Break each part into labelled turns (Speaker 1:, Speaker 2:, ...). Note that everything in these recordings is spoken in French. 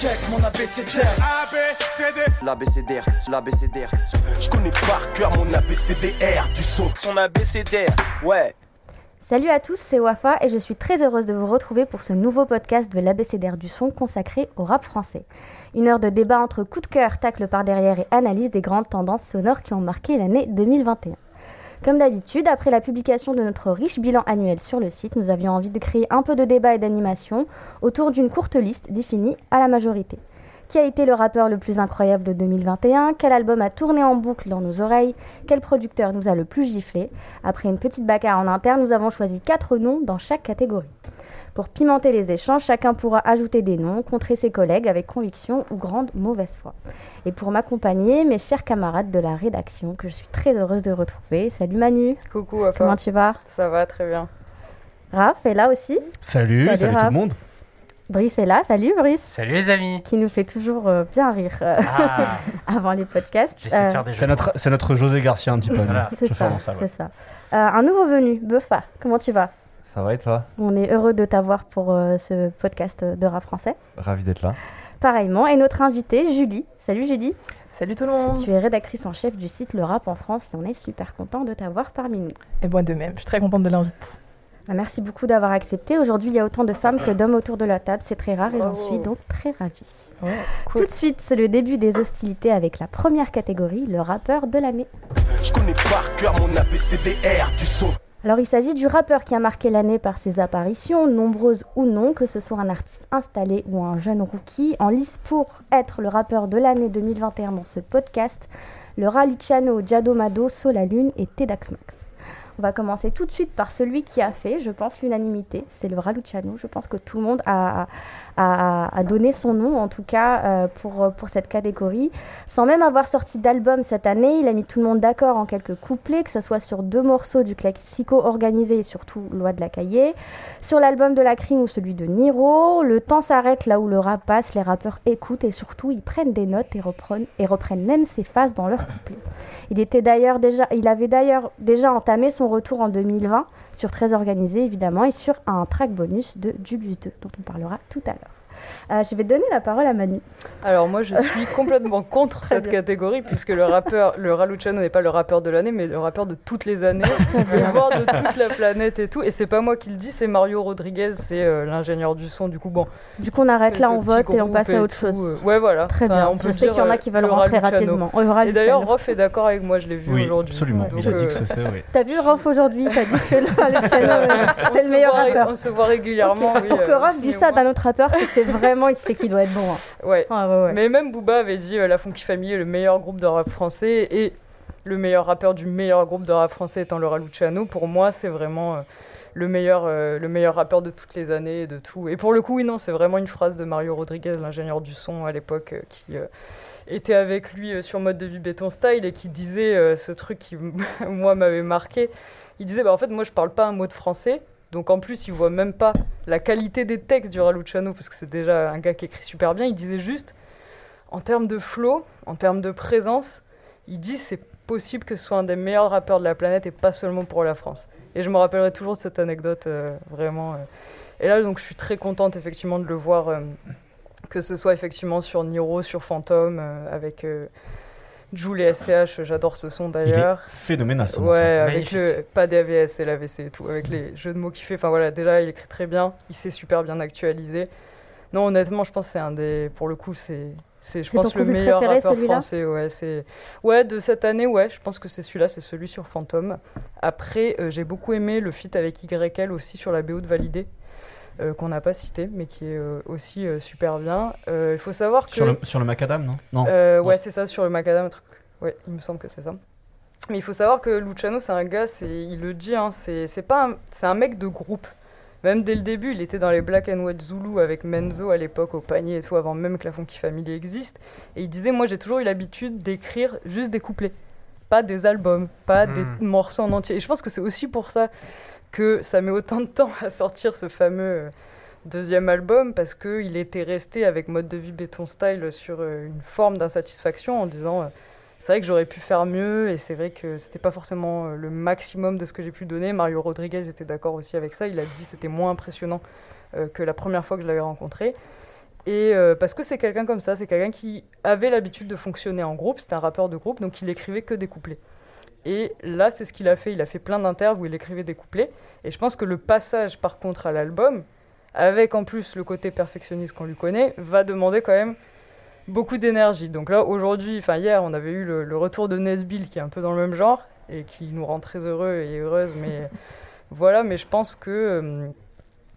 Speaker 1: check mon ABCDR. ABCD. L'ABCDR, l'ABCDR. Je connais par cœur mon ABCDR du son. Son ABCDR, ouais.
Speaker 2: Salut à tous, c'est Wafa et je suis très heureuse de vous retrouver pour ce nouveau podcast de l'ABCDR du son consacré au rap français. Une heure de débat entre coup de cœur, tacle par derrière et analyse des grandes tendances sonores qui ont marqué l'année 2021. Comme d'habitude, après la publication de notre riche bilan annuel sur le site, nous avions envie de créer un peu de débat et d'animation autour d'une courte liste définie à la majorité. Qui a été le rappeur le plus incroyable de 2021 Quel album a tourné en boucle dans nos oreilles? Quel producteur nous a le plus giflé? Après une petite bagarre en interne, nous avons choisi quatre noms dans chaque catégorie. Pour pimenter les échanges, chacun pourra ajouter des noms, contrer ses collègues avec conviction ou grande mauvaise foi. Et pour m'accompagner, mes chers camarades de la rédaction, que je suis très heureuse de retrouver. Salut Manu.
Speaker 3: Coucou,
Speaker 2: Comment tu vas?
Speaker 3: Ça va très bien.
Speaker 2: Raph est là aussi.
Speaker 4: Salut, salut, salut tout le monde.
Speaker 2: Brice est là. Salut Brice.
Speaker 5: Salut les amis.
Speaker 2: Qui nous fait toujours euh, bien rire euh, ah. avant les podcasts.
Speaker 4: Euh, c'est notre, c'est notre José Garcia un petit peu.
Speaker 2: C'est ça. c'est ça. un nouveau venu, Buffa. Comment tu vas?
Speaker 6: Ça va et toi
Speaker 2: On est heureux de t'avoir pour ce podcast de rap français.
Speaker 6: Ravi d'être là.
Speaker 2: Pareillement. Et notre invitée, Julie. Salut Julie.
Speaker 7: Salut tout le monde.
Speaker 2: Tu es rédactrice en chef du site Le Rap en France et on est super content de t'avoir parmi nous.
Speaker 7: Et moi de même. Je suis très contente de l'invite.
Speaker 2: Bah, merci beaucoup d'avoir accepté. Aujourd'hui, il y a autant de femmes que d'hommes autour de la table. C'est très rare et j'en suis donc très ravie. Tout de suite, c'est le début des hostilités avec la première catégorie, le rappeur de l'année. Je connais par cœur mon ABCDR du son. Alors il s'agit du rappeur qui a marqué l'année par ses apparitions, nombreuses ou non, que ce soit un artiste installé ou un jeune rookie. En lice pour être le rappeur de l'année 2021 dans ce podcast, le rat Luciano, Giadomado, Solalune et Tedax Max. On va commencer tout de suite par celui qui a fait, je pense, l'unanimité. C'est le Raluciano. Je pense que tout le monde a, a, donné son nom, en tout cas, euh, pour, pour cette catégorie. Sans même avoir sorti d'album cette année, il a mis tout le monde d'accord en quelques couplets, que ce soit sur deux morceaux du classico organisé et surtout Loi de la Cahier, sur l'album de la crime ou celui de Niro. Le temps s'arrête là où le rap passe, les rappeurs écoutent et surtout ils prennent des notes et reprennent, même ses phases dans leurs couplets. Il, était d'ailleurs déjà, il avait d'ailleurs déjà entamé son retour en 2020 sur Très Organisé évidemment et sur un track bonus de Julius 2 dont on parlera tout à l'heure. Euh, je vais donner la parole à Manu.
Speaker 3: Alors moi je suis complètement contre cette catégorie puisque le rappeur, le Raluciano n'est pas le rappeur de l'année mais le rappeur de toutes les années, voire de toute la planète et tout. Et c'est pas moi qui le dis, c'est Mario Rodriguez, c'est euh, l'ingénieur du son. Du coup bon.
Speaker 2: Du coup on arrête là, on vote et on passe à autre chose.
Speaker 3: Euh, ouais voilà.
Speaker 2: Très bien. on peut je sais qu'il y en a qui veulent rentrer rapidement.
Speaker 3: et d'ailleurs Rof est d'accord avec moi, je l'ai vu aujourd'hui.
Speaker 4: Absolument. Il a dit que c'est oui.
Speaker 2: T'as vu Rof aujourd'hui? T'as dit que le Raluciano c'est le meilleur rappeur.
Speaker 3: On se voit régulièrement.
Speaker 2: Pour que Rof dise ça d'un autre rappeur, c'est que vraiment c'est qu'il doit être bon. Hein.
Speaker 3: Ouais. Mais même Booba avait dit euh, La Funky Family est le meilleur groupe de rap français et le meilleur rappeur du meilleur groupe de rap français étant Laura Luciano. Pour moi, c'est vraiment euh, le, meilleur, euh, le meilleur rappeur de toutes les années, de tout. Et pour le coup, oui, non, c'est vraiment une phrase de Mario Rodriguez, l'ingénieur du son à l'époque, qui était avec lui sur Mode de vie béton style et qui disait ce truc qui, moi, m'avait marqué. Il disait bah, En fait, moi, je parle pas un mot de français. Donc en plus, il voit même pas la qualité des textes du Raluciano, parce que c'est déjà un gars qui écrit super bien. Il disait juste, en termes de flow, en termes de présence, il dit c'est possible que ce soit un des meilleurs rappeurs de la planète et pas seulement pour la France. Et je me rappellerai toujours cette anecdote, euh, vraiment. Euh. Et là, donc, je suis très contente effectivement de le voir, euh, que ce soit effectivement sur Niro, sur Phantom, avec Julie SCH, j'adore ce son d'ailleurs.
Speaker 4: Phénoménal son.
Speaker 3: Ouais, avec le pas d'AVS et l'AVC et tout, avec les jeux de mots qu'il fait. Enfin voilà, déjà il écrit très bien, il s'est super bien actualisé. Non, honnêtement, je pense que c'est un des. Pour le coup, c'est. C'est, je pense, le meilleur rappeur français. Ouais, c'est... ouais, de cette année, ouais, je pense que c'est celui-là, c'est celui sur Phantom. Après, euh, j'ai beaucoup aimé le feat avec YL aussi sur la BO de Validé. Euh, qu'on n'a pas cité, mais qui est euh, aussi euh, super bien. Il faut savoir que...
Speaker 4: Sur le, sur le macadam, non,
Speaker 3: non Ouais, c'est ça, sur le macadam, un truc. Ouais, il me semble que c'est ça. Mais il faut savoir que Luciano, c'est un gars, il le dit, hein, c'est pas c'est un mec de groupe. Même dès le début, il était dans les Black and White Zulu avec Menzo à l'époque au panier et tout, avant même que la Funky Family existe. Et il disait, moi j'ai toujours eu l'habitude d'écrire juste des couplets, pas des albums, pas des hmm. morceaux en entier. Et je pense que c'est aussi pour ça que ça met autant de temps à sortir ce fameux euh, deuxième album parce qu'il était resté avec mode de vie béton style sur euh, une forme d'insatisfaction en disant euh, c'est vrai que j'aurais pu faire mieux et c'est vrai que c'était pas forcément le maximum de ce que j'ai pu donner. Mario Rodriguez était d'accord aussi avec ça. Il a dit c'était moins impressionnant que la première fois que je l'avais rencontré. Et parce que c'est quelqu'un comme ça, c'est quelqu'un qui avait l'habitude de fonctionner en groupe, c'était un rappeur de groupe, donc il écrivait que des couplets. Et là, c'est ce qu'il a fait. Il a fait plein d'interviews où il écrivait des couplets. Et je pense que le passage, par contre, à l'album, avec en plus le côté perfectionniste qu'on lui connaît, va demander quand même beaucoup d'énergie. Donc là, aujourd'hui, enfin hier, on avait eu le, retour de Nesbill qui est un peu dans le même genre et qui nous rend très heureux et heureuses. Mais voilà, mais je pense que euh,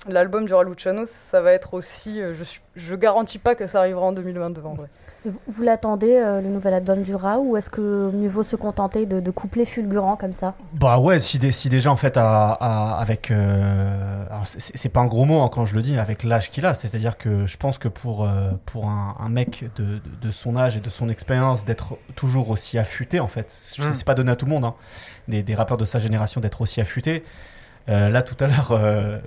Speaker 3: l'album du Raluciano, ça va être aussi. Euh, je, je garantis pas que ça arrivera en 2022 en vrai.
Speaker 2: Vous l'attendez, euh, le nouvel album du Ra, ou est-ce que mieux vaut se contenter de, couplets fulgurants comme ça?
Speaker 4: Bah ouais, si, si, déjà en fait, avec. Euh, c'est pas un gros mot hein, quand je le dis, avec l'âge qu'il a, c'est-à-dire que je pense que pour, euh, pour un, mec de, son âge et de son expérience, d'être toujours aussi affûté en fait, hmm. c'est pas donné à tout le monde, hein, des, des rappeurs de sa génération d'être aussi affûté. Euh, là, tout à l'heure, euh,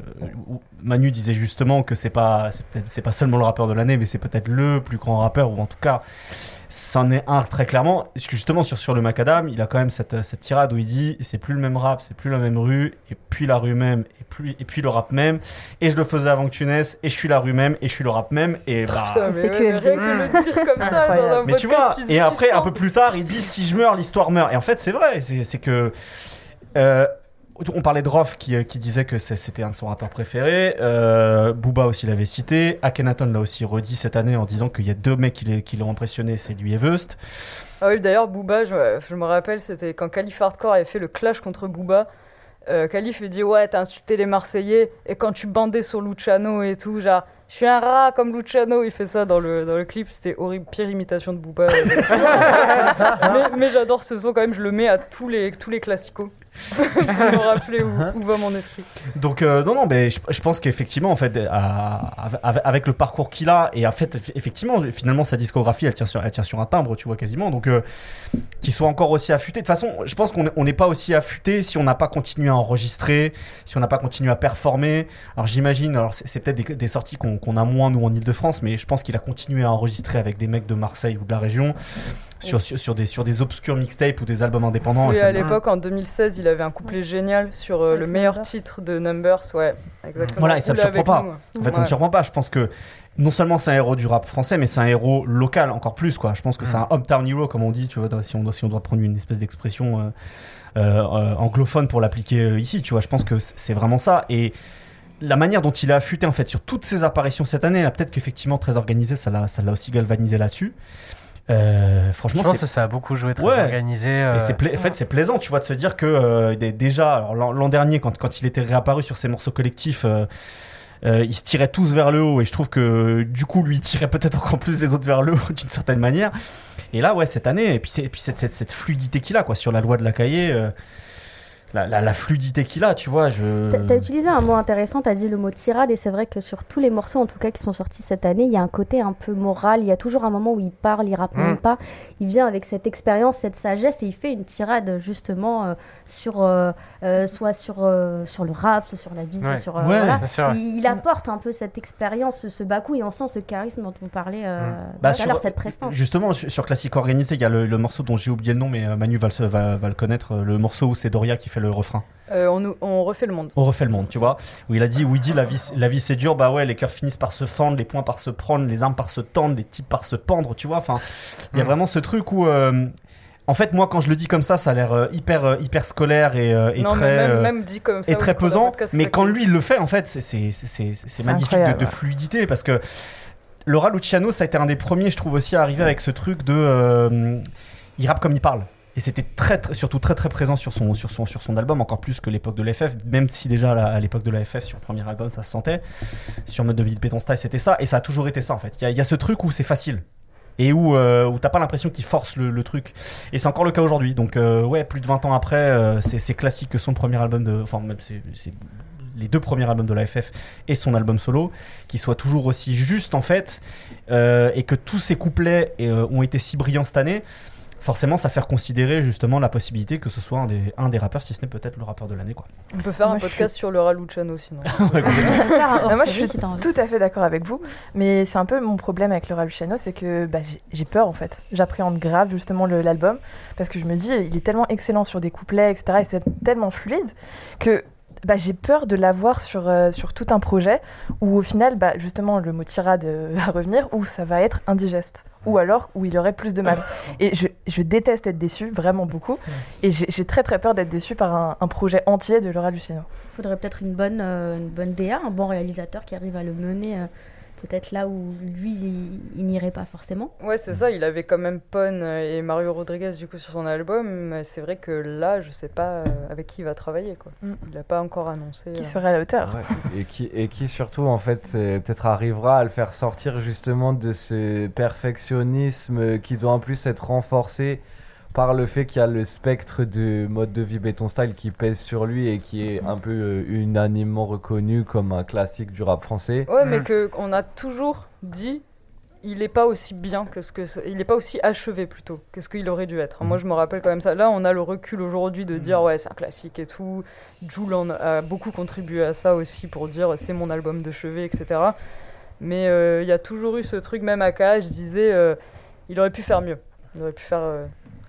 Speaker 4: Manu disait justement que c'est pas, c'est pas seulement le rappeur de l'année, mais c'est peut-être le plus grand rappeur, ou en tout cas, c'en est un très clairement. Justement, sur, sur le Macadam, il a quand même cette, cette tirade où il dit c'est plus le même rap, c'est plus la même rue, et puis la rue même, et puis, et puis le rap même. Et je le faisais avant que tu naisses, et je suis la rue même, et je suis le rap même. Et bah.
Speaker 3: c'est que rien que le dire comme ça.
Speaker 4: mais tu vois, et après, un peu plus tard, il dit si je meurs, l'histoire meurt. Et en fait, c'est vrai, c'est que. Euh, on parlait de Roth qui, euh, qui disait que c'était un de son rappeurs préférés. Euh, Booba aussi l'avait cité. Akhenaton l'a aussi redit cette année en disant qu'il y a deux mecs qui l'ont impressionné, c'est lui et Wust.
Speaker 3: Ah oui, d'ailleurs, Booba, je, me rappelle, c'était quand Calif Hardcore avait fait le clash contre Booba. Euh, Calif lui dit Ouais, t'as insulté les Marseillais, et quand tu bandais sur Luciano et tout, genre, je suis un rat comme Luciano, il fait ça dans le, dans le clip, c'était horrible, pire imitation de Booba. mais, j'adore ce son quand même, je le mets à tous les, tous les classicos. me rappeler où, va mon esprit.
Speaker 4: Donc euh, non non mais je, pense qu'effectivement en fait avec le parcours qu'il a et en fait effectivement finalement sa discographie elle tient sur elle tient sur un timbre tu vois quasiment donc euh, qu'il soit encore aussi affûté de toute façon je pense qu'on n'est pas aussi affûté si on n'a pas continué à enregistrer si on n'a pas continué à performer alors j'imagine alors c'est peut-être des, sorties qu'on a moins nous en Ile-de-France mais je pense qu'il a continué à enregistrer avec des mecs de Marseille ou de la région sur, sur, des, sur des obscurs mixtapes ou des albums indépendants.
Speaker 3: Oui, à l'époque, en 2016, il avait un couplet génial sur euh, le meilleur titre de Numbers. Ouais, exactement.
Speaker 4: Voilà, et ça me surprend pas. En fait, ça me surprend pas. Je pense que non seulement c'est un héros du rap français, mais c'est un héros local encore plus. Quoi. Je pense que c'est un hometown hero, comme on dit, tu vois, si on doit, si on doit prendre une espèce d'expression euh, euh, anglophone pour l'appliquer ici. Tu vois, je pense que c'est vraiment ça. Et la manière dont il a affûté en fait sur toutes ses apparitions cette année, peut-être qu'effectivement très organisé, ça l'a aussi galvanisé là-dessus.
Speaker 5: Euh, franchement, je pense que ça a beaucoup joué, très organisé.
Speaker 4: Euh... c'est en fait, c'est plaisant, tu vois, de se dire que euh, déjà, l'an dernier, quand, quand il était réapparu sur ses morceaux collectifs, ils se tiraient tous vers le haut, et je trouve que du coup, lui, tirait peut-être encore plus les autres vers le haut, d'une certaine manière. Et là, ouais, cette année, et puis, et puis cette, cette, cette, fluidité qu'il a, quoi, sur la loi de la cahier la, fluidité qu'il a, tu vois. Je...
Speaker 2: T'as utilisé un mot intéressant, t'as dit le mot tirade, et c'est vrai que sur tous les morceaux, en tout cas, qui sont sortis cette année, il y a un côté un peu moral, il y a toujours un moment où il parle, il rappe même mm. pas, il vient avec cette expérience, cette sagesse, et il fait une tirade, justement, euh, sur, euh, euh, soit sur, sur le rap, soit sur la vie, sur... voilà. il, apporte un peu cette expérience, ce Bakou, et on sent ce charisme dont on parlait mm. bah, tout à l'heure, cette prestance.
Speaker 4: Justement, sur, Classique Organisé, il y a le, morceau dont j'ai oublié le nom, mais Manu va, va, va le connaître, le morceau où c'est Doria qui fait le refrain
Speaker 3: euh, on, on, refait le monde.
Speaker 4: On refait le monde, tu vois. Où il a dit, où il dit la vie, la vie c'est dur, bah ouais, les cœurs finissent par se fendre, les poings par se prendre, les armes par se tendre, les types par se pendre, tu vois. Enfin, il y a mm. vraiment ce truc où. Euh, en fait, moi, quand je le dis comme ça, ça a l'air euh, hyper, hyper scolaire et, et très,
Speaker 3: même, dit comme ça,
Speaker 4: et très pesant. Mais quand lui, il le fait, en fait, c'est magnifique de, de, fluidité parce que Laura Luciano, ça a été un des premiers, je trouve aussi, à arriver avec ce truc de. il rappe comme il parle. Et c'était très, surtout très très présent sur son, sur son, sur son album, encore plus que l'époque de l'FF, même si déjà à l'époque de l'AFF, sur le premier album, ça se sentait. Sur Mode de vie de Béton Style, c'était ça, et ça a toujours été ça en fait. Il y, a ce truc où c'est facile. Et où, euh, où t'as pas l'impression qu'il force le, truc. Et c'est encore le cas aujourd'hui. Donc, euh, ouais, plus de 20 ans après, euh, c'est classique que son premier album de. Enfin, même c'est les deux premiers albums de l'AFF et son album solo, qui soit toujours aussi juste en fait, et que tous ces couplets ont été si brillants cette année forcément ça fait considérer justement la possibilité que ce soit un des, un des rappeurs, si ce n'est peut-être le rappeur de l'année. Quoi.
Speaker 3: On peut faire un podcast sur le Raluciano sinon.
Speaker 7: moi je suis tout à fait d'accord avec vous, mais c'est un peu mon problème avec le Raluciano, c'est que bah, j'ai peur en fait. J'appréhende grave justement l'album, parce que je me dis, il est tellement excellent sur des couplets, etc. Et c'est tellement fluide que bah, j'ai peur de l'avoir sur, euh, sur tout un projet où au final, bah, justement, le mot tirade va revenir, où ça va être indigeste. Ou alors où il aurait plus de mal. Et je, déteste être déçu, vraiment beaucoup. Et j'ai très très peur d'être déçu par un, projet entier de Laura Luciano.
Speaker 2: Il faudrait peut-être une bonne, une bonne DA, un bon réalisateur qui arrive à le mener peut-être là où lui, il, n'irait pas forcément.
Speaker 3: Ouais, c'est ça. Il avait quand même Pon et Mario Rodriguez du coup sur son album. C'est vrai que là, je sais pas euh, avec qui il va travailler. Quoi. Mm. Il n'a pas encore annoncé.
Speaker 7: Qui euh, serait à la hauteur.
Speaker 6: et, qui, et qui surtout, en fait, peut-être arrivera à le faire sortir justement de ce perfectionnisme qui doit en plus être renforcé par le fait qu'il y a le spectre de mode de vie béton style qui pèse sur lui et qui est un peu euh, unanimement reconnu comme un classique du rap français.
Speaker 3: Ouais, mais mm. qu'on a toujours dit il n'est pas aussi bien que ce que il n'est pas aussi achevé plutôt que ce qu'il aurait dû être. Moi, mm. je me rappelle quand même ça. Là, on a le recul aujourd'hui de dire mm. ouais, c'est un classique et tout. Jules en a beaucoup contribué à ça aussi pour dire c'est mon album de chevet, etc. Mais euh, il y a toujours eu ce truc, même à K, je disais, euh, il aurait pu faire mieux. Il aurait pu faire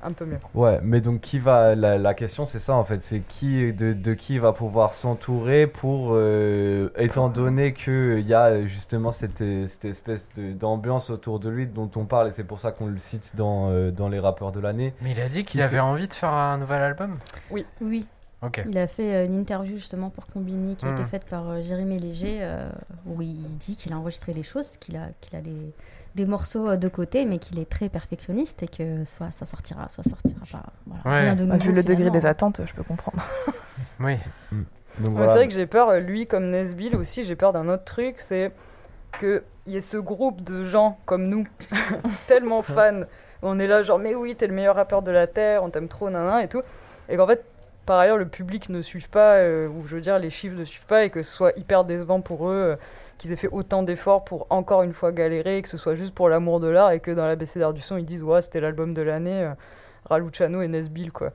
Speaker 3: un peu mieux.
Speaker 6: Ouais, mais donc qui va la, question c'est ça en fait, c'est qui de, de, qui va pouvoir s'entourer pour euh, étant donné que il y a justement cette, cette espèce d'ambiance autour de lui dont on parle et c'est pour ça qu'on le cite dans, euh, dans les rappeurs de l'année.
Speaker 5: Mais il a dit qu'il avait envie de faire un nouvel album.
Speaker 3: Oui.
Speaker 2: Oui.
Speaker 5: Ok.
Speaker 2: Il a fait euh, une interview justement pour Combini qui a été hmm. faite par Jérémy Léger où il dit qu'il a enregistré des choses, qu'il a, qu'il a des des morceaux euh, de côté, mais qu'il est très perfectionniste et que soit ça sortira, soit sortira pas.
Speaker 7: Voilà. Vu le degré des attentes, je peux comprendre.
Speaker 5: oui.
Speaker 3: Mm. C'est vrai que j'ai peur, lui comme Nesbill aussi, j'ai peur d'un autre truc, c'est qu'il y ait ce groupe de gens comme nous, tellement fans, on est là genre mais oui, t'es le meilleur rappeur de la Terre, on t'aime trop, nanan et tout, et qu'en fait, par ailleurs, le public ne suive pas, euh, ou je veux dire, les chiffres ne suivent pas, et que ce soit hyper décevant pour eux. Euh, qu'ils aient fait autant d'efforts pour encore une fois galérer, que ce soit juste pour l'amour de l'art et que dans la BCDR du son, ils disent Ouais, c'était l'album de l'année, euh, Raluciano et Nesbill, quoi.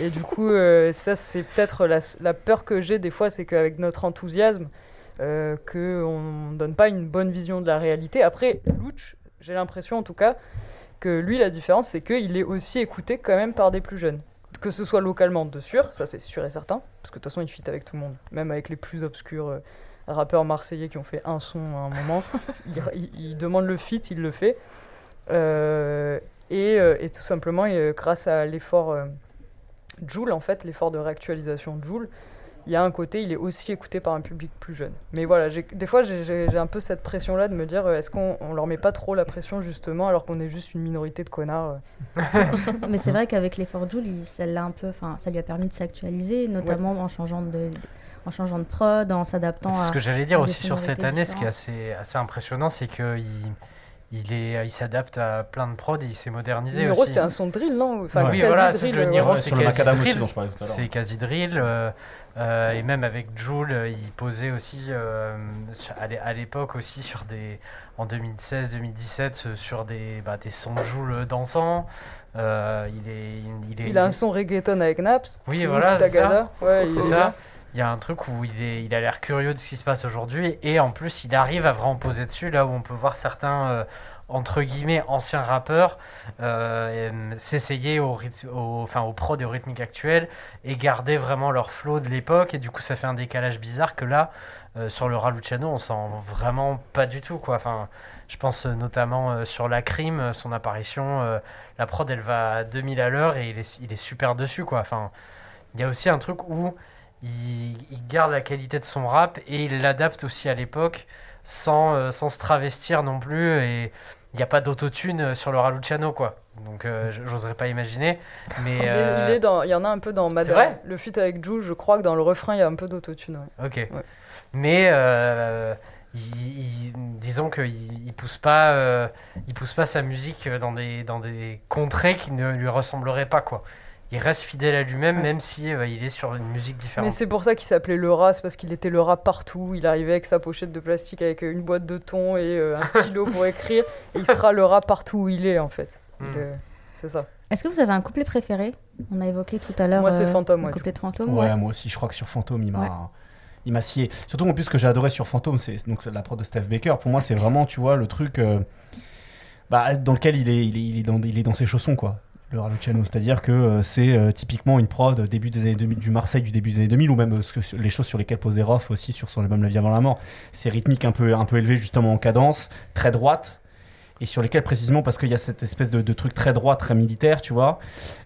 Speaker 3: Et du coup, euh, ça, c'est peut-être la, peur que j'ai des fois, c'est qu'avec notre enthousiasme, euh, qu'on ne donne pas une bonne vision de la réalité. Après, Luch, j'ai l'impression en tout cas que lui, la différence, c'est qu'il est aussi écouté quand même par des plus jeunes. Que ce soit localement, de sûr, ça c'est sûr et certain, parce que de toute façon, il fit avec tout le monde, même avec les plus obscurs. Euh, rappeurs marseillais qui ont fait un son à un moment. il, demande le fit, il le fait. Euh, et, euh, et, tout simplement, et, grâce à l'effort euh, Joule, en fait, l'effort de réactualisation de Joule, il y a un côté, il est aussi écouté par un public plus jeune. Mais voilà, des fois, j'ai un peu cette pression-là de me dire, est-ce qu'on on leur met pas trop la pression, justement, alors qu'on est juste une minorité de connards
Speaker 2: Mais c'est vrai qu'avec l'effort Joule, ça, un peu, ça lui a permis de s'actualiser, notamment en changeant de, en changeant de prod, en s'adaptant
Speaker 5: à. Ce que j'allais dire aussi sur cette année, ce qui est assez, assez impressionnant, c'est qu'il il est il s'adapte à plein de prods il s'est modernisé aussi.
Speaker 3: c'est un son drill non
Speaker 5: enfin, oui voilà drill, le Niro
Speaker 4: c'est le macadam aussi dont je parlais tout à l'heure.
Speaker 5: C'est quasi drill euh, euh, et même avec Joule il posait aussi euh, à l'époque aussi sur des en 2016 2017 sur des bah, des sons Joule dansants. Il est il est
Speaker 3: il a un son reggaeton avec Naps.
Speaker 5: Oui voilà c'est ça, ouais, c'est ça il y a un truc où il, a l'air curieux de ce qui se passe aujourd'hui et en plus il arrive à vraiment poser dessus là où on peut voir certains euh, entre guillemets anciens rappeurs euh, s'essayer au, au, enfin, au prod et au rythmique actuel et garder vraiment leur flow de l'époque et du coup ça fait un décalage bizarre que là euh, sur le Raluciano on sent vraiment pas du tout quoi. Enfin je pense notamment sur la crime son apparition la prod elle va à 2000 à l'heure et il est, il est super dessus quoi. Enfin il y a aussi un truc où il, garde la qualité de son rap et il l'adapte aussi à l'époque sans, euh, sans se travestir non plus. Et il n'y a pas d'autotune sur le Raluciano, quoi. Donc euh, j'oserais pas imaginer. Mais, il,
Speaker 3: euh, dans, il y en a un peu dans Madame. Le feat avec Jules, je crois que dans le refrain, il y a un peu d'autotune.
Speaker 5: Ok. Mais disons qu'il il pousse pas, il pousse pas sa musique dans des, dans des contrées qui ne lui ressembleraient pas, quoi il reste fidèle à lui-même, même si euh, il est sur une musique différente.
Speaker 3: Mais c'est pour ça qu'il s'appelait le rat, c'est parce qu'il était le rat partout. Il arrivait avec sa pochette de plastique avec une boîte de thon et euh, un stylo pour écrire, et il sera le rat partout où il est en fait. Hmm. c'est ça.
Speaker 2: Est-ce que vous avez un couplet préféré? On a évoqué tout à l'heure.
Speaker 3: Moi, c'est euh, Fantôme.
Speaker 2: Ouais, couplet de Fantôme.
Speaker 4: Ouais, moi aussi. Je crois que sur Fantôme, il m'a. Il m'a scié. Surtout en plus ce que j'ai adoré sur Fantôme, c'est donc la prod de Steph Baker. Pour moi, c'est vraiment, tu vois, le truc bah, dans lequel il est, il est, il est, dans, il est dans ses chaussons, quoi le Raluciano. C'est-à-dire que euh, c'est euh, typiquement une prod début des années 2000, du Marseille du début des années 2000, ou même euh, ce que- les choses sur lesquelles posait Roth aussi sur son album La vie avant la mort. C'est rythmique un peu, un peu élevé justement en cadence, très droite, et sur lesquelles précisément parce qu'il y a cette espèce de, de truc très droit, très militaire, tu vois,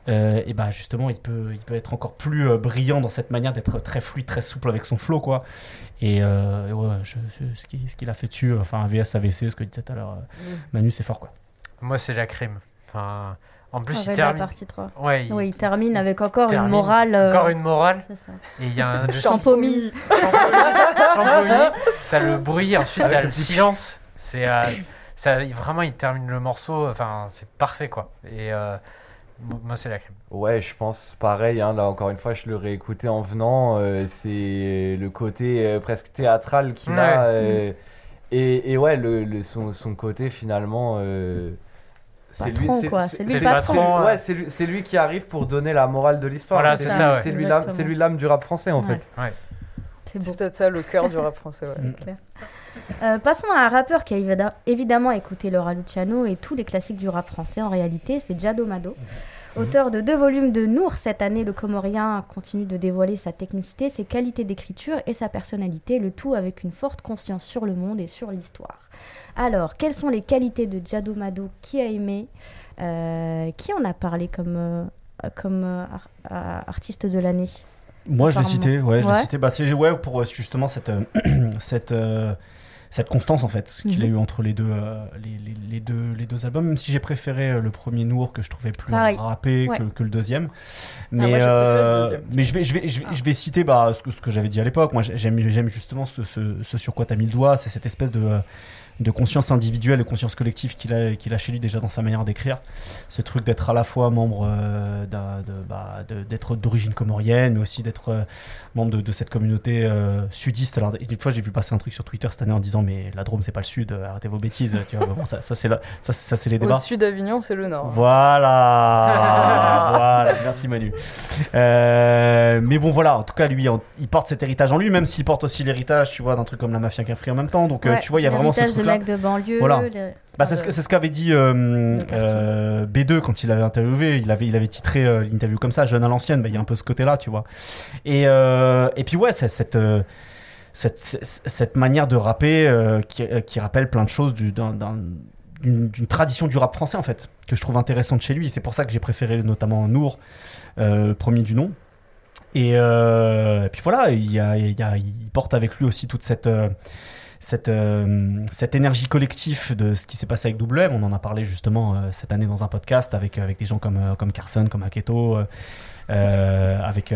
Speaker 4: euh, et bah justement il peut, il peut être encore plus brillant dans cette manière d'être très fluide, très souple avec son flow, quoi. Et, euh, et ouais, je- je- ce qu'il ce qu'il a fait dessus, enfin AVS, AVC, ce que disait tout à l'heure euh, Manu, c'est fort, quoi.
Speaker 5: Moi, c'est la crime. Enfin, en plus, il
Speaker 2: Avec la
Speaker 5: termine.
Speaker 2: partie 3.
Speaker 5: Ouais, il-
Speaker 2: Oui, il termine avec encore une morale. euh,
Speaker 5: Encore une morale.
Speaker 2: C'est ça.
Speaker 5: Et il y a un.
Speaker 2: Champomy.
Speaker 5: T'as le bruit, ensuite t'as
Speaker 6: le
Speaker 5: silence. C'est euh, ça, vraiment, il termine le morceau. Enfin, c'est parfait quoi. Et euh, mo- moi, c'est la crime.
Speaker 6: Ouais, je pense pareil. hein, là, encore une fois, je le réécoutais en venant. euh, c'est le côté euh, presque théâtral qu'il a. Et, et ouais, le, le- son, son côté finalement. euh,
Speaker 2: Patron, quoi, c'est lui
Speaker 6: c'est
Speaker 5: patron.
Speaker 6: lui- ouais, c'est lui, c'est lui qui arrive pour donner la morale de l'histoire.
Speaker 5: Voilà,
Speaker 6: c'est
Speaker 5: c'est ça, ouais.
Speaker 6: c'est lui l'âme- c'est lui l'âme du rap français en
Speaker 2: Ouais.
Speaker 6: fait.
Speaker 2: C'est
Speaker 3: peut-être ça le cœur du rap français. ouais.
Speaker 2: C'est clair. Euh, passons à un rappeur qui a évidemment écouté Laura Luciano et tous les classiques du rap français en réalité, c'est Jado Mado. Auteur de deux volumes de Nour cette année, le Comorien continue de dévoiler sa technicité, ses qualités d'écriture et sa personnalité, le tout avec une forte conscience sur le monde et sur l'histoire. Alors, quelles sont les qualités de Jado Mado Qui a aimé Euh, Qui en a parlé comme, euh, comme euh, ar- artiste de l'année?
Speaker 4: Moi, je l'ai cité. Ouais, je
Speaker 2: Ouais.
Speaker 4: cité. Bah, c'est ouais pour justement cette cette cette constance en fait qu'il a
Speaker 2: Mhm.
Speaker 4: eu entre les deux euh, les, les- les deux les deux albums. Même si j'ai préféré euh, le premier Nour que je trouvais plus
Speaker 2: Pareil. Ouais.
Speaker 4: que, que le deuxième.
Speaker 3: Ah,
Speaker 4: Mais
Speaker 3: moi, le
Speaker 4: euh,
Speaker 3: deuxième.
Speaker 4: mais je vais je vais je vais, je vais citer bah, ce que ce que j'avais dit à l'époque. Moi, j'aime j'aime justement ce, ce, ce sur quoi tu as mis le doigt, c'est cette espèce de euh, de conscience individuelle et conscience collective qu'il a, qu'il a chez lui déjà dans sa manière d'écrire. Ce truc d'être à la fois membre euh, bah, d'être d'origine comorienne, mais aussi d'être euh, membre de, de cette communauté euh, sudiste. Alors, une fois, j'ai vu passer un truc sur Twitter cette année en disant Mais la Drôme, c'est pas le sud, arrêtez vos bêtises. Tu vois, bon, ça, ça, c'est ça, ça, c'est les débats.
Speaker 3: Au-dessus d'Avignon, c'est le Nord.
Speaker 4: Voilà, voilà, merci Manu. Euh, mais bon, voilà, en tout cas, lui, en- il porte cet héritage en lui, même s'il porte aussi l'héritage, tu vois, d'un truc comme la mafia Cafri en même temps. Donc, euh,
Speaker 2: Ouais,
Speaker 4: tu vois, il y a vraiment ce
Speaker 2: l'héritage de banlieue.
Speaker 4: Voilà.
Speaker 2: les-
Speaker 4: Bah, c'est ce, qu'avait dit euh, euh, B2 quand il avait interviewé. Il avait, il avait titré euh, l'interview comme ça, jeune à l'ancienne. Bah, il y a un peu ce côté-là, tu vois. Et, et puis, ouais, c'est cette, cette, cette, manière de rapper qui, qui rappelle plein de choses du, d'un- d'un- d'une, d'une tradition du rap français, en fait, que je trouve intéressante chez lui. C'est pour ça que j'ai préféré notamment Nour, premier du nom. Et, et puis voilà, il, y a- il y a- il porte avec lui aussi toute cette. Euh, cette, énergie collective de ce qui s'est passé avec WM. On en a parlé justement euh, cette année dans un podcast avec, des gens comme, euh, comme Carson, comme Aketo, avec,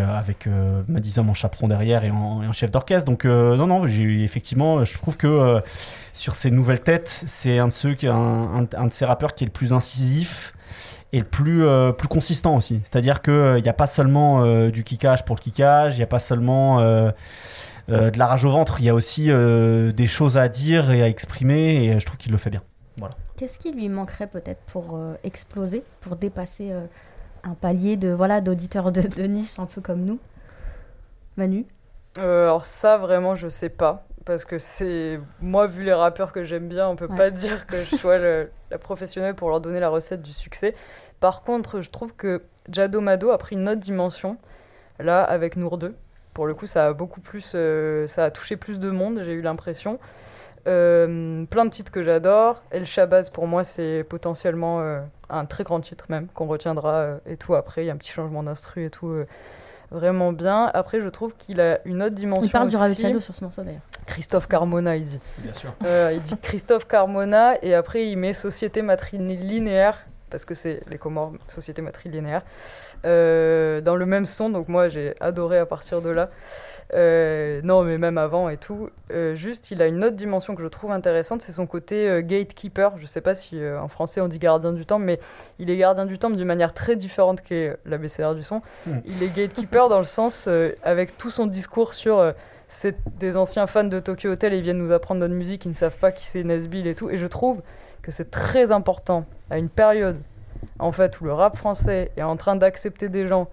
Speaker 4: Madison en chaperon derrière et en, chef d'orchestre. Donc, non, non, effectivement, je trouve que sur ces nouvelles têtes, c'est un de ces rappeurs qui est le plus incisif et le plus, plus consistant aussi. C'est-à-dire qu'il n'y a pas seulement euh, du kickage pour le kickage, il n'y a pas seulement euh, euh, de la rage au ventre, il y a aussi euh, des choses à dire et à exprimer, et je trouve qu'il le fait bien.
Speaker 2: Qu'est-ce qui lui manquerait peut-être pour euh, exploser, pour dépasser euh, un palier de voilà d'auditeurs de, de niche un peu comme nous? Manu?
Speaker 3: Euh, alors ça, vraiment, je sais pas. Parce que c'est... Moi, vu les rappeurs que j'aime bien, on peut
Speaker 2: Ouais.
Speaker 3: pas dire que je sois le- la professionnelle pour leur donner la recette du succès. Par contre, je trouve que Jado Mado a pris une autre dimension, là, avec Nour 2. Pour le coup, ça a beaucoup plus... euh, ça a touché plus de monde, j'ai eu l'impression. Euh, plein de titres que j'adore. El Shabazz, pour moi, c'est potentiellement euh, un très grand titre même, qu'on retiendra euh, et tout. Après, il y a un petit changement d'instru et tout. euh, vraiment bien. Après, je trouve qu'il a une autre dimension.
Speaker 2: Il parle du. Raluciano sur ce morceau d'ailleurs.
Speaker 3: Christophe Carmona, il dit.
Speaker 4: Bien sûr.
Speaker 3: Euh, il dit Christophe Carmona et après il met société matrilinéaire parce que c'est les Comores, société matrilinéaire, euh, dans le même son. Donc moi j'ai adoré à partir de là. Euh, non, mais même avant et tout. Euh, juste, il a une autre dimension que je trouve intéressante, c'est son côté gatekeeper. Je sais pas si en français on dit gardien du temps, mais il est gardien du mais d'une manière très différente qu'est l'ABCR du son.
Speaker 4: Mm.
Speaker 3: Il est gatekeeper dans le sens, avec tout son discours sur c'est des anciens fans de Tokyo Hotel et ils viennent nous apprendre notre musique, ils ne savent pas qui c'est Nesbill et tout. Et je trouve que c'est très important à une période en fait où le rap français est en train d'accepter des gens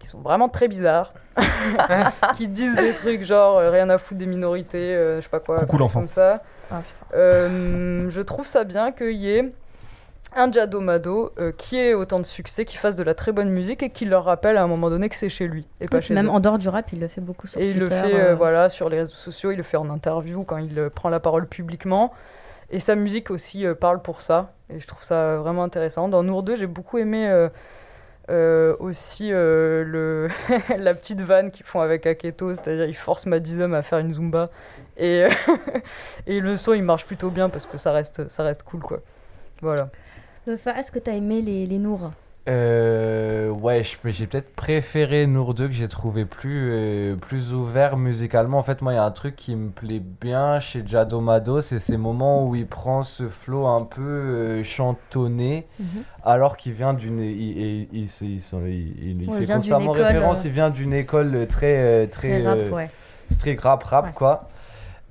Speaker 3: qui sont vraiment très bizarres, qui disent des trucs genre euh, rien à foutre des minorités, euh, je sais pas quoi,
Speaker 4: Coucou l'enfant.
Speaker 3: comme ça.
Speaker 7: Ah.
Speaker 3: Euh, je trouve ça bien qu'il y ait un Jadomado euh, qui ait autant de succès, qui fasse de la très bonne musique et qui leur rappelle à un moment donné que c'est chez lui et pas chez
Speaker 2: Même en dehors du rap, il le fait beaucoup sur
Speaker 3: et
Speaker 2: Twitter.
Speaker 3: il le fait euh, voilà, sur les réseaux sociaux, il le fait en interview quand il prend la parole publiquement. Et sa musique aussi parle pour ça. Et je trouve ça vraiment intéressant. Dans Nour 2, j'ai beaucoup aimé aussi le la petite vanne qu'ils font avec Aketo, c'est-à-dire ils forcent Madizum à faire une Zumba. Et, et le son, il marche plutôt bien parce que ça reste, ça reste cool, quoi. Voilà.
Speaker 2: est-ce que tu as aimé les, les Nours?
Speaker 6: Euh, ouais, j'ai peut-être préféré Nour 2 que j'ai trouvé plus, euh, plus ouvert musicalement. En fait, moi, il y a un truc qui me plaît bien chez Jadomado, c'est ces moments où il prend ce flow un peu euh, chantonné, mhm. alors qu'il vient d'une. Il, il, fait constamment référence, il vient d'une école très. très,
Speaker 2: très rap, ouais.
Speaker 6: Très rap, rap, quoi.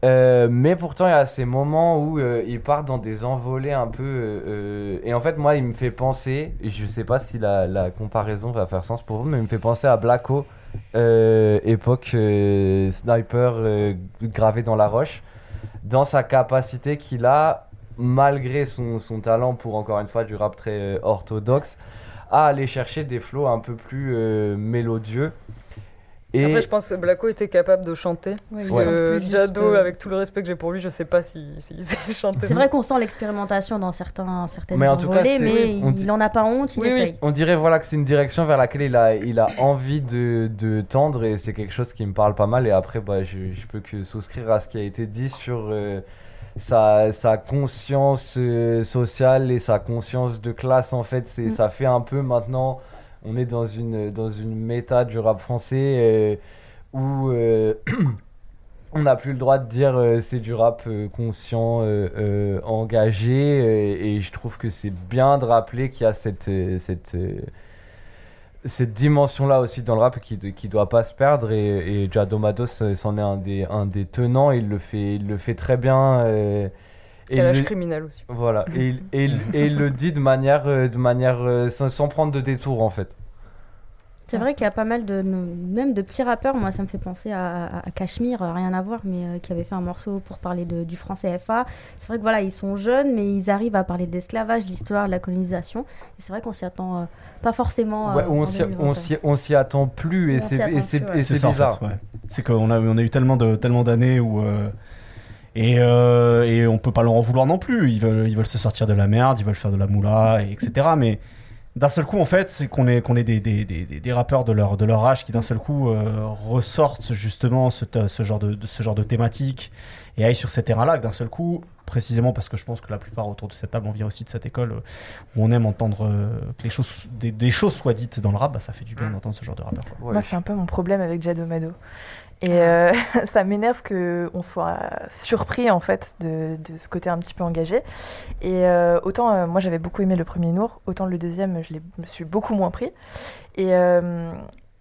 Speaker 6: Euh, mais pourtant, il y a ces moments où euh, il part dans des envolées un peu. Euh, et en fait, moi, il me fait penser, et je sais pas si la, comparaison va faire sens pour vous, mais il me fait penser à Blacko, époque sniper gravé dans la roche, dans sa capacité qu'il a, malgré son, talent pour encore une fois du rap très orthodoxe, à aller chercher des flots un peu plus mélodieux.
Speaker 3: Et... Après, je pense que Blacko était capable de chanter. Jado, avec tout le respect que j'ai pour lui, je sais pas s'il si, sait chanter.
Speaker 2: C'est vrai qu'on sent l'expérimentation dans certains, certaines mais envolées, mais il en a pas honte, il essaye.
Speaker 6: On dirait voilà, que c'est une direction vers laquelle il a, il a envie de, de tendre et c'est quelque chose qui me parle pas mal. Et après, bah, je, je peux que souscrire à ce qui a été dit sur. Euh, sa, sa, conscience euh, sociale et sa conscience de classe en fait c'est mm. ça fait un peu maintenant on est dans une, dans une méta du rap français euh, où euh, on n'a plus le droit de dire euh, c'est du rap conscient, engagé, et je trouve que c'est bien de rappeler qu'il y a cette, cette, cette dimension-là aussi dans le rap qui ne doit pas se perdre, et, et Jadomados c'en est un des, un des tenants, il le fait, il le fait très bien.
Speaker 3: Et criminel aussi.
Speaker 6: Voilà, et, et, et, il le dit de manière, euh, de manière euh, sans, prendre de détour en fait.
Speaker 2: C'est vrai qu'il y a pas mal de, même de petits rappeurs, moi ça me fait penser à, à, Cachemire, euh, rien à voir, mais qui avait fait un morceau pour parler de, du français FA. C'est vrai que voilà, ils sont jeunes, mais ils arrivent à parler de l'esclavage, de l'histoire, de la colonisation. Et c'est vrai qu'on s'y attend pas forcément.
Speaker 6: Ouais, on s'y attend plus, et c'est bizarre.
Speaker 4: C'est qu'on a, on a eu tellement d'années tellement où et, euh, et on peut pas leur en vouloir non plus. Ils veulent, ils veulent se sortir de la merde, ils veulent faire de la moula, etc. Mais d'un seul coup, en fait, c'est qu'on est, qu'on est des, des, des, des, rappeurs de leur, de leur âge qui, d'un seul coup, euh, ressortent justement ce, ce, genre de, ce genre de thématique et aillent sur ces terrains-là. D'un seul coup, précisément parce que je pense que la plupart autour de cette table, on vient aussi de cette école où on aime entendre euh, que les choses, des, des, choses soient dites dans le rap, bah, ça fait du bien d'entendre ce genre de rappeur.
Speaker 7: Moi, c'est un peu mon problème avec Jadomado. Et euh, ça m'énerve qu'on soit surpris en fait de, ce côté un petit peu engagé. Et euh, autant euh, moi j'avais beaucoup aimé le premier Nour, autant le deuxième je me suis beaucoup moins pris. Et,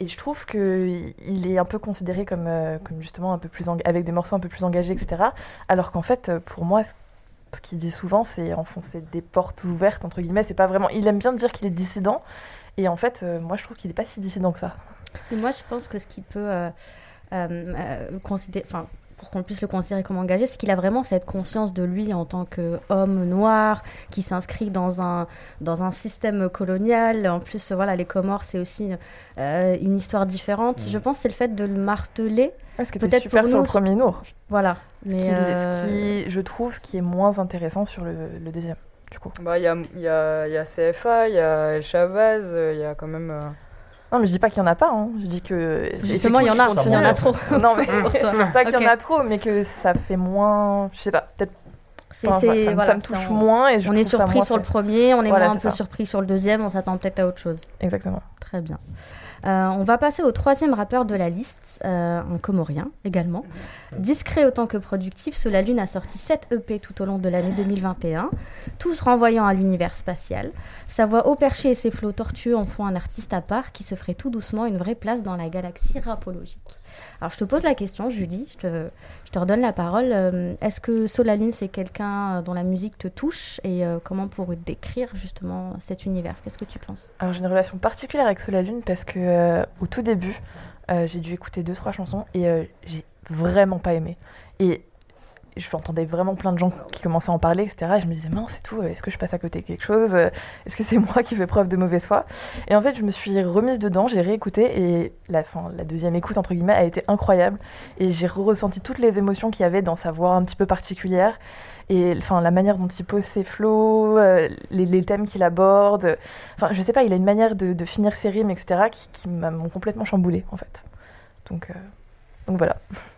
Speaker 7: je trouve qu'il est un peu considéré comme, comme justement un peu plus avec des morceaux un peu plus engagés, etc. Alors qu'en fait pour moi ce qu'il dit souvent c'est enfoncer des portes ouvertes entre guillemets. C'est pas vraiment. Il aime bien dire qu'il est dissident. Et en fait moi je trouve qu'il est pas si dissident que ça.
Speaker 2: Et moi je pense que ce qui peut euh, euh, enfin pour qu'on puisse le considérer comme engagé, c'est qu'il a vraiment cette conscience de lui en tant qu'homme noir qui s'inscrit dans un, dans un système colonial. En plus, voilà, les Comores, c'est aussi euh, une histoire différente. Mm. Je pense que c'est le fait de le marteler.
Speaker 7: Ah, peut-être super sur le premier Nour.
Speaker 2: Voilà.
Speaker 7: Mais ce qui, je trouve, ce qui est moins intéressant sur le, deuxième. Du coup.
Speaker 3: Bah, il y, a, y, a, y a CFA, il y a El Chavaz, il y a quand même.
Speaker 7: Non, mais je dis pas qu'il y en a pas. Hein. Je dis que
Speaker 2: justement il y en a, il y en a trop.
Speaker 7: non, mais pas qu'il y en a trop, mais que ça fait moins. Je sais pas, peut-être. ça, me touche moins et
Speaker 2: on est surpris sur le premier, on est moins un peu surpris sur le deuxième, on s'attend peut-être à autre chose.
Speaker 7: Exactement.
Speaker 2: Très bien. Euh, on va passer au troisième rappeur de la liste, euh, un comorien également. Discret autant que productif, Sola Lune a sorti 7 EP tout au long de l'année 2021, tous renvoyant à l'univers spatial. Sa voix haut perché et ses flots tortueux en font un artiste à part qui se ferait tout doucement une vraie place dans la galaxie rapologique. Alors je te pose la question, Julie, je te, je te redonne la parole. Euh, est-ce que Solalune, c'est quelqu'un dont la musique te touche et euh, comment pour décrire justement cet univers? Qu'est-ce que tu penses?
Speaker 7: Alors j'ai une relation particulière avec Solalune parce que euh, au tout début, j'ai dû écouter deux trois chansons et j'ai vraiment pas aimé. J'entendais vraiment plein de gens qui commençaient à en parler, etc. Et je me disais, mince, c'est tout, est-ce que je passe à côté de quelque chose Est-ce que c'est moi qui fais preuve de mauvaise foi? Et en fait, je me suis remise dedans, j'ai réécouté, et la, deuxième écoute, entre guillemets, a été incroyable. Et j'ai ressenti toutes les émotions qu'il y avait dans sa voix un petit peu particulière. Et enfin, la manière dont il pose ses flots, euh, les, thèmes qu'il aborde. Enfin, je sais pas, il a une manière de, finir ses rimes, etc., qui, m'a complètement chamboulé, en fait. Euh, donc voilà.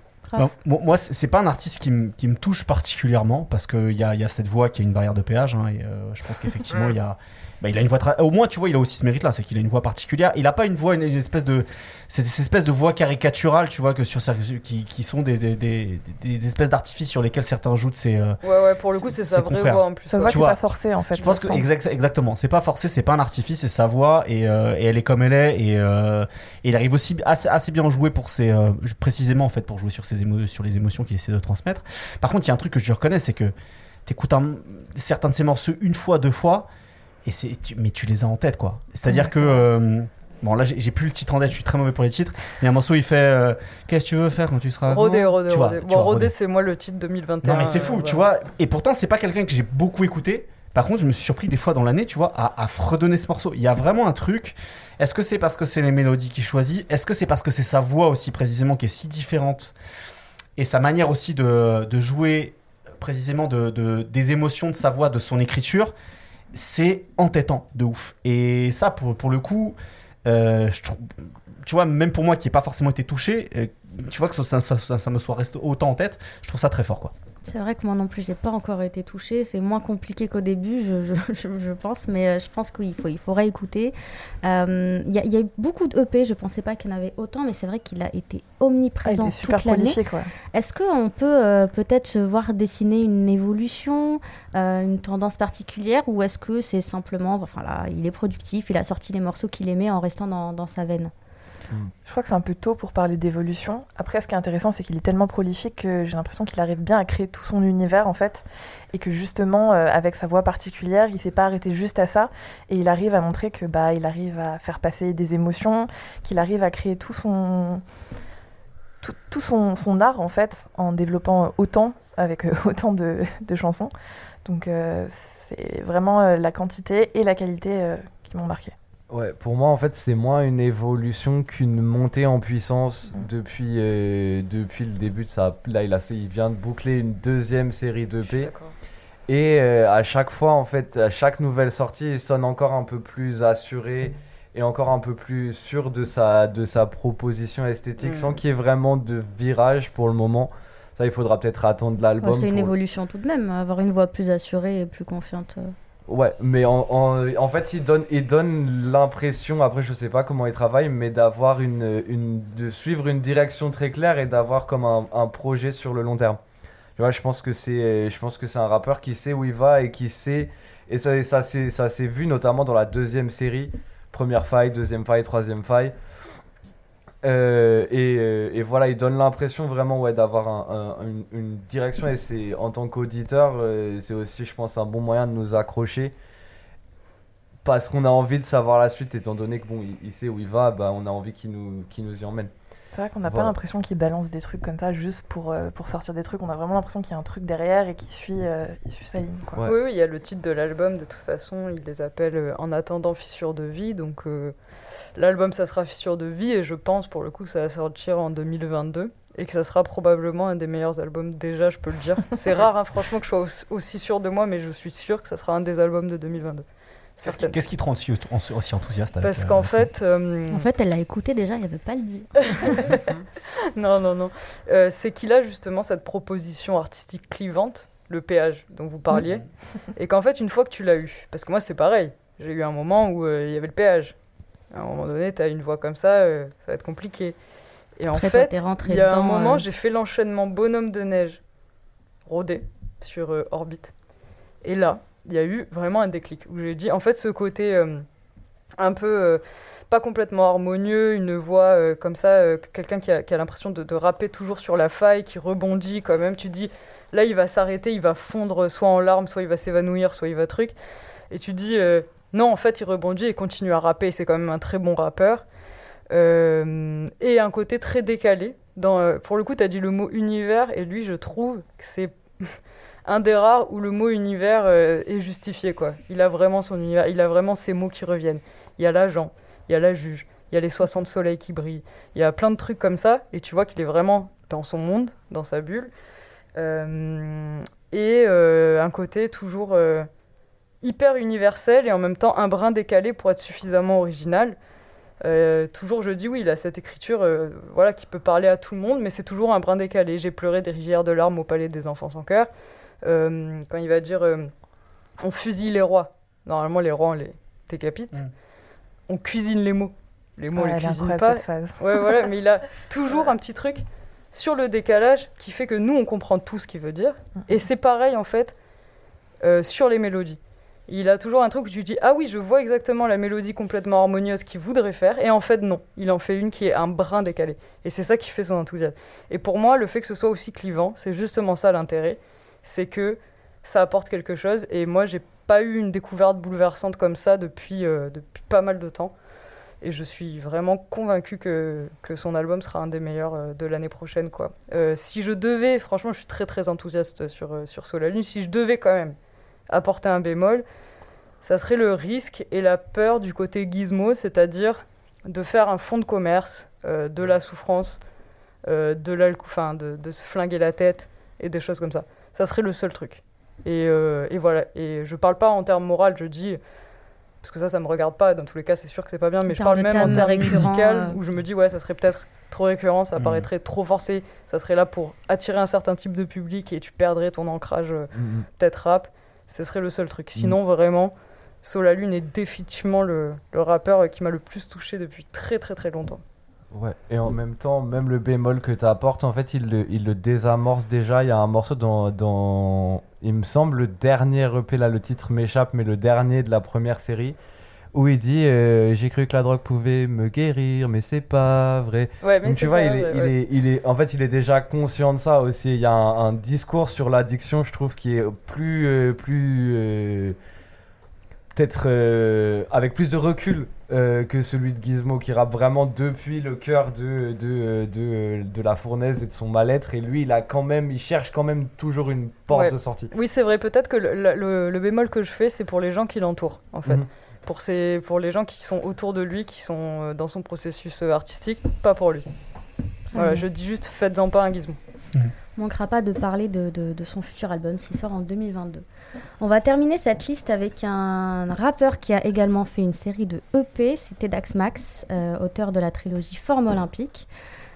Speaker 4: moi, c'est pas un artiste qui, me touche particulièrement parce qu'il y a, y a, cette voix qui a une barrière de péage. Hein, et euh, je pense qu'effectivement, il y a, bah, il a une voix au moins tu vois il a aussi ce mérite là c'est qu'il a une voix particulière. Il a pas une voix une, espèce de cette espèce de voix caricaturale tu vois que sur qui, qui sont des, des, des, des espèces d'artifices sur lesquels certains jouent de ses
Speaker 3: euh, ouais ouais pour le coup c'est sa vraie voix en plus.
Speaker 7: Sa voix c'est pas forcé en fait
Speaker 4: je pense que exactement. C'est pas forcé c'est pas un artifice c'est sa voix et, euh, et, elle est comme elle est et, euh, et il arrive aussi assez, assez bien jouer pour ses précisément en fait pour jouer sur ses sur les émotions qu'il essaie de transmettre. Par contre il y a un truc que je reconnais c'est que t'écoutes certains de ses morceaux une fois deux fois et c'est mais tu les as en tête quoi. C'est à dire que euh, bon là j'ai plus le titre en tête je suis très mauvais pour les titres il y a un morceau il fait euh, qu'est-ce que tu veux faire quand tu seras
Speaker 3: Rodé Rodé Rodé. bon Rodé c'est moi le titre 2021
Speaker 4: non mais c'est fou tu vois. Et pourtant c'est pas quelqu'un que j'ai beaucoup écouté. Par contre je me suis surpris des fois dans l'année tu vois à, à redonner ce morceau. Il y a vraiment un truc. Est-ce que c'est parce que c'est les mélodies qu'il choisit? Est-ce que c'est parce que c'est sa voix aussi précisément qui est si différente? Et sa manière aussi de, de jouer précisément de, de, des émotions de sa voix de son écriture? C'est entêtant de ouf. Et ça, pour, pour le coup, euh, tu vois, même pour moi qui n'ai pas forcément été touché, euh, tu vois que ça, me soit resté autant en tête, je trouve ça très fort, quoi.
Speaker 2: C'est vrai que moi non plus, j'ai pas encore été touchée. C'est moins compliqué qu'au début, je, je, je, pense, mais euh, je pense qu'il faut, il faudrait écouter. Il euh, y, y, a eu beaucoup d'EP, je pensais pas qu'il y en avait autant, mais c'est vrai qu'il a été omniprésent ah, toute l'année. Est-ce qu'on peut euh, peut-être voir dessiner une évolution, une tendance particulière, ou est-ce que c'est simplement, enfin là, il est productif, il a sorti les morceaux qu'il aimait en restant dans, dans sa veine?
Speaker 7: Je crois que c'est un peu tôt pour parler d'évolution. Après, ce qui est intéressant, c'est qu'il est tellement prolifique que j'ai l'impression qu'il arrive bien à créer tout son univers, en fait. Et que justement, euh, avec sa voix particulière, il s'est pas arrêté juste à ça. Et il arrive à montrer que bah, il arrive à faire passer des émotions, qu'il arrive à créer tout son. Tout, son, son, art, en fait, en développant autant, avec euh, autant de, de, chansons. Donc, euh, c'est vraiment la quantité et la qualité qui m'ont marqué.
Speaker 6: Ouais, pour moi, en fait, c'est moins une évolution qu'une montée en puissance mm. depuis, euh, depuis le début de sa. Là, il, a, il vient de boucler une deuxième série d'EP. Et euh, à chaque fois, en fait, à chaque nouvelle sortie, il sonne encore un peu plus assuré et encore un peu plus sûr de sa, de sa proposition esthétique, sans mm. qu'il y ait vraiment de virage pour le moment. Ça, il faudra peut-être attendre l'album.
Speaker 2: c'est une évolution tout de même, avoir une voix plus assurée et plus confiante.
Speaker 6: Ouais, mais en, en, fait, il donne, il donne l'impression, après je sais pas comment il travaille, mais d'avoir une, une, de suivre une direction très claire et d'avoir comme un, un, projet sur le long terme. Tu vois, je pense que c'est, un rappeur qui sait où il va et qui sait, et ça, ça s'est vu notamment dans la deuxième série, première faille, deuxième faille, troisième faille. Euh, euh, et, voilà, il donne l'impression vraiment ouais, d'avoir une, direction. Et c'est en tant qu'auditeur, euh, c'est aussi, je pense, un bon moyen de nous accrocher. Parce qu'on a envie de savoir la suite, étant donné que bon, il, sait où il va, bah, on a envie qu'il nous, nous y emmène.
Speaker 7: C'est vrai qu'on n'a pas l'impression qu'il balance des trucs comme ça juste pour, pour sortir des trucs. On a vraiment l'impression qu'il y a un truc derrière et qu'il suit, il suit sa ligne.
Speaker 3: Oui, oui, il y a le titre de l'album. De toute façon, il les appelle En attendant fissure de vie. Donc L'album, ça sera Fissure de vie, et je pense pour le coup que ça va sortir en 2022 et que ça sera probablement un des meilleurs albums déjà, je peux le dire. C'est rare, hein, franchement, que je sois aussi sûr de moi, mais je suis sûr que ça sera un des albums de 2022.
Speaker 4: Qu'est-ce qui te rend aussi, enthousiaste
Speaker 3: Parce qu'en fait... Euh,
Speaker 2: en fait, elle l'a écouté déjà, il n'y avait pas le dit.
Speaker 3: non, non, non. Euh, c'est qu'il a justement cette proposition artistique clivante, le péage dont vous parliez, et qu'en fait, une fois que tu l'as eu, parce que moi c'est pareil, j'ai eu un moment où euh, il y avait le péage, à un moment donné, tu as une voix comme ça, euh, ça va être compliqué. Et en fait, il y a un moment, euh. j'ai fait l'enchaînement Bonhomme de neige, rodé, sur euh, Orbit. Et là, il y a eu vraiment un déclic, où j'ai dit, en fait, ce côté un peu pas complètement harmonieux, une voix comme ça, quelqu'un qui a, a l'impression de, rapper toujours sur la faille, qui rebondit quand même, tu dis, là, il va s'arrêter, il va fondre soit en larmes, soit il va s'évanouir, soit il va truc. Et tu dis, non, en fait, il rebondit et continue à rapper. C'est quand même un très bon rappeur. Euh, et un côté très décalé. Euh, pour le coup, tu as dit le mot univers, et lui, je trouve que c'est un des rares où le mot univers est justifié, quoi. Il a vraiment son univers, il a vraiment ces mots qui reviennent. Il y a l'agent, il y a la juge, il y a les 60 soleils qui brillent, il y a plein de trucs comme ça, et tu vois qu'il est vraiment dans son monde, dans sa bulle. et un côté toujours hyper universel et en même temps un brin décalé pour être suffisamment original. Euh, toujours, je dis oui, il a cette écriture euh, voilà, qui peut parler à tout le monde, mais c'est toujours un brin décalé. J'ai pleuré des rivières de larmes au palais des enfants sans cœur. Euh, quand il va dire on fusille les rois, normalement les rois on les décapite. Mm. On cuisine les mots. Les mots, on les cuisine pas. Ouais, voilà, mais il a toujours un petit truc sur le décalage qui fait que nous on comprend tout ce qu'il veut dire. Mm. Et c'est pareil en fait sur les mélodies il a toujours un truc où tu dis ah oui je vois exactement la mélodie complètement harmonieuse qu'il voudrait faire et en fait non il en fait une qui est un brin décalé et c'est ça qui fait son enthousiasme et pour moi le fait que ce soit aussi clivant c'est justement ça l'intérêt c'est que ça apporte quelque chose. Et moi j'ai pas eu une découverte bouleversante comme ça depuis, euh, depuis pas mal de temps. Et je suis vraiment convaincu que, que son album sera un des meilleurs euh, de l'année prochaine quoi. Euh, si je devais franchement je suis très très enthousiaste sur, sur Solalune si je devais quand même apporter un bémol, ça serait le risque et la peur du côté gizmo, c'est-à-dire de faire un fonds de commerce de la souffrance, de, de, de, se flinguer la tête et des choses comme ça. Ça serait le seul truc. Et, euh, et voilà. Et je parle pas en termes moraux, je dis parce que ça, ça me regarde pas. Dans tous les cas, c'est sûr que c'est pas bien, mais je parle même en termes musical où je me dis ouais, ça serait peut-être trop récurrent, ça mm. paraîtrait trop forcé. Ça serait là pour attirer un certain type de public et tu perdrais ton ancrage mm, mm. peut-être rap. Ce serait le seul truc. Mm. Sinon, vraiment, Solalune est définitivement le, le rappeur qui m'a le plus touché depuis très très très longtemps.
Speaker 6: Ouais, et en même temps, même le bémol que tu apportes, en fait, il le, il le désamorce déjà. Il y a un morceau dans, dans, il me semble, le dernier EP, là, le titre m'échappe, mais le dernier de la première série, où il dit euh, J'ai cru que la drogue pouvait me guérir, mais c'est pas vrai.
Speaker 3: Donc
Speaker 6: tu vois, il, est, il, est, il, est, en fait, il est déjà conscient de ça aussi. Il y a un, discours sur l'addiction, je trouve, qui est plus. Euh, plus euh, Peut-être avec plus de recul que celui de Gizmo, qui rappe vraiment depuis le cœur de, de, de, de, la fournaise et de son mal-être. Et lui, il, a quand même, il cherche quand même toujours une porte de sortie.
Speaker 3: Oui, c'est vrai. Peut-être que le, le, bémol que je fais, c'est pour les gens qui l'entourent, en fait. Mhm pour, pour les gens qui sont autour de lui, qui sont euh, dans son processus euh, artistique, pas pour lui. Voilà, je dis juste, faites-en pas un gizmo.
Speaker 2: Mmh. manquera pas de parler de, son futur album s'il sort en 2022. On va terminer cette liste avec un rappeur qui a également fait une série de EP, c'était Dax Max, euh, auteur de la trilogie Forme Olympique.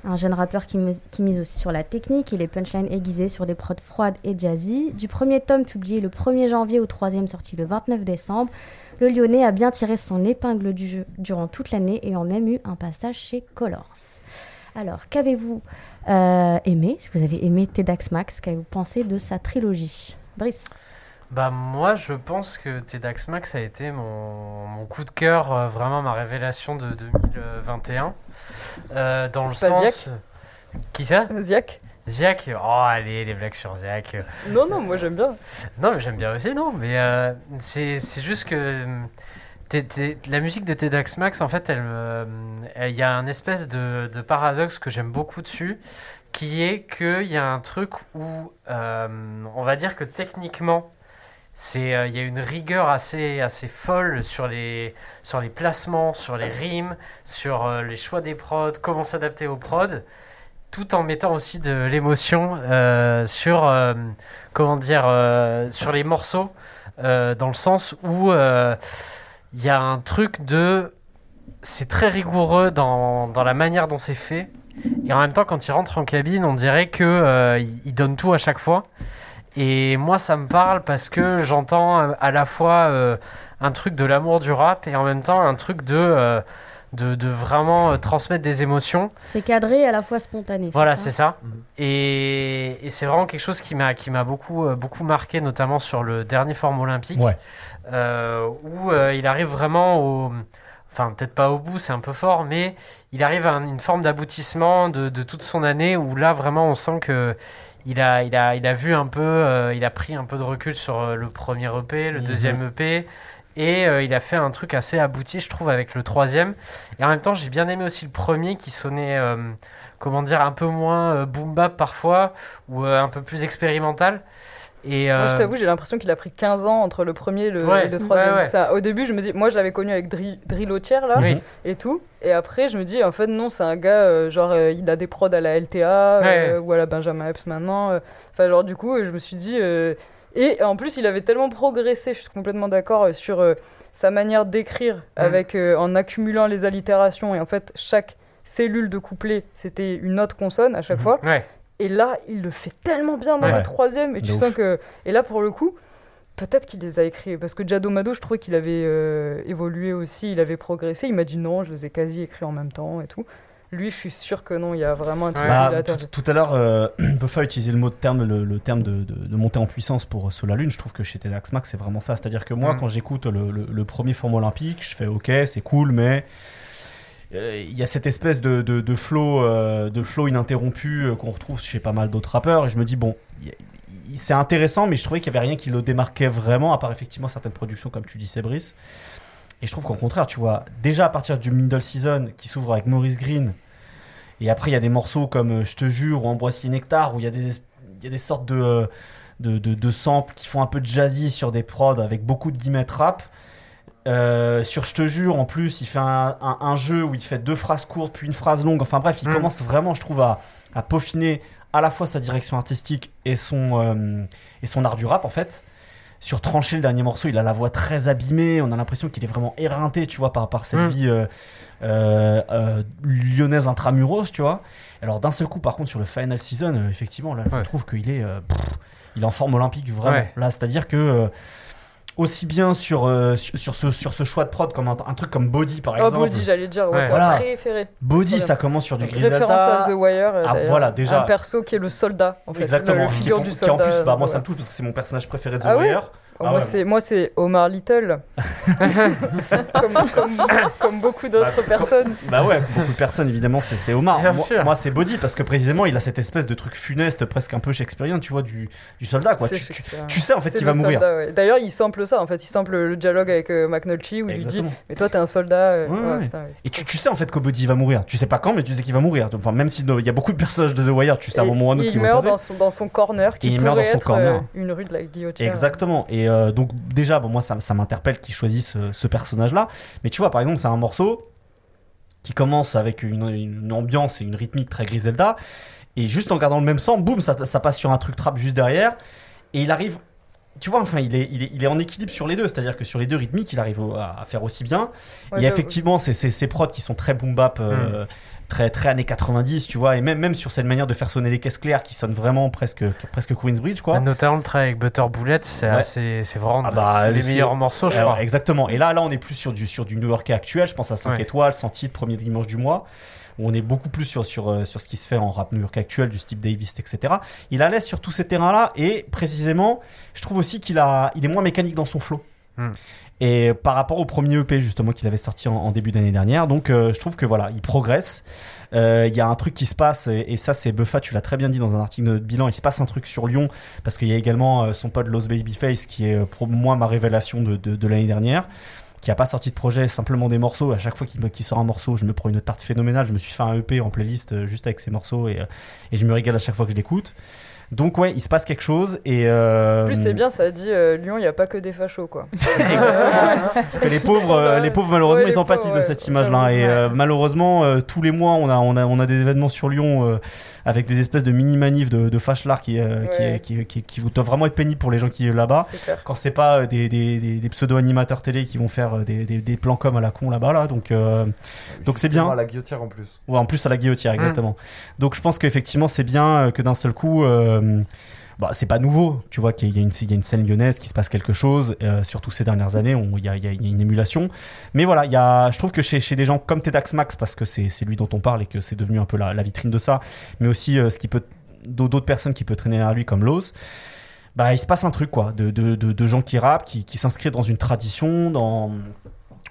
Speaker 2: Un jeune rappeur qui, mise aussi sur la technique et les punchlines aiguisées sur des prods froides et jazzy. Du premier tome publié le 1er janvier au troisième sorti le 29 décembre, le Lyonnais a bien tiré son épingle du jeu durant toute l'année et a même eu un passage chez Colors. Alors, qu'avez-vous euh, aimé? Si vous avez aimé Tedax Max, qu'avez-vous pensé de sa trilogie? Brice
Speaker 5: bah moi je pense que Tedax Max a été mon, coup de cœur, euh, vraiment ma révélation de 2021. Euh, dans le sens... Qui ça?
Speaker 3: Ziak
Speaker 5: Ziak, oh allez, les blagues sur Ziak.
Speaker 3: Non, non, moi j'aime bien.
Speaker 5: Non, mais j'aime bien aussi, non. Mais euh, c'est juste que euh, la musique de Tedax Max, en fait, il y a un espèce de, paradoxe que j'aime beaucoup dessus, qui est qu'il y a un truc où euh, on va dire que techniquement, il y a une rigueur assez, assez folle sur les, sur les placements, sur les rimes, sur les choix des prods, comment s'adapter aux prods tout en mettant aussi de l'émotion euh, sur euh, comment dire euh, sur les morceaux dans le sens où il y a un truc de c'est très rigoureux dans, dans, la manière dont c'est fait. Et en même temps quand il rentre en cabine on dirait que il donne tout à chaque fois. Et moi ça me parle parce que j'entends à la fois un truc de l'amour du rap et en même temps un truc de de, vraiment euh, transmettre des émotions.
Speaker 2: C'est cadré à la fois spontané.
Speaker 5: Voilà, c'est ça. Mhm. Et, c'est vraiment quelque chose qui m'a qui m'a beaucoup euh, beaucoup marqué, notamment sur le dernier forme olympique, euh, où il arrive vraiment au, enfin peut-être pas au bout, c'est un peu fort, mais il arrive à une forme d'aboutissement de, toute son année, où là vraiment on sent que il a, il a, il a vu un peu, il a pris un peu de recul sur le premier EP, le mhm. deuxième EP. Et euh, il a fait un truc assez abouti, je trouve, avec le troisième. Et en même temps, j'ai bien aimé aussi le premier qui sonnait, euh, comment dire, un peu moins euh, boom bap parfois, ou un peu plus expérimental.
Speaker 3: Et Moi, je t'avoue, j'ai l'impression qu'il a pris 15 ans entre le premier et le, troisième. Ça, au début, je me dis, moi, je l'avais connu avec Drill, là, et tout. Et après, je me dis, en fait, non, c'est un gars, genre, il a des prods à la LTA ou à la Benjamin Epps maintenant. Enfin, genre, du coup, je me suis dit. Et en plus, il avait tellement progressé, je suis complètement d'accord, sur sa manière d'écrire mm. avec euh, en accumulant les allitérations et en fait chaque cellule de couplet c'était une autre consonne à chaque mm-hmm. fois. Et là, il le fait tellement bien dans le troisième et tu sens que et là pour le coup, peut-être qu'il les a écrits parce que Jadomado, je trouvais qu'il avait euh, évolué aussi, il avait progressé. Il m'a dit non, je les ai quasi écrits en même temps et tout. Lui, je suis sûr que non, il y a vraiment un truc.
Speaker 4: Bah, tout, à l'heure, euh, Buffa a utilisé le mot de terme, le, terme de, de, monter en puissance pour Sola Lune. Je trouve que chez Tedax Max, c'est vraiment ça. C'est-à-dire que moi, mm. quand j'écoute le, premier forme olympique, je fais OK, c'est cool, mais euh, il y a cette espèce de, de, flow, euh, de flow ininterrompu euh, qu'on retrouve chez pas mal d'autres rappeurs. Et je me dis, bon, c'est intéressant, mais je trouvais qu'il n'y avait rien qui le démarquait vraiment, à part effectivement certaines productions, comme tu dis, Brice. Et je trouve qu'au contraire, tu vois, déjà à partir du middle season qui s'ouvre avec Maurice Green, et après il y a des morceaux comme euh, Je te jure ou Ambroisie Nectar où il y a des, il y a des sortes de, euh, de, de, samples qui font un peu de jazzy sur des prods avec beaucoup de guillemets rap. Euh, sur Je te jure, en plus, il fait un, un, jeu où il fait deux phrases courtes puis une phrase longue. Enfin bref, il mm. commence vraiment, je trouve, à, à, peaufiner à la fois sa direction artistique et son, et son art du rap en fait sur Tranché, le dernier morceau, il a la voix très abîmée. On a l'impression qu'il est vraiment éreinté, tu vois, par, par cette mm. vie euh, euh, euh, lyonnaise intramuros, tu vois. Alors, d'un seul coup, par contre, sur le final season, effectivement, là, je trouve qu'il est, il est en forme olympique, vraiment. Là, c'est-à-dire que aussi bien sur, sur, ce, sur ce choix de prod comme un, truc comme Body par oh, exemple.
Speaker 3: Body, j'allais dire, ouais, voilà. préféré.
Speaker 4: Body, ça commence sur du Griselda.
Speaker 3: Référence à The Wire.
Speaker 4: Ah, voilà, déjà.
Speaker 3: Un perso qui est le soldat, en fait.
Speaker 4: Exactement.
Speaker 3: Le, figure
Speaker 4: qui,
Speaker 3: du soldat.
Speaker 4: en plus, bah, moi, ça me touche parce que c'est mon personnage préféré de The ah Wire.
Speaker 3: Oh, ah moi, c'est, Omar Little. comme, beaucoup d'autres bah, personnes.
Speaker 4: bah ouais, beaucoup de personnes, évidemment, c'est, Omar. moi, c'est Body parce que précisément, il a cette espèce de truc funeste, presque un peu shakespearien, tu vois, du, du soldat, quoi. Tu, tu, sais en fait qu'il va mourir.
Speaker 3: D'ailleurs, il sample ça, en fait. Il sample le dialogue avec euh, McNulty où il lui dit Mais toi, t'es un soldat. Euh,
Speaker 4: et tu, sais en fait que Body va mourir. Tu sais pas quand, mais tu sais qu'il va mourir. Enfin, même s'il y a beaucoup de personnages de The Wire, tu sais à un moment ou un autre
Speaker 3: qui Il meurt dans son, dans son corner, qui pourrait être euh, une rue de la guillotine.
Speaker 4: Exactement. Et donc, déjà, bon, moi, ça, ça m'interpelle qu'ils choisissent ce, personnage-là. Mais tu vois, par exemple, c'est un morceau qui commence avec une, ambiance et une rythmique très Griselda. Et juste en gardant le même son, boum, ça, passe sur un truc trap juste derrière. Et il arrive tu vois, enfin, il est, il est, en équilibre sur les deux, c'est-à-dire que sur les deux rythmiques, il arrive à, faire aussi bien. et effectivement, c'est ces prods qui sont très boom bap, euh, hmm très très années 90 tu vois et même même sur cette manière de faire sonner les caisses claires qui sonnent vraiment presque presque Queensbridge quoi
Speaker 5: notamment le travail avec Butter Bullet c'est c'est vraiment ah bah, les meilleurs morceaux je crois
Speaker 4: exactement et là là on est plus sur du sur du New Yorkais actuel je pense à 5 étoiles 100 titres premier dimanche du mois où on est beaucoup plus sur, sur, euh, sur ce qui se fait en rap New York actuel, du Steve Davis, etc. Il a l'aise sur tous ces terrains-là, et précisément, je trouve aussi qu'il a, il est moins mécanique dans son flow. Hmm. Et par rapport au premier EP justement qu'il avait sorti en, début d'année dernière, donc euh, je trouve que voilà, il progresse. Euh, il y a un truc qui se passe et, ça c'est Buffa, tu l'as très bien dit dans un article de bilan. Il se passe un truc sur Lyon parce qu'il y a également euh, son pote Lost Babyface qui est pour moi ma révélation de, de, l'année dernière qui a pas sorti de projet, simplement des morceaux. À chaque fois qu'il sort un morceau, je me prends une tarte phénoménale. Je me suis fait un EP en playlist juste avec ces morceaux et, et je me régale à chaque fois que je l'écoute. Donc ouais, il se passe quelque chose et. Euh...
Speaker 3: En plus c'est bien, ça dit euh, Lyon, il n'y a pas que des fachos quoi.
Speaker 4: Parce que les pauvres, euh, les pauvres malheureusement, ils sympathisent de cette image-là et euh, malheureusement tous les mois on a on a on a des événements sur Lyon avec des espèces de mini manifs de, de fâche-lards qui, qui, qui, qui, doivent vraiment être pénibles pour les gens qui vivent là-bas. Quand c'est pas des, des, des, pseudo-animateurs télé qui vont faire des, des, plans comme à la con là-bas là, donc donc c'est bien.
Speaker 6: À la guillotière en plus.
Speaker 4: Ouais, en plus à la guillotière exactement. Donc je pense qu'effectivement c'est bien que d'un seul coup euh, bah, c'est pas nouveau. Tu vois qu'il y, a une, scène lyonnaise qui se passe quelque chose, euh, surtout ces dernières années, il y, a, une émulation. Mais voilà, y a, je trouve que chez, des gens comme Tedax Max, parce que c'est lui dont on parle et que c'est devenu un peu la, vitrine de ça, mais aussi euh, d'autres personnes qui peuvent traîner derrière lui comme Lowe's, bah, il se passe un truc quoi, de, de, gens qui rappent, qui, qui s'inscrivent dans une tradition, dans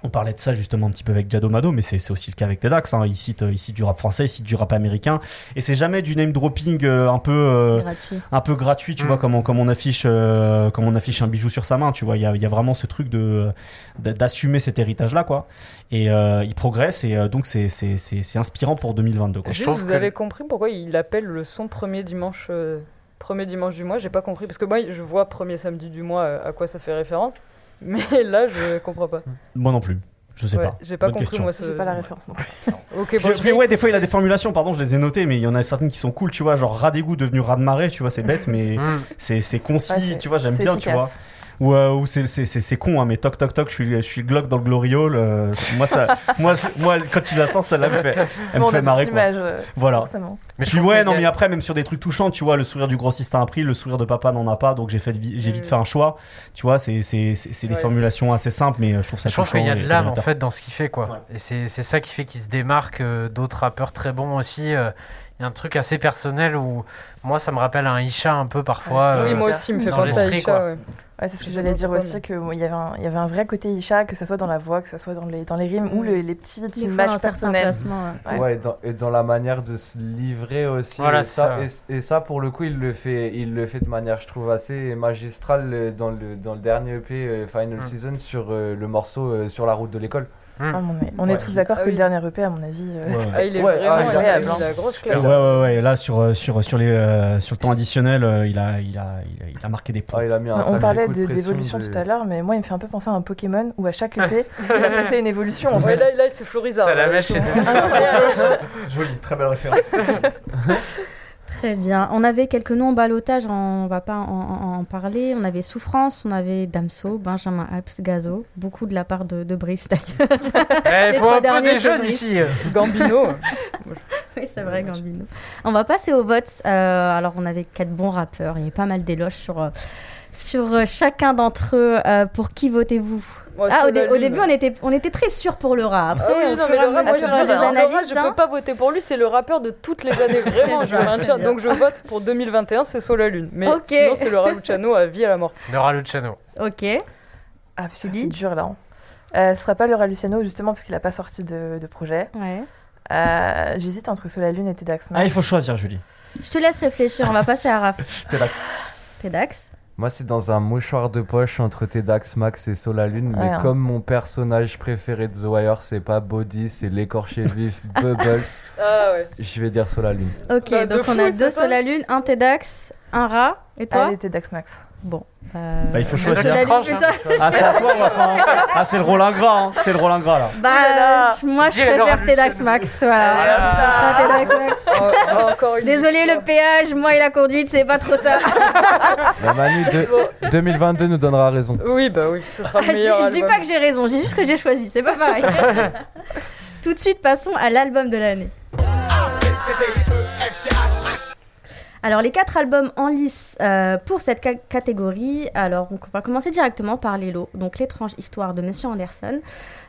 Speaker 4: on parlait de ça justement un petit peu avec Jadomado, mais c'est aussi le cas avec TEDx. Hein. Il, cite, du rap français, il cite du rap américain. Et c'est jamais du name dropping euh, un, peu, euh, gratuit. un peu gratuit, tu mm. vois, comme on, comme, on affiche, euh, comme on affiche un bijou sur sa main. Tu vois, il y a, y a, vraiment ce truc de d'assumer cet héritage-là, quoi. Et il progresse, et donc c'est inspirant pour 2022. Quoi.
Speaker 3: Juste, vous avez compris pourquoi il appelle le son premier dimanche premier dimanche du mois, j'ai pas compris. Parce que moi, je vois premier samedi du mois à quoi ça fait référence. Mais là, je comprends pas.
Speaker 4: Moi non plus. Je sais pas.
Speaker 3: J'ai pas compris,
Speaker 7: question.
Speaker 3: moi,
Speaker 7: J'ai pas la référence non plus.
Speaker 3: ok, bon,
Speaker 4: ouais, des fois, il a des formulations, pardon, je les ai notées, mais il y en a certaines qui sont cool, tu vois, genre rat d'égout devenu rat de marée, tu vois, c'est bête, mais mm. c'est concis, tu vois, j'aime bien, tu vois. Ou, euh, c'est con, hein, mais toc toc toc, je suis, je suis le Glock dans le gloriole. Euh, moi, ça, moi, moi, quand il la sens, ça me fait, elle me fait marrer. Quoi. Euh, voilà. Mais je suis ouais, non, mais après, même sur des trucs touchants, tu vois, le sourire du grossiste a un prix, le sourire de papa n'en a pas, donc j'ai fait, j'ai vite fait un choix. Tu vois, c'est des formulations assez simples, mais je trouve ça.
Speaker 5: Je trouve qu'il y a de l'âme en fait dans ce qu'il fait, quoi. Et c'est ça qui fait qu'il se démarque d'autres rappeurs très bons aussi. Il y a un truc assez personnel où moi ça me rappelle un Isha un peu parfois.
Speaker 3: Oui, moi aussi, il me fait penser à Isha.
Speaker 7: Ouais, c'est ce que j'allais dire aussi, qu'il y, avait un, y avait un vrai côté Isha, que ce soit dans la voix, que ce soit dans les, dans les rimes, ou les, les petites images personnelles.
Speaker 6: Ouais, ouais dans, et dans la manière de se livrer aussi. Voilà, et, ça, Et, ça, pour le coup, il le, fait, il le fait de manière, je trouve, assez magistrale dans le, dans le dernier EP euh, Final mm. Season sur euh, le morceau euh, Sur la route de l'école.
Speaker 7: Hmm. Ah, on est tous d'accord ah que le dernier EP, à mon avis, euh,
Speaker 3: ah, il est vraiment ah, incroyable. Il a, grosse
Speaker 4: claque. Ouais, ouais, ouais. Là, sur, euh, sur, sur, les, euh, sur le temps additionnel, il, a, il, a, il, a, marqué des points.
Speaker 6: il a mis un
Speaker 7: on parlait d'évolution tout à l'heure, mais moi, il me fait un peu penser à un Pokémon où à chaque EP, il a passé une évolution. En
Speaker 3: là, là c'est Florizard.
Speaker 5: Ça la mèche.
Speaker 4: Joli, très belle référence.
Speaker 2: Très bien. On avait quelques noms en balotage, on va pas en, parler. On avait Souffrance, on avait Damso, Benjamin Apps, Gazo. Beaucoup de la part de, de Brice d'ailleurs.
Speaker 5: Il eh, faut un peu des jeunes ici.
Speaker 3: Gambino.
Speaker 2: oui, c'est vrai, Gambino. On va passer au vote. Euh, alors, on avait quatre bons rappeurs. Il y avait pas mal d'éloges sur, euh, sur euh, chacun d'entre eux. pour qui votez-vous ah, au, début, on était, on était très sûr pour le rat. Après, ah
Speaker 3: non, mais le rat, moi, des analyses, je peux hein. pas voter pour lui. C'est le rappeur de toutes les années, vraiment. je maintiens. Donc, je vote pour 2021, c'est Sola Lune. Mais sinon, c'est le Raluciano à vie à la mort.
Speaker 5: Le Raluciano.
Speaker 2: Ok.
Speaker 7: Ah, c'est dur là. Hein. Euh, ce sera pas le Raluciano, justement, parce qu'il a pas sorti de, de projet. Ouais. Euh, J'hésite entre Sola Lune et Tedax
Speaker 4: Ah, il faut choisir, Julie.
Speaker 2: Je te laisse réfléchir. On va passer à Raph.
Speaker 4: Tedax.
Speaker 2: Tedax.
Speaker 6: Moi, c'est dans un mouchoir de poche entre Tedax, Max et Solalune. mais hein. comme mon personnage préféré de The Wire, c'est pas Body, c'est l'écorché vif Bubbles.
Speaker 3: Ah ouais.
Speaker 6: Je vais dire Solalune.
Speaker 2: Ok, bah, donc on a deux Solalune, un Tedax, un rat. Et toi?
Speaker 7: Allez, Tedax Max.
Speaker 2: Bon.
Speaker 4: Euh... Bah, il faut choisir. ah, c'est à toi, Ah, c'est le rôle ingrat, hein. C'est le rôle ingrat, là.
Speaker 2: Bah, moi, je préfère Tedax Max. Voilà. Ah, Max. Oh, oh, Désolé, le péage, moi et la conduite, c'est pas trop ça.
Speaker 6: bah, Manu, 2022 nous donnera raison.
Speaker 3: Oui, bah oui, ce sera le meilleur.
Speaker 2: je, je dis pas que j'ai raison, je dis juste que j'ai choisi. C'est pas pareil. Tout de suite, passons à l'album de l'année. Alors les quatre albums en lice euh, pour cette catégorie, alors on va commencer directement par Lélo, donc l'étrange histoire de Monsieur Anderson.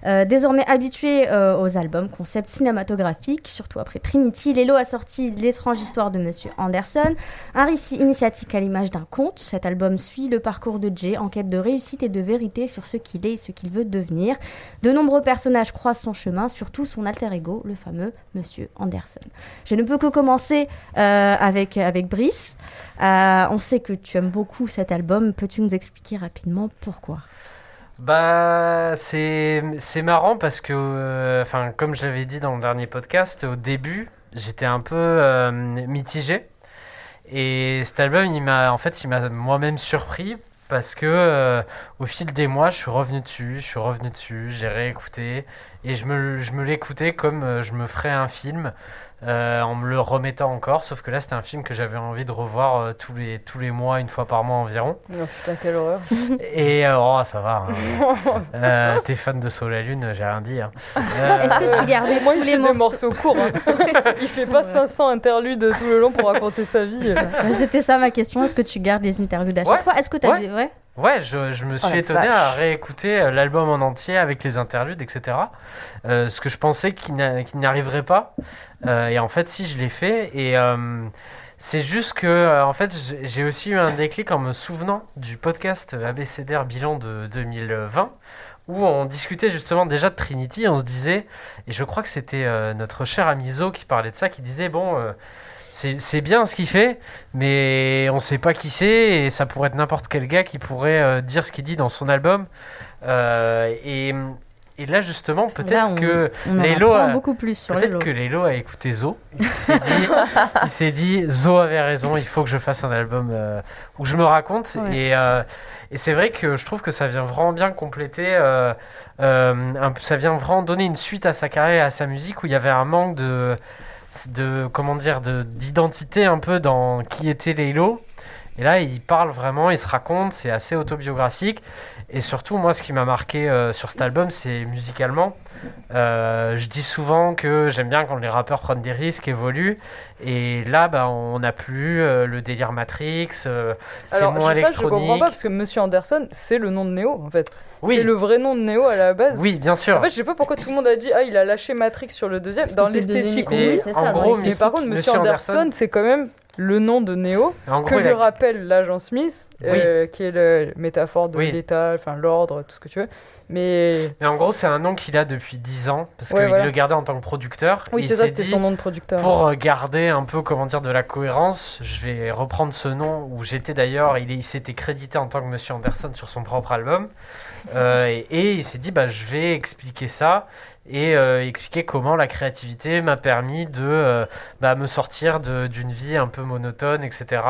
Speaker 2: Euh, désormais habitué euh, aux albums concept cinématographique, surtout après Trinity, Lélo a sorti l'étrange histoire de Monsieur Anderson, un récit initiatique à l'image d'un conte. Cet album suit le parcours de Jay en quête de réussite et de vérité sur ce qu'il est et ce qu'il veut devenir. De nombreux personnages croisent son chemin, surtout son alter ego, le fameux Monsieur Anderson. Je ne peux que commencer avec avec Brice. Euh, on sait que tu aimes beaucoup cet album. Peux-tu nous expliquer rapidement pourquoi?
Speaker 5: Bah, c'est marrant parce que, euh, enfin, comme je l'avais dit dans le dernier podcast, au début, j'étais un peu euh, mitigé. Et cet album, il m'a, en fait, il m'a moi-même surpris parce que au fil des mois, je suis revenu dessus, je suis revenu dessus, j'ai réécouté et je me, je me l'écoutais comme je me ferais un film. Euh, en me le remettant encore. Sauf que là, c'était un film que j'avais envie de revoir euh, tous, les, tous les mois, une fois par mois environ.
Speaker 3: Oh, putain, quelle horreur.
Speaker 5: Et euh, oh, ça va. Hein. T'es fan de Soleil Lune, j'ai rien dit. Hein.
Speaker 2: Est-ce que tu gardais tous
Speaker 3: les
Speaker 2: morceaux,
Speaker 3: morceaux courts hein. Il fait pas 500 interludes tout le long pour raconter sa vie.
Speaker 2: C'était ça ma question. Est-ce que tu gardes les interludes à chaque fois? Est-ce que t'as
Speaker 5: ouais. ouais Ouais, je, je, me suis étonné à réécouter l'album en entier avec les interludes, etc. ce que je pensais qu'il n'y arriverait pas. Euh, et en fait, si, je l'ai fait. Et euh, c'est juste que, euh, en fait, j'ai aussi eu un déclic en me souvenant du podcast ABCDR bilan de 2020 où on discutait justement déjà de Trinity, on se disait, et je crois que c'était notre cher ami Zo qui parlait de ça, qui disait, bon, c'est bien ce qu'il fait, mais on sait pas qui c'est, et ça pourrait être n'importe quel gars qui pourrait dire ce qu'il dit dans son album. et, et là, justement, peut-être que Lélo
Speaker 2: a, beaucoup plus
Speaker 5: peut-être que Lélo a écouté Zo. Il s'est dit, Zo avait raison, il faut que je fasse un album euh, où je me raconte. Et, euh, et c'est vrai que je trouve que ça vient vraiment bien compléter, euh, un, ça vient vraiment donner une suite à sa carrière et à sa musique où il y avait un manque de, de comment dire, d'identité un peu dans qui était Lélo. Et là, il parle vraiment, il se raconte, c'est assez autobiographique. Et surtout, moi, ce qui m'a marqué euh, sur cet album, c'est musicalement. Euh, je dis souvent que j'aime bien quand les rappeurs prennent des risques, évoluent. Et là, bah, on n'a plus euh, le délire Matrix, c'est moins électronique. Ça, je comprends
Speaker 3: pas, parce que Monsieur Anderson, c'est le nom de Neo, en fait. Oui. C'est le vrai nom de Neo à la base.
Speaker 5: Oui, bien sûr.
Speaker 3: En fait, je sais pas pourquoi tout le monde a dit Ah, il a lâché Matrix sur le deuxième. dans l'esthétique, oui.
Speaker 5: c'est ça. Gros,
Speaker 3: mais par contre, Monsieur Anderson c'est quand même le nom de Neo, que lui rappelle l'agent Smith, euh, qui est la métaphore de l'état, enfin l'ordre, tout ce que tu veux. Mais...
Speaker 5: Mais en gros, c'est un nom qu'il a depuis 10 ans, parce qu'il le gardait en tant que producteur.
Speaker 3: Oui, c'est ça, c'était son nom de producteur.
Speaker 5: Pour euh, garder un peu, comment dire, de la cohérence, je vais reprendre ce nom, où j'étais d'ailleurs, il, il s'était crédité en tant que Monsieur Anderson sur son propre album. Euh, et, il s'est dit, bah, je vais expliquer ça et euh, expliquer comment la créativité m'a permis de euh, bah, me sortir d'une vie un peu monotone, etc.,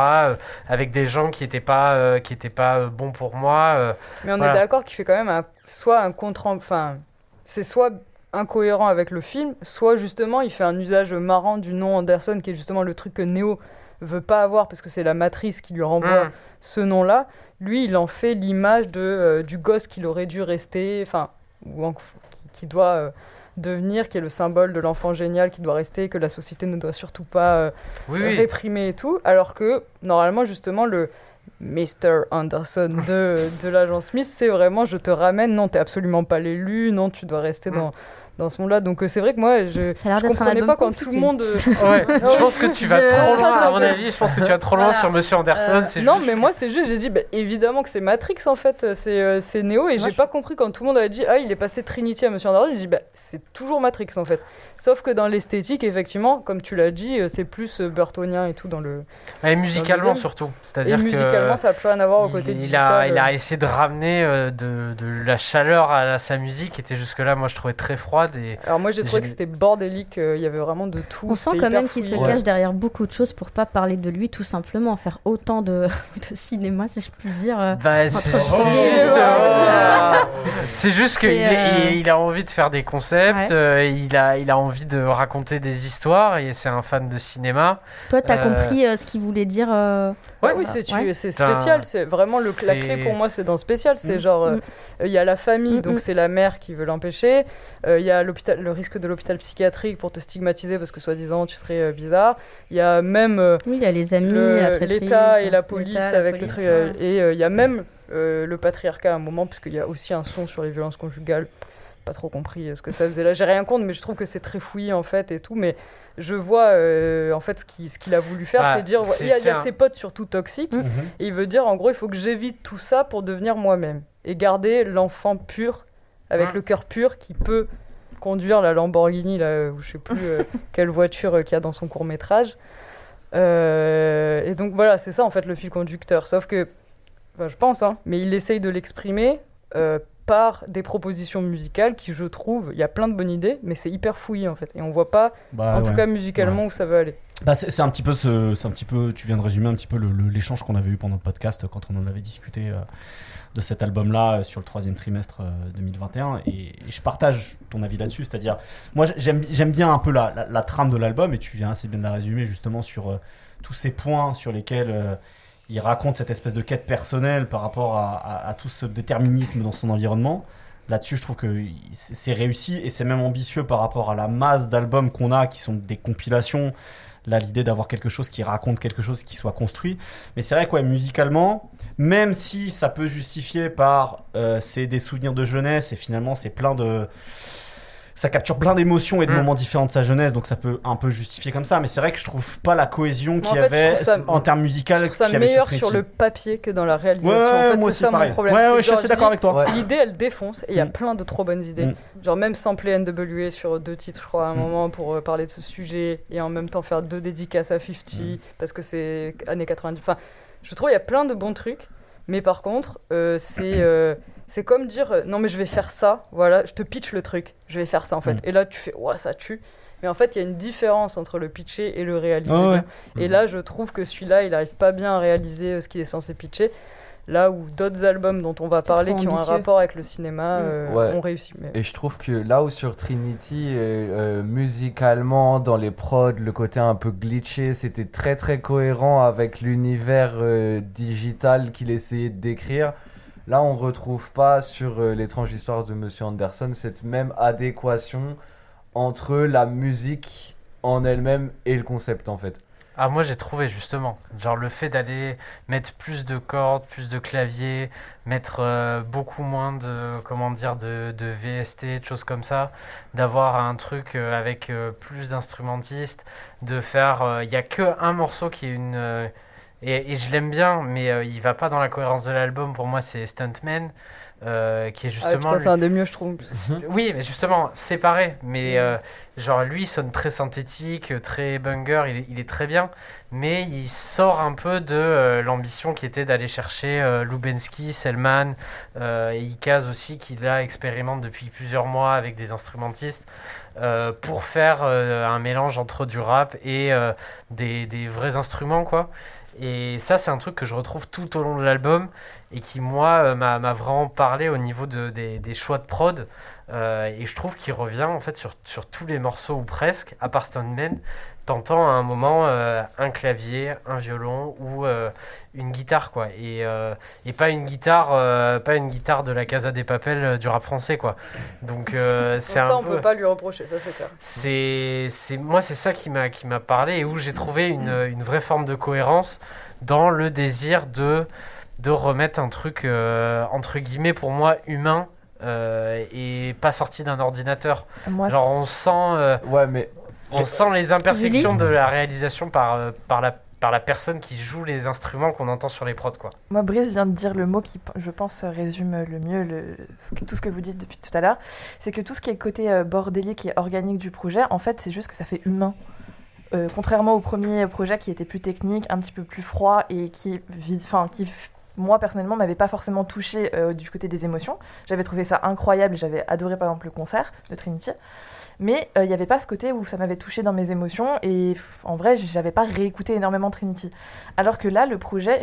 Speaker 5: avec des gens qui n'étaient pas, qui étaient pas bons pour moi.
Speaker 3: Mais on est d'accord qu'il fait quand même soit un contre... Enfin, c'est soit incohérent avec le film, soit justement il fait un usage marrant du nom Anderson, qui est justement le truc que Neo veut pas avoir parce que c'est la matrice qui lui renvoie mm. Ce nom-là. Lui, il en fait l'image de euh, du gosse qu'il aurait dû rester, enfin, ou qui, doit euh, devenir, qui est le symbole de l'enfant génial qui doit rester, que la société ne doit surtout pas euh, réprimer et tout. Alors que normalement, justement, le Mr. Anderson de, de l'agent Smith, c'est vraiment je te ramène, non, t'es absolument pas l'élu, non, tu dois rester mm. dans dans ce monde-là. Donc euh, c'est vrai que moi, je,
Speaker 2: ça
Speaker 3: comprenais pas quand tout le monde.
Speaker 5: Euh, ouais. je pense que tu vas trop loin, à mon avis. Je pense que tu vas trop loin sur Monsieur Anderson.
Speaker 3: Euh, non, mais moi, c'est juste, j'ai dit, bah, évidemment que c'est Matrix en fait, c'est c'est Neo, et j'ai pas compris quand tout le monde avait dit, ah, il est passé Trinity à Monsieur Anderson. J'ai dit, bah, c'est toujours Matrix en fait. Sauf que dans l'esthétique, effectivement, comme tu l'as dit, c'est plus burtonien et tout dans le.
Speaker 5: Et musicalement surtout. C'est-à-dire
Speaker 3: que. musicalement, ça n'a plus rien à voir au côté
Speaker 5: il
Speaker 3: digital.
Speaker 5: A, il a essayé de ramener de, de la chaleur à, sa musique, qui était jusque-là, moi, je trouvais très froide. Et
Speaker 3: Alors moi, j'ai trouvé que c'était bordélique, euh, il y avait vraiment de tout.
Speaker 2: On sent quand même qu'il se cache derrière beaucoup de choses pour pas parler de lui, tout simplement, faire autant de, de cinéma, si je puis dire. Euh,
Speaker 5: bah, c'est juste, qu'il euh, il a envie de faire des concepts, il, a, il a envie de raconter des histoires, et c'est un fan de cinéma.
Speaker 2: Toi, tu as compris ce qu'il voulait dire
Speaker 3: Ouais, oui, c'est spécial. C'est vraiment le, la clé pour moi, c'est dans spécial. C'est mm. genre, mm. il y a la famille, mm, donc c'est la mère qui veut l'empêcher. Il y a l'hôpital, le risque de l'hôpital psychiatrique pour te stigmatiser parce que soi-disant tu serais euh, bizarre. Il y a même euh,
Speaker 2: oui, il y a les amis,
Speaker 3: l'État et la police avec le truc. Et euh, il y a même le patriarcat à un moment, puisqu'il y a aussi un son sur les violences conjugales. Pas trop compris ce que ça faisait là. J'ai rien contre, mais je trouve que c'est très fouillé en fait et tout. Mais je vois en fait ce qu'il a voulu faire, c'est dire il y a, ses potes surtout toxiques. Mhm. Et il veut dire en gros, il faut que j'évite tout ça pour devenir moi-même et garder l'enfant pur avec le cœur pur qui peut conduire la Lamborghini, là, ou je sais plus euh, quelle voiture euh, qu'il y a dans son court métrage. Euh, et donc voilà, c'est ça en fait le fil conducteur. Sauf que, je pense, hein, mais il essaye de l'exprimer par des propositions musicales qui, je trouve, il y a plein de bonnes idées, mais c'est hyper fouillé en fait. Et on voit pas, bah en tout cas musicalement, où ça va aller.
Speaker 4: Bah c'est un petit peu ce, c'est un petit peu, tu viens de résumer un petit peu l'échange qu'on avait eu pendant le podcast quand on en avait discuté de cet album-là sur le troisième trimestre 2021. Euh, et, je partage ton avis là-dessus. C'est-à-dire, moi, j'aime bien un peu la, trame de l'album, et tu viens assez bien de la résumer justement sur euh, tous ces points sur lesquels euh, il raconte cette espèce de quête personnelle par rapport à, tout ce déterminisme dans son environnement. Là-dessus, je trouve que c'est réussi et c'est même ambitieux par rapport à la masse d'albums qu'on a qui sont des compilations Là, l'idée d'avoir quelque chose qui raconte quelque chose qui soit construit. Mais c'est vrai quoi, musicalement, même si ça peut justifier par euh, c'est des souvenirs de jeunesse et finalement c'est plein de ça capture plein d'émotions et de mm. moments différents de sa jeunesse, donc ça peut un peu justifier comme ça. Mais c'est vrai que je trouve pas la cohésion qu'il y avait en termes musicaux.
Speaker 3: Je trouve ça meilleur sur, le papier que dans la réalisation.
Speaker 4: Ouais, moi aussi, pareil. Ouais, je suis assez d'accord avec toi.
Speaker 3: L'idée, elle défonce et il y a mm. plein de trop bonnes idées. Mm. Genre même sampler NWA sur deux titres, je crois, à un moment pour euh, parler de ce sujet et en même temps faire deux dédicaces à 50 parce que c'est années 90. Enfin, je trouve il y a plein de bons trucs Mais par contre, c'est c'est comme dire non mais je vais faire ça, voilà, je te pitch le truc, je vais faire ça en fait. Mm. Et là tu fais ouais ça tue. Mais en fait, il y a une différence entre le pitcher et le réaliser. Ah et mm. là, je trouve que celui-là, il n'arrive pas bien à réaliser ce qu'il est censé pitcher. Là où d'autres albums dont on va parler qui ont un rapport avec le cinéma mm. euh, ont réussi.
Speaker 6: Et je trouve que là où sur Trinity, euh, euh, musicalement, dans les prods, le côté un peu glitché, c'était très très cohérent avec l'univers digital qu'il essayait de décrire. Là, on retrouve pas sur l'étrange histoire de Monsieur Anderson cette même adéquation entre la musique en elle-même et le concept en fait.
Speaker 5: Ah, moi j'ai trouvé justement. Genre le fait d'aller mettre plus de cordes, plus de claviers, mettre euh, beaucoup moins de, comment dire, de, VST, de choses comme ça, d'avoir un truc euh, avec euh, plus d'instrumentistes, de faire. Il n'y a que un morceau qui est une. Et, et, je l'aime bien, mais il va pas dans la cohérence de l'album. Pour moi, c'est Stuntman. Euh, qui est ah, justement.
Speaker 3: Ah, c'est un des mieux, je trouve.
Speaker 5: Oui, mais justement, séparé. Mais euh, genre, lui, il sonne très synthétique, très banger, il est, il est, très bien. Mais il sort un peu de euh, l'ambition qui était d'aller chercher Lubensky, Selman et Ikaz aussi, qui là expérimente depuis plusieurs mois avec des instrumentistes. pour faire un mélange entre du rap et des, des, vrais instruments, quoi. Et ça, c'est un truc que je retrouve tout au long de l'album et qui, moi, euh, m'a vraiment parlé au niveau de, des, choix de prod. Euh, et je trouve qu'il revient en fait sur, sur, tous les morceaux ou presque, à part Stoneman. T'entends à un moment euh, un clavier, un violon ou une guitare quoi, et, et pas une guitare, pas une guitare de la Casa des Papels du rap français quoi. Donc c'est
Speaker 3: ça on peut pas lui reprocher, ça c'est clair.
Speaker 5: C'est moi c'est ça qui m'a qui m'a parlé et où j'ai trouvé une, une vraie forme de cohérence dans le désir de de remettre un truc, euh, entre guillemets, pour moi, humain euh, et pas sorti d'un ordinateur. Genre, on sent, euh,
Speaker 6: ouais, mais...
Speaker 5: on sent les imperfections de la réalisation par, par, la, par la personne qui joue les instruments qu'on entend sur les prods. Quoi.
Speaker 7: Moi, Brice vient de dire le mot qui, je pense, résume le mieux le, tout ce que vous dites depuis tout à l'heure. C'est que tout ce qui est côté bordélique et organique du projet, en fait, c'est juste que ça fait humain. contrairement au premier projet qui était plus technique, un petit peu plus froid et qui, enfin, qui moi personnellement m'avait pas forcément touché euh, du côté des émotions. J'avais trouvé ça incroyable et j'avais adoré par exemple le concert de Trinity. Mais euh, il n'y avait pas ce côté où ça m'avait touché dans mes émotions et en vrai, j'avais pas réécouté énormément Trinity. Alors que là, le projet,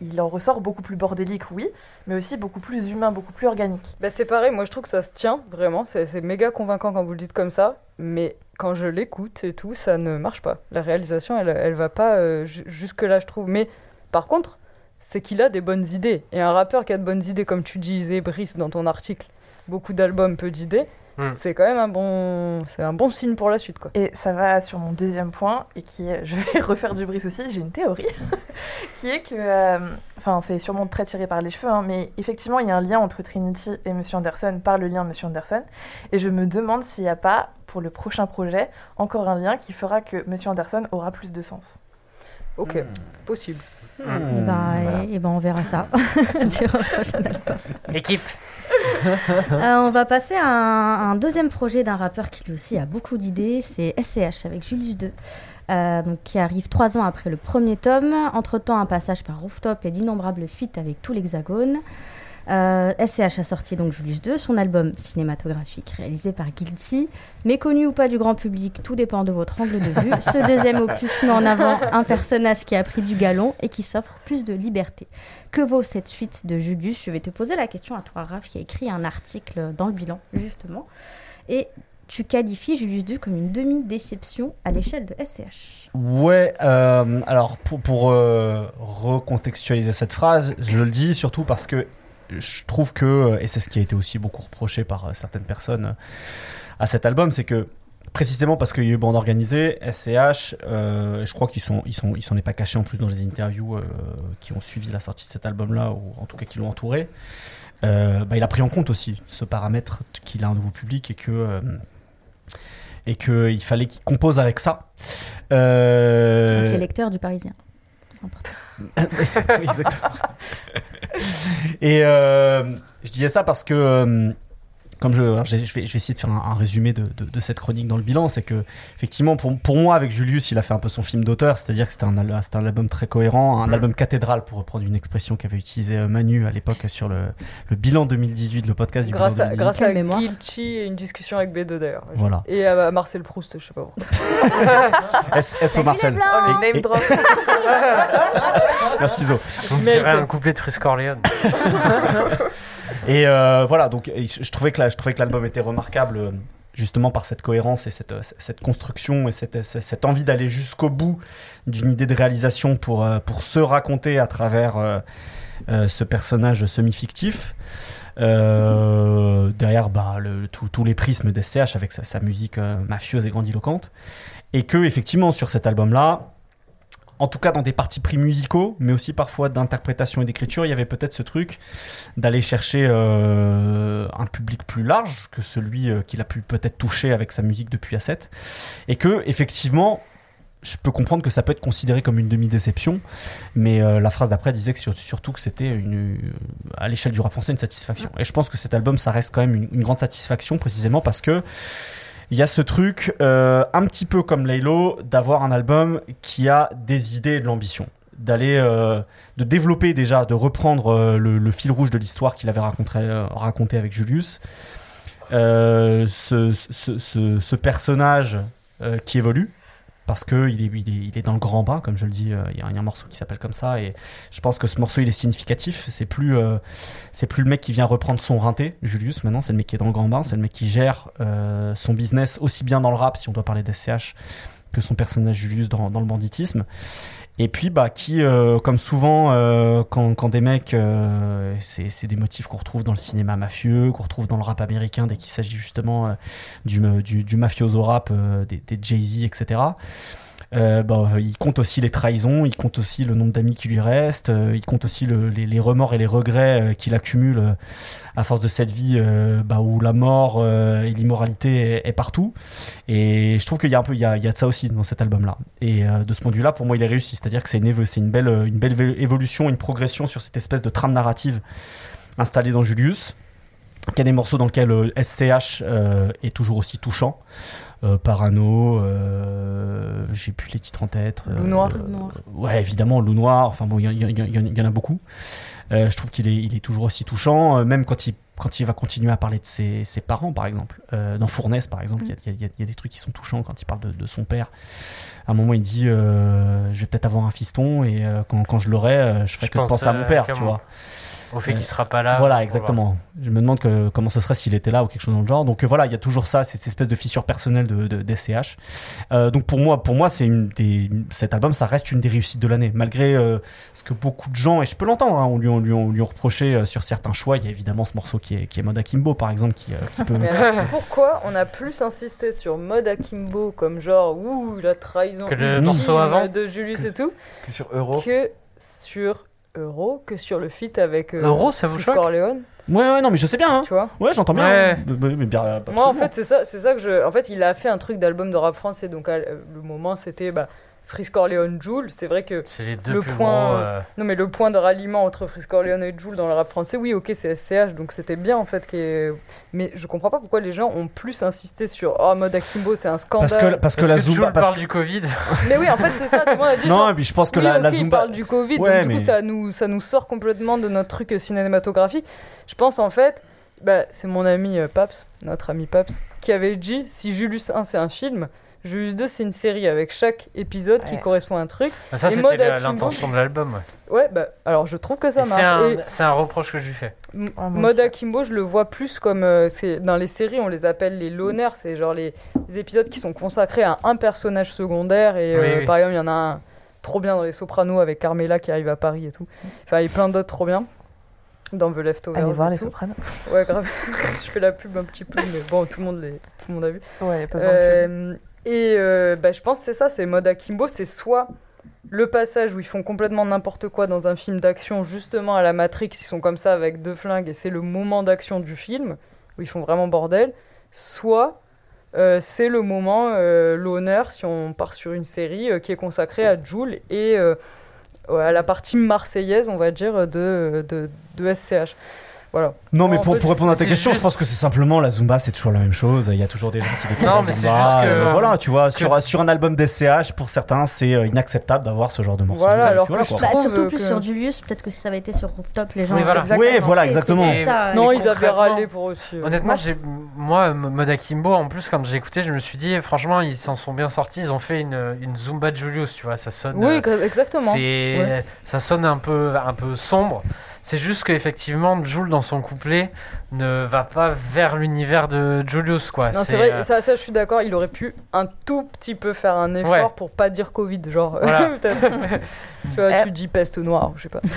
Speaker 7: il, en ressort beaucoup plus bordélique, oui, mais aussi beaucoup plus humain, beaucoup plus organique.
Speaker 3: Bah, c'est pareil, moi je trouve que ça se tient vraiment, c'est méga convaincant quand vous le dites comme ça, mais quand je l'écoute et tout, ça ne marche pas. La réalisation, elle, elle va pas euh, jusque-là, je trouve. Mais par contre, c'est qu'il a des bonnes idées. Et un rappeur qui a de bonnes idées, comme tu disais, Brice, dans ton article, beaucoup d'albums, peu d'idées, hmm. c'est quand même un bon, c'est un bon signe pour la suite. Quoi.
Speaker 7: Et ça va sur mon deuxième point, et qui est, je vais refaire du Brice aussi, j'ai une théorie, qui est que, euh, enfin c'est sûrement très tiré par les cheveux, hein, mais effectivement il y a un lien entre Trinity et Monsieur Anderson par le lien Monsieur Anderson, et je me demande s'il n'y a pas, pour le prochain projet, encore un lien qui fera que Monsieur Anderson aura plus de sens.
Speaker 3: Ok, hmm. possible.
Speaker 2: Et, eh ben, et, ben, on verra ça sur un prochain album.
Speaker 5: Équipe
Speaker 2: euh, On va passer à un, deuxième projet d'un rappeur qui lui aussi a beaucoup d'idées, c'est SCH avec Julius 2. Euh, qui arrive trois ans après le premier tome. Entre-temps, un passage par Rooftop et d'innombrables feats avec tout l'Hexagone. Euh, SCH a sorti donc Julius 2, son album cinématographique réalisé par Guilty. Méconnu ou pas du grand public, tout dépend de votre angle de vue. Ce deuxième opus met en avant un personnage qui a pris du galon et qui s'offre plus de liberté. Que vaut cette suite de Julius? Je vais te poser la question à toi, Raph, qui a écrit un article dans le bilan, justement. Et tu qualifies Julius 2 comme une demi-déception à l'échelle de SCH.
Speaker 4: Ouais, euh, alors pour, pour euh, recontextualiser cette phrase, je le dis surtout parce que je trouve que, et c'est ce qui a été aussi beaucoup reproché par euh, certaines personnes euh, à cet album, c'est que précisément parce qu'il y a eu bande organisée, SCH, euh, je crois qu'ils sont, ils sont, ils s'en est pas caché en plus dans les interviews qui ont suivi la sortie de cet album-là, ou en tout cas qui l'ont entouré. bah, il a pris en compte aussi ce paramètre qu'il a un nouveau public et que et qu'il fallait qu'il compose avec ça.
Speaker 2: Euh... C'est lecteur du Parisien, c'est important.
Speaker 4: exactement. Et euh, je disais ça parce que euh, comme je, je, vais, je, vais, essayer de faire un, résumé de, de, cette chronique dans le bilan, c'est que effectivement pour, pour moi avec Julius, il a fait un peu son film d'auteur, c'est-à-dire que c'était un, un album très cohérent, un mm. album cathédral pour reprendre une expression qu'avait utilisée euh, Manu à l'époque sur le, le, bilan 2018, le podcast du
Speaker 3: grâce
Speaker 4: bilan 2018.
Speaker 3: À, grâce à Gilchi et une discussion avec B2 d'ailleurs.
Speaker 4: Voilà.
Speaker 3: Et à Marcel Proust, je sais pas.
Speaker 4: S, au Marcel.
Speaker 3: Oh, name drop.
Speaker 4: Merci Zo.
Speaker 5: On dirait un couplet de Frisk Orléans.
Speaker 4: Et euh, voilà, donc je trouvais que, je trouvais que l'album était remarquable euh, justement par cette cohérence et cette, cette construction et cette, cette envie d'aller jusqu'au bout d'une idée de réalisation pour, euh, pour se raconter à travers ce personnage semi-fictif. derrière bah, le, tous les prismes d'SCH avec sa, sa musique mafieuse et grandiloquente. Et que, effectivement, sur cet album-là, en tout cas dans des partis pris musicaux, mais aussi parfois d'interprétation et d'écriture, il y avait peut-être ce truc d'aller chercher euh, un public plus large que celui euh, qu'il a pu peut-être toucher avec sa musique depuis A7. Et que, effectivement, je peux comprendre que ça peut être considéré comme une demi-déception, mais euh, la phrase d'après disait que surtout que c'était une, à l'échelle du rap français une satisfaction. Et je pense que cet album, ça reste quand même une, une grande satisfaction, précisément parce que il y a ce truc, euh, un petit peu comme Laylo, d'avoir un album qui a des idées et de l'ambition. D'aller, euh, de développer déjà, de reprendre euh, le, fil rouge de l'histoire qu'il avait raconté, raconté avec Julius. ce, ce, personnage qui évolue, parce qu'il est, il est, dans le grand bain, comme je le dis, euh, il y, a un morceau qui s'appelle comme ça, et je pense que ce morceau il est significatif. C'est plus, euh, le mec qui vient reprendre son rinté, Julius, maintenant, c'est le mec qui est dans le grand bain, c'est le mec qui gère euh, son business aussi bien dans le rap, si on doit parler d'SCH, que son personnage Julius dans le banditisme. Et puis, bah, qui, euh, comme souvent, euh, quand, quand, des mecs, euh, c'est des motifs qu'on retrouve dans le cinéma mafieux, qu'on retrouve dans le rap américain dès qu'il s'agit justement du, du, du, mafioso rap, des, des Jay-Z, etc. Euh, bah, il compte aussi les trahisons, il compte aussi le nombre d'amis qui lui restent, euh, il compte aussi les, remords et les regrets euh, qu'il accumule à force de cette vie bah, où la mort et l'immoralité est, partout. Et je trouve qu'il y a un peu, il y a, de ça aussi dans cet album-là. Et de ce point de vue-là, pour moi, il est réussi. C'est-à-dire que c'est une belle, une belle évolution, une progression sur cette espèce de trame narrative installée dans Julius. Il y a des morceaux dans lesquels SCH est toujours aussi touchant. Euh, Parano, euh, j'ai plus les titres en tête.
Speaker 3: Loup Noir.
Speaker 4: ouais, évidemment, Loup Noir. Enfin bon, il y, en a beaucoup. Je trouve qu'il est, il est toujours aussi touchant, même quand il quand il va continuer à parler de ses, ses parents, par exemple. dans Fournaise, par exemple, il y, y, a des trucs qui sont touchants quand il parle de, de son père. À un moment, il dit Je vais peut-être avoir un fiston, et quand, quand, je l'aurai, je ferai que penser à mon père, tu vois.
Speaker 5: Au fait qu'il sera pas là.
Speaker 4: Voilà, exactement. Je me demande que, comment ce serait s'il était là ou quelque chose dans le genre. Donc euh, voilà, il y a toujours ça, cette espèce de fissure personnelle de, de d'SCH. Euh, donc pour moi, pour moi, c'est une des, cet album, ça reste une des réussites de l'année, malgré euh, ce que beaucoup de gens, et je peux l'entendre, hein, on lui, on lui, on lui reproché euh, sur certains choix. Il y a évidemment ce morceau qui est, qui est Mode Akimbo, par exemple, qui, qui peut.
Speaker 3: pourquoi on a plus insisté sur Mode Akimbo comme genre ouh la trahison
Speaker 5: que le morceau avant
Speaker 3: de Julius et tout
Speaker 6: que sur Euro
Speaker 3: que sur Euro que sur le feat avec
Speaker 5: euh, Euro, ça vous choque
Speaker 3: Corleone.
Speaker 4: Ouais, ouais, non, mais je sais bien. Hein.
Speaker 3: Tu vois
Speaker 4: Ouais, j'entends bien.
Speaker 5: Ouais.
Speaker 4: Mais bien
Speaker 3: Moi, en fait, c'est ça, c'est ça que je. En fait, il a fait un truc d'album de rap français, donc le moment, c'était bah, Frisk Orleans Joule, c'est vrai que
Speaker 5: les deux
Speaker 3: le point,
Speaker 5: euh,
Speaker 3: non mais le point de ralliement entre Frisk Orleans et Joule dans le rap français, oui, ok, c'est SCH, donc c'était bien en fait. Mais je comprends pas pourquoi les gens ont plus insisté sur oh mode Akimbo, c'est un scandale.
Speaker 4: Parce que parce que la Zumba
Speaker 5: parle du Covid.
Speaker 3: Mais oui, en fait c'est ça. Tout le monde a dit,
Speaker 4: non, mais je pense que la, la Zumba
Speaker 3: parle du Covid, donc du coup ça nous ça nous sort complètement de notre truc cinématographique. Je pense en fait, bah, c'est mon ami euh, Paps, notre ami Paps, qui avait dit si Julius 1 c'est un film Julius 2, c'est une série avec chaque épisode qui correspond à un truc.
Speaker 5: Bah, ça, c'était l'intention de l'album.
Speaker 3: Ouais. ouais, bah, alors je trouve que ça marche.
Speaker 5: C'est un, reproche que je lui fais.
Speaker 3: Ah, Mode Akimbo, je le vois plus comme. Euh, c'est dans les séries, on les appelle les loners. C'est genre les, épisodes qui sont consacrés à un personnage secondaire. Et euh, par exemple, il y en a un trop bien dans Les Sopranos avec Carmela qui arrive à Paris et tout. Enfin, il y a plein d'autres trop bien dans The Leftovers.
Speaker 7: Allez voir les Sopranos.
Speaker 3: Ouais, grave. je fais la pub un petit peu, mais bon, tout le monde, les... tout le monde a vu.
Speaker 7: Ouais, pas euh,
Speaker 3: et euh, bah, je pense que c'est ça, c'est mode Akimbo, c'est soit le passage où ils font complètement n'importe quoi dans un film d'action, justement à la Matrix, ils sont comme ça avec deux flingues et c'est le moment d'action du film, où ils font vraiment bordel, soit euh, c'est le moment, euh, l'honneur, si on part sur une série qui est consacrée à Jules et à la partie marseillaise, on va dire, de, de, de SCH. Voilà.
Speaker 4: Non, mais pour, pour répondre à ta question, je pense que c'est simplement la Zumba, c'est toujours la même chose. Il y a toujours des gens qui découvrent
Speaker 5: Non,
Speaker 4: la
Speaker 5: mais c'est
Speaker 4: Zumba.
Speaker 5: juste que-
Speaker 4: euh, voilà, tu vois, sur, sur un album d'SCH, pour certains, c'est euh, inacceptable d'avoir ce genre de morceau.
Speaker 3: Voilà, alors
Speaker 4: Voilà,
Speaker 3: que
Speaker 4: quoi.
Speaker 3: je
Speaker 2: Bah, surtout
Speaker 3: que-
Speaker 2: plus sur Julius, peut-être que si ça avait été sur Rooftop, les gens.
Speaker 5: Oui, voilà.
Speaker 2: auraient
Speaker 4: Oui,
Speaker 2: exactement
Speaker 4: voilà, exactement.
Speaker 2: ça,
Speaker 3: Non, ils avaient râlé pour aussi. euh.
Speaker 5: Honnêtement, moi, M- Mode Akimbo, en plus, quand j'ai écouté, je me suis dit, franchement, ils s'en sont bien sortis. Ils ont fait une, une Zumba Julius, tu vois, ça sonne.
Speaker 3: Oui,
Speaker 5: euh,
Speaker 3: exactement.
Speaker 5: ça sonne un peu, un peu sombre. C'est juste qu'effectivement, Jules dans son couplet ne va pas vers l'univers de Julius, quoi.
Speaker 3: Non, c'est vrai,
Speaker 5: euh,
Speaker 3: ça, ça, je suis d'accord, il aurait pu un tout petit peu faire un effort
Speaker 5: Ouais.
Speaker 3: pour pas dire Covid, genre.
Speaker 5: Voilà.
Speaker 3: tu vois,
Speaker 7: Eh.
Speaker 3: tu dis peste noire, je sais pas.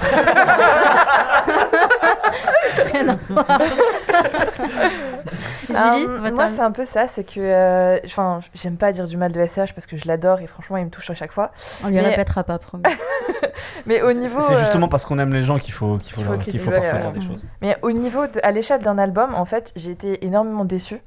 Speaker 2: Julie,
Speaker 7: Euh,
Speaker 2: votre
Speaker 7: moi, c'est un peu ça, c'est que. euh, Enfin, j'aime pas dire du mal de SCH parce que je l'adore et franchement, il me touche à chaque fois.
Speaker 2: On lui
Speaker 7: mais-
Speaker 2: répétera pas, promis.
Speaker 7: Mais au
Speaker 4: C'est-
Speaker 7: niveau.
Speaker 4: C'est
Speaker 7: euh,
Speaker 4: justement parce qu'on aime les gens qu'il faut, qu'il faut,
Speaker 7: qu'il faut
Speaker 4: leur-
Speaker 7: ouais.
Speaker 4: dire des choses.
Speaker 7: Mais au niveau, de, à l'échelle d'un album, en fait, j'ai été énormément déçue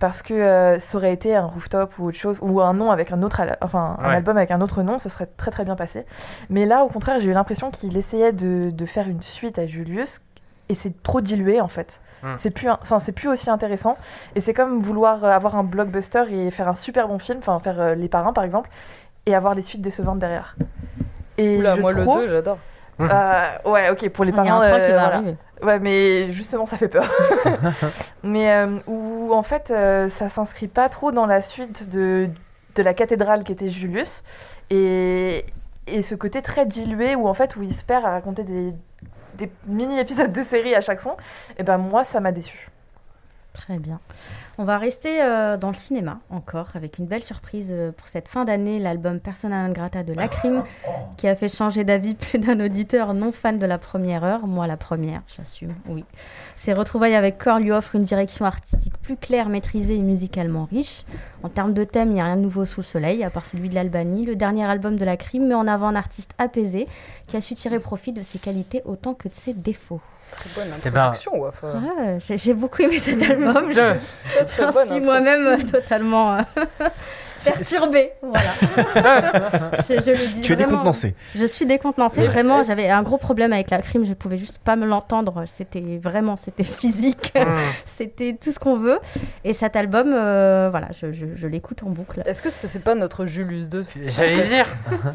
Speaker 7: parce que euh, ça aurait été un rooftop ou autre chose, ou un nom avec un autre, al- enfin un
Speaker 5: Ouais.
Speaker 7: album avec un autre nom, ce serait très très bien passé. Mais là, au contraire, j'ai eu l'impression qu'il essayait de, de faire une suite à Julius et c'est trop dilué en fait.
Speaker 5: Hmm.
Speaker 7: C'est plus, c'est plus aussi intéressant et c'est comme vouloir euh, avoir un blockbuster et faire un super bon film, enfin faire euh, Les Parrains par exemple, et avoir les suites décevantes derrière. Et
Speaker 3: Oula,
Speaker 7: je
Speaker 3: moi
Speaker 7: trouve,
Speaker 3: le 2, j'adore.
Speaker 7: euh, ouais, ok, pour les
Speaker 2: Il y a un 3
Speaker 7: euh,
Speaker 2: qui va
Speaker 7: voilà.
Speaker 2: arriver.
Speaker 7: Ouais, mais justement, ça fait peur. mais euh, où, en fait, euh, ça s'inscrit pas trop dans la suite de, de la cathédrale qui était Julius. Et, et ce côté très dilué où, en fait, où il se perd à raconter des, des mini-épisodes de série à chaque son, et ben moi, ça m'a déçu.
Speaker 2: Très bien. On va rester euh, dans le cinéma encore avec une belle surprise euh, pour cette fin d'année, l'album Persona grata de Lacrim qui a fait changer d'avis plus d'un auditeur non fan de la première heure, moi la première, j'assume, oui. Ces retrouvailles avec Core lui offrent une direction artistique plus claire, maîtrisée et musicalement riche. En termes de thème, il n'y a rien de nouveau sous le soleil, à part celui de l'Albanie. Le dernier album de Lacrim met en avant un artiste apaisé qui a su tirer profit de ses qualités autant que de ses défauts.
Speaker 3: Très bonne
Speaker 5: ben,
Speaker 3: introduction, Waf.
Speaker 2: Ouais, j'ai beaucoup aimé cet album. Je- J'en
Speaker 3: bonne
Speaker 2: suis moi-même euh, totalement euh, perturbée. Voilà. je, je le dis.
Speaker 4: Tu es
Speaker 2: vraiment.
Speaker 4: décontenancé.
Speaker 2: Je suis décontenancée. Vraiment, j'avais un gros problème avec la crime. Je pouvais juste pas me l'entendre. C'était vraiment, c'était physique. c'était tout ce qu'on veut. Et cet album, euh, voilà, je, je- je l'écoute en boucle.
Speaker 3: Est-ce que c'est c'est pas notre Julius 2
Speaker 5: J'allais dire.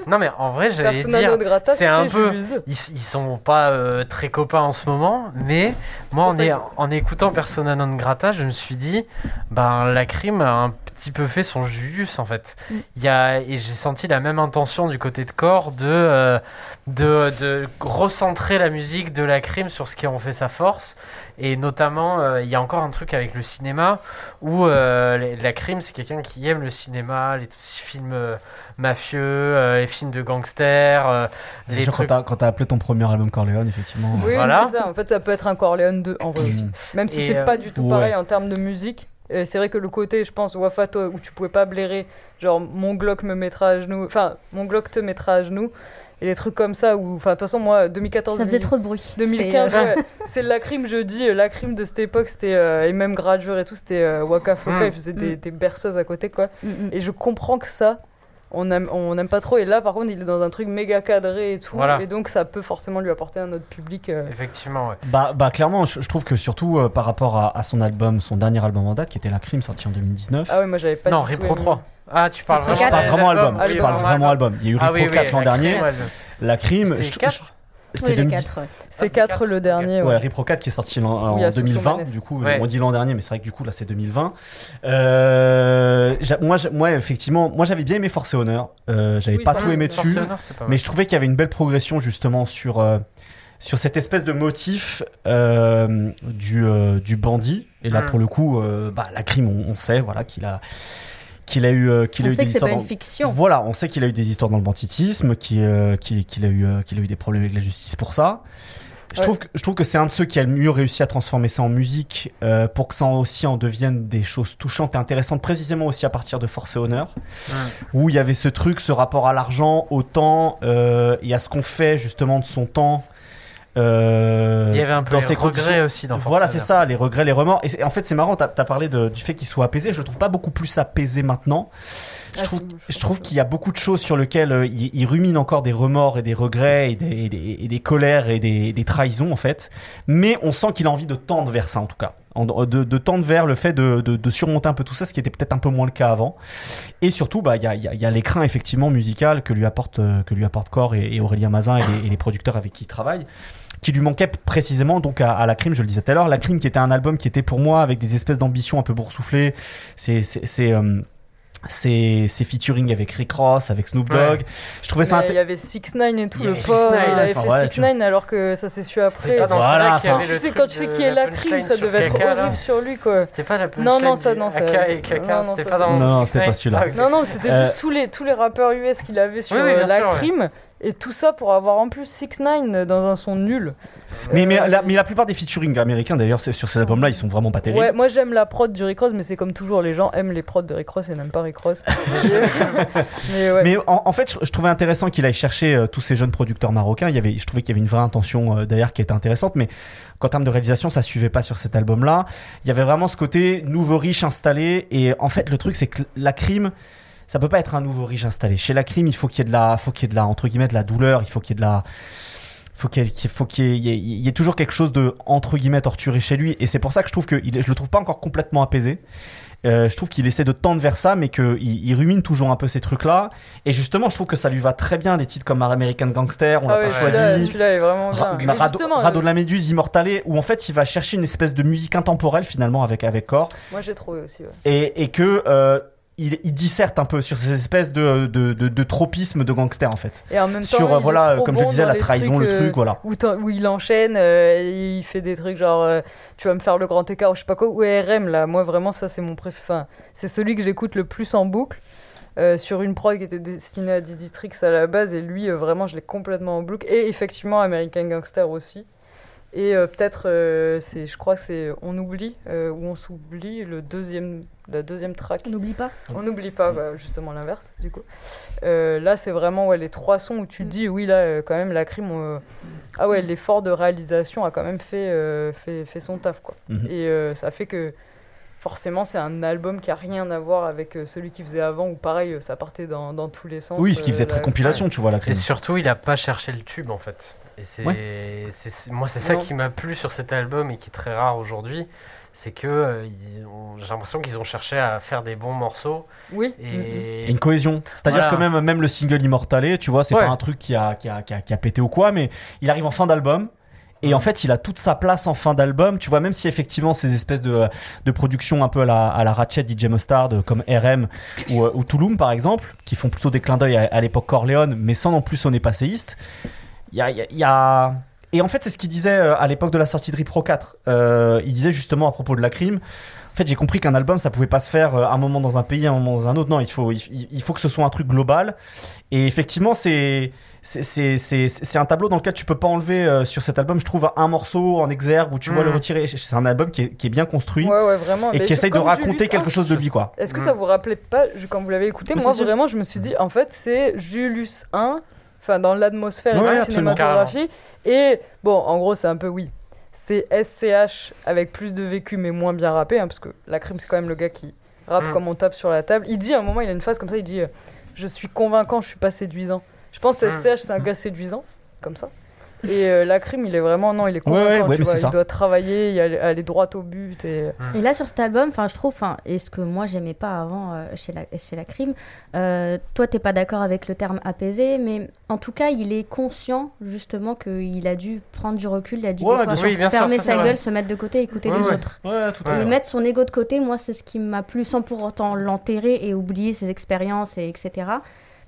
Speaker 5: Non, mais en vrai, j'allais
Speaker 3: Persona
Speaker 5: dire.
Speaker 3: non grata,
Speaker 5: c'est un peu-
Speaker 3: Julius 2.
Speaker 5: Ils, ils sont pas euh, très copains en ce moment, mais moi, en, est- en écoutant Persona non grata, je me suis dit, ben, la crime a un petit peu fait son Julius en fait.
Speaker 2: Mm.
Speaker 5: Il y a, et j'ai senti la même intention du côté de corps de, euh, de, de recentrer la musique de la crime sur ce qui en fait sa force. Et notamment, euh, il y a encore un truc avec le cinéma où euh, la crime, c'est quelqu'un qui aime le cinéma, les films euh, mafieux, euh, les films de gangsters. euh,
Speaker 4: C'est
Speaker 5: les
Speaker 4: sûr,
Speaker 5: trucs-
Speaker 4: quand t'as- quand t'as appelé ton premier album Corleone, effectivement.
Speaker 3: Oui,
Speaker 5: Voilà.
Speaker 3: c'est ça. En fait, ça peut être un Corleone 2 en vrai aussi.
Speaker 4: Mm.
Speaker 3: Même si c'est
Speaker 5: euh,
Speaker 3: pas du tout
Speaker 4: ouais.
Speaker 3: pareil en termes de musique. Euh, c'est vrai que le côté, je pense, Wafato, où tu pouvais pas blairer, genre mon Glock me mettra à genoux, enfin mon Glock te mettra à genoux, et des trucs comme ça, où, enfin de toute façon, moi, 2014,
Speaker 2: Ça faisait trop de bruit.
Speaker 3: 2015,
Speaker 2: C'est, euh,
Speaker 3: ouais, c'est la crime, je dis, la crime de cette époque, c'était, euh, et même Gradure et tout, c'était euh, Waka Flocka,
Speaker 5: Mm.
Speaker 3: il faisait des,
Speaker 2: Mm.
Speaker 3: des berceuses à côté, quoi.
Speaker 2: mm, mm.
Speaker 3: Et je comprends que ça, on aime, on aime pas trop, et là, par contre, il est dans un truc méga cadré et tout,
Speaker 5: Voilà.
Speaker 3: et donc ça peut forcément lui apporter un autre public. euh,
Speaker 5: Effectivement, ouais.
Speaker 4: Bah, bah clairement, je, je trouve que surtout euh, par rapport à, à son album, son dernier album en date, qui était La Crime, sorti en 2019.
Speaker 3: Ah ouais, moi j'avais pas
Speaker 5: non, Repro
Speaker 3: aimé.
Speaker 5: 3. Ah, tu parles
Speaker 4: je
Speaker 5: vraiment
Speaker 4: parle vraiment album.
Speaker 3: Ah
Speaker 4: je
Speaker 3: oui,
Speaker 4: parle
Speaker 3: vraiment
Speaker 4: album. Il y a eu
Speaker 5: Ah
Speaker 4: Repro
Speaker 5: oui,
Speaker 4: 4
Speaker 5: oui,
Speaker 4: l'an
Speaker 5: la
Speaker 4: dernier.
Speaker 5: crime, ouais,
Speaker 4: La Crime, je- je-
Speaker 5: 4
Speaker 4: c'était
Speaker 2: Oui, les
Speaker 4: 2010.
Speaker 2: quatre, ouais.
Speaker 3: C'est
Speaker 5: c'est
Speaker 3: 4
Speaker 5: quatre,
Speaker 3: le dernier.
Speaker 4: Ouais,
Speaker 3: Ouais.
Speaker 4: Repro 4 qui est sorti en, en
Speaker 3: Où il y a Soupçon
Speaker 4: 2020,
Speaker 3: Manès.
Speaker 4: du coup,
Speaker 5: Ouais.
Speaker 4: on dit l'an dernier, mais c'est vrai que du coup, là, c'est 2020. Euh, moi, effectivement, moi, j'avais bien aimé Force et Honneur. Euh, j'avais
Speaker 3: Oui,
Speaker 4: pas tout aimé dessus,
Speaker 5: pas
Speaker 4: mais je trouvais qu'il y avait une belle progression, justement, sur, euh, sur cette espèce de motif euh, du, euh, du bandit. Et là,
Speaker 5: Mm.
Speaker 4: pour le coup, euh, bah, la crime, on, on sait, voilà, qu'il a, qu'il a eu, euh, qu'il
Speaker 2: On
Speaker 4: a eu
Speaker 2: sait
Speaker 4: des
Speaker 2: que c'est
Speaker 4: histoires
Speaker 2: pas
Speaker 4: dans-
Speaker 2: une fiction.
Speaker 4: voilà, on sait qu'il a eu des histoires dans le banditisme, qu'il euh, qu'il- qu'il a, eu, euh, qu'il a eu des problèmes avec la justice pour ça. Je,
Speaker 3: Ouais.
Speaker 4: trouve que, je trouve que c'est un de ceux qui a le mieux réussi à transformer ça en musique euh, pour que ça aussi en devienne des choses touchantes et intéressantes, précisément aussi à partir de Force et Honneur, où il y avait ce truc, ce rapport à l'argent, au temps euh, et à ce qu'on fait justement de son temps
Speaker 5: Euh, il y avait un peu dans les regrets aussi dans
Speaker 4: Voilà, c'est ça, les regrets, les remords. Et en fait, c'est marrant, tu as, parlé du fait qu'il soit apaisé. Je le trouve pas beaucoup plus apaisé maintenant. Je ah, trouve, je trouve qu'il y a beaucoup de choses sur lesquelles euh, il, rumine encore des remords et des regrets et des, et des, colères et des, des, trahisons en fait. Mais on sent qu'il a envie de tendre vers ça en tout cas. De, de tendre vers le fait de, de, surmonter un peu tout ça, ce qui était peut-être un peu moins le cas avant. Et surtout, bah, il y a, y a l'écrin effectivement musical que lui apporte, euh, que lui apporte Core et, Aurélien Mazin et les, et les producteurs avec qui il travaille qui lui manquait précisément donc à, la crime je le disais tout à l'heure la crime qui était un album qui était pour moi avec des espèces d'ambitions un peu boursouflées c'est c'est euh, c'est featuring avec Rick Ross, avec Snoop Dogg. Je trouvais ça.
Speaker 3: Il y avait 6 9 et tout. le pauvre, il avait fait 6 9 alors que ça s'est su après.
Speaker 4: Voilà,
Speaker 3: tu sais quand tu sais qui est la crime, ça devait être horrible sur lui quoi.
Speaker 5: C'était pas la
Speaker 3: Non non ça non ça.
Speaker 5: C'était pas dans.
Speaker 4: Non c'était pas celui-là.
Speaker 3: Non non c'était euh, tous les tous les rappeurs US qu'il avait sur euh, la crime. Et tout ça pour avoir en plus 6 9 dans un son nul.
Speaker 4: Mais, mais, la, mais la plupart des featuring américains d'ailleurs sur ces albums là ils sont vraiment pas terribles.
Speaker 3: Ouais, moi j'aime la prod du Rick Ross, mais c'est comme toujours, les gens aiment les prods de Rick Ross et n'aiment pas Rick Ross.
Speaker 4: mais, ouais. mais en, fait, je, trouvais intéressant qu'il aille chercher euh, tous ces jeunes producteurs marocains. Il y avait, je trouvais qu'il y avait une vraie intention euh, derrière qui était intéressante, mais qu'en termes de réalisation, ça suivait pas sur cet album là. Il y avait vraiment ce côté nouveau riche installé, et en fait, le truc c'est que la crime ça peut pas être un nouveau riche installé. Chez la crime, il faut qu'il y ait de la, faut qu'il y ait de la, entre guillemets, de la douleur, il faut qu'il y ait de la, faut qu'il faut qu'il y, y, ait toujours quelque chose de entre guillemets torturé chez lui et c'est pour ça que je trouve que il, je le trouve pas encore complètement apaisé euh, je trouve qu'il essaie de tendre vers ça mais qu'il il rumine toujours un peu ces trucs là et justement je trouve que ça lui va très bien des titres comme American Gangster on l'a ah pas choisi
Speaker 3: celui-là est vraiment bien.
Speaker 4: Radeau, de la Méduse Immortale où en fait il va chercher une espèce de musique intemporelle finalement avec avec Core
Speaker 3: moi j'ai trouvé aussi ouais.
Speaker 4: et, et que euh, il, il, disserte un peu sur ces espèces de, de, de, tropisme de gangster en fait.
Speaker 3: Et en même
Speaker 4: temps,
Speaker 3: sur
Speaker 4: voilà, comme je disais, la trahison, le truc, voilà.
Speaker 3: Où, où il enchaîne, euh, il fait des trucs genre euh, tu vas me faire le grand écart ou je sais pas quoi. Ou RM là, moi vraiment ça c'est mon préféré. Enfin, c'est celui que j'écoute le plus en boucle. Euh, sur une prod qui était destinée à Diddy Tricks à la base et lui vraiment je l'ai complètement en boucle et effectivement American Gangster aussi et euh, peut-être, euh, c'est, je crois que c'est On oublie, euh, ou On s'oublie, le deuxième, la deuxième track.
Speaker 2: On n'oublie pas
Speaker 3: On n'oublie pas, bah, justement l'inverse, du coup. là, c'est vraiment ouais, les trois sons où tu te dis, oui, là, quand même, la crime, ah ouais, l'effort de réalisation a quand même fait, fait, fait, son taf, quoi. Mhm. Et ça fait que forcément, c'est un album qui a rien à voir avec celui qu'il faisait avant, où pareil, ça partait dans, dans tous les sens.
Speaker 4: Oui, ce qui faisait très compilation, tu vois, la crime.
Speaker 5: Et surtout, il a pas cherché le tube, en fait. Et c'est, moi, c'est ça qui m'a plu sur cet album et qui est très rare aujourd'hui. C'est que euh, j'ai l'impression qu'ils ont cherché à faire des bons morceaux.
Speaker 3: Oui.
Speaker 4: Et, une cohésion. C'est-à-dire que même, même le single Immortale, tu vois, c'est pas un truc qui a, qui, a, qui, a, qui a pété ou quoi, mais il arrive en fin d'album. Et en fait, il a toute sa place en fin d'album. Tu vois, même si effectivement ces espèces de, de productions un peu à la, à la Ratchet DJ Mustard, comme RM ou, ou Touloum par exemple, qui font plutôt des clins d'œil à, l'époque Corleone, mais sans non plus sonner passéiste il y a, Et en fait, c'est ce qu'il disait euh, à l'époque de la sortie de Rip 4. Euh, il disait justement à propos de la crime. En fait, j'ai compris qu'un album, ça pouvait pas se faire euh, un moment dans un pays, un moment dans un autre. Non, il faut, il, faut que ce soit un truc global. Et effectivement, c'est c'est un tableau dans lequel tu peux pas enlever sur cet album, je trouve, un morceau en exergue où tu vois le mm. retirer. C'est un album qui est, qui est bien construit et qui essaye de raconter quelque chose de lui. quoi.
Speaker 3: Est-ce que ça mm. vous rappelait pas, quand vous l'avez écouté, moi vraiment, je me suis dit, en fait, c'est Julius 1 enfin dans l'atmosphère et la cinématographie. Et bon, en gros, c'est un peu oui. C'est SCH avec plus de vécu mais moins bien rappé, hein, parce que la crime, c'est quand même le gars qui rappe mm. comme on tape sur la table. Il dit à un moment, il a une phrase comme ça, il dit euh, Je suis convaincant, je suis pas séduisant. Je pense que SCH, c'est un gars séduisant, comme ça. Et euh, la crime, il est vraiment non, il est convaincant. il doit travailler, aller, droit au but. Et...
Speaker 2: et là sur cet album, enfin je trouve, enfin et ce que moi j'aimais pas avant euh, chez la chez la crime, euh, toi t'es pas d'accord avec le terme apaisé, mais en tout cas il est conscient justement qu'il a dû prendre du recul, il a dû fermer sa gueule, se mettre de côté, écouter les autres, et mettre son ego de côté. Moi c'est ce qui m'a plu sans pour autant l'enterrer et oublier ses expériences et etc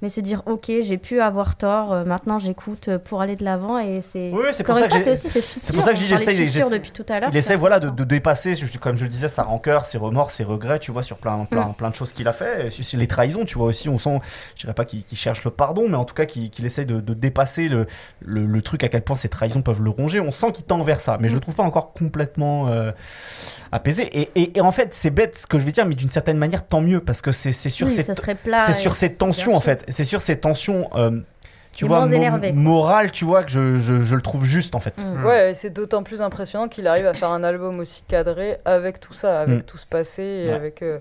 Speaker 2: mais se dire ok j'ai pu avoir tort euh, maintenant j'écoute euh, pour aller de l'avant et c'est
Speaker 4: oui, c'est pour, ça que
Speaker 2: c'est pour ça que j'essaie depuis tout à l'heure
Speaker 4: il essaie voilà de, de, dépasser comme je le disais sa rancœur ses remords ses regrets tu vois sur plein plein, mm. plein de choses qu'il a fait les trahisons tu vois aussi on sent je dirais pas qu'il cherche le pardon mais en tout cas qu'il essaie de, de dépasser le, le, truc à quel point ces trahisons peuvent le ronger on sent qu'il tend vers ça mais je le mm. trouve pas encore complètement euh, apaisé et, et, en fait c'est bête ce que je vais dire mais d'une certaine manière tant mieux parce que c'est sur cette c'est sur cette tension en fait c'est sûr ces tensions. Euh, tu vois, moral, tu vois, que je, je, le trouve juste en fait.
Speaker 3: Mm. Ouais, c'est d'autant plus impressionnant qu'il arrive à faire un album aussi cadré avec tout ça, avec mm. tout ce passé et avec, euh,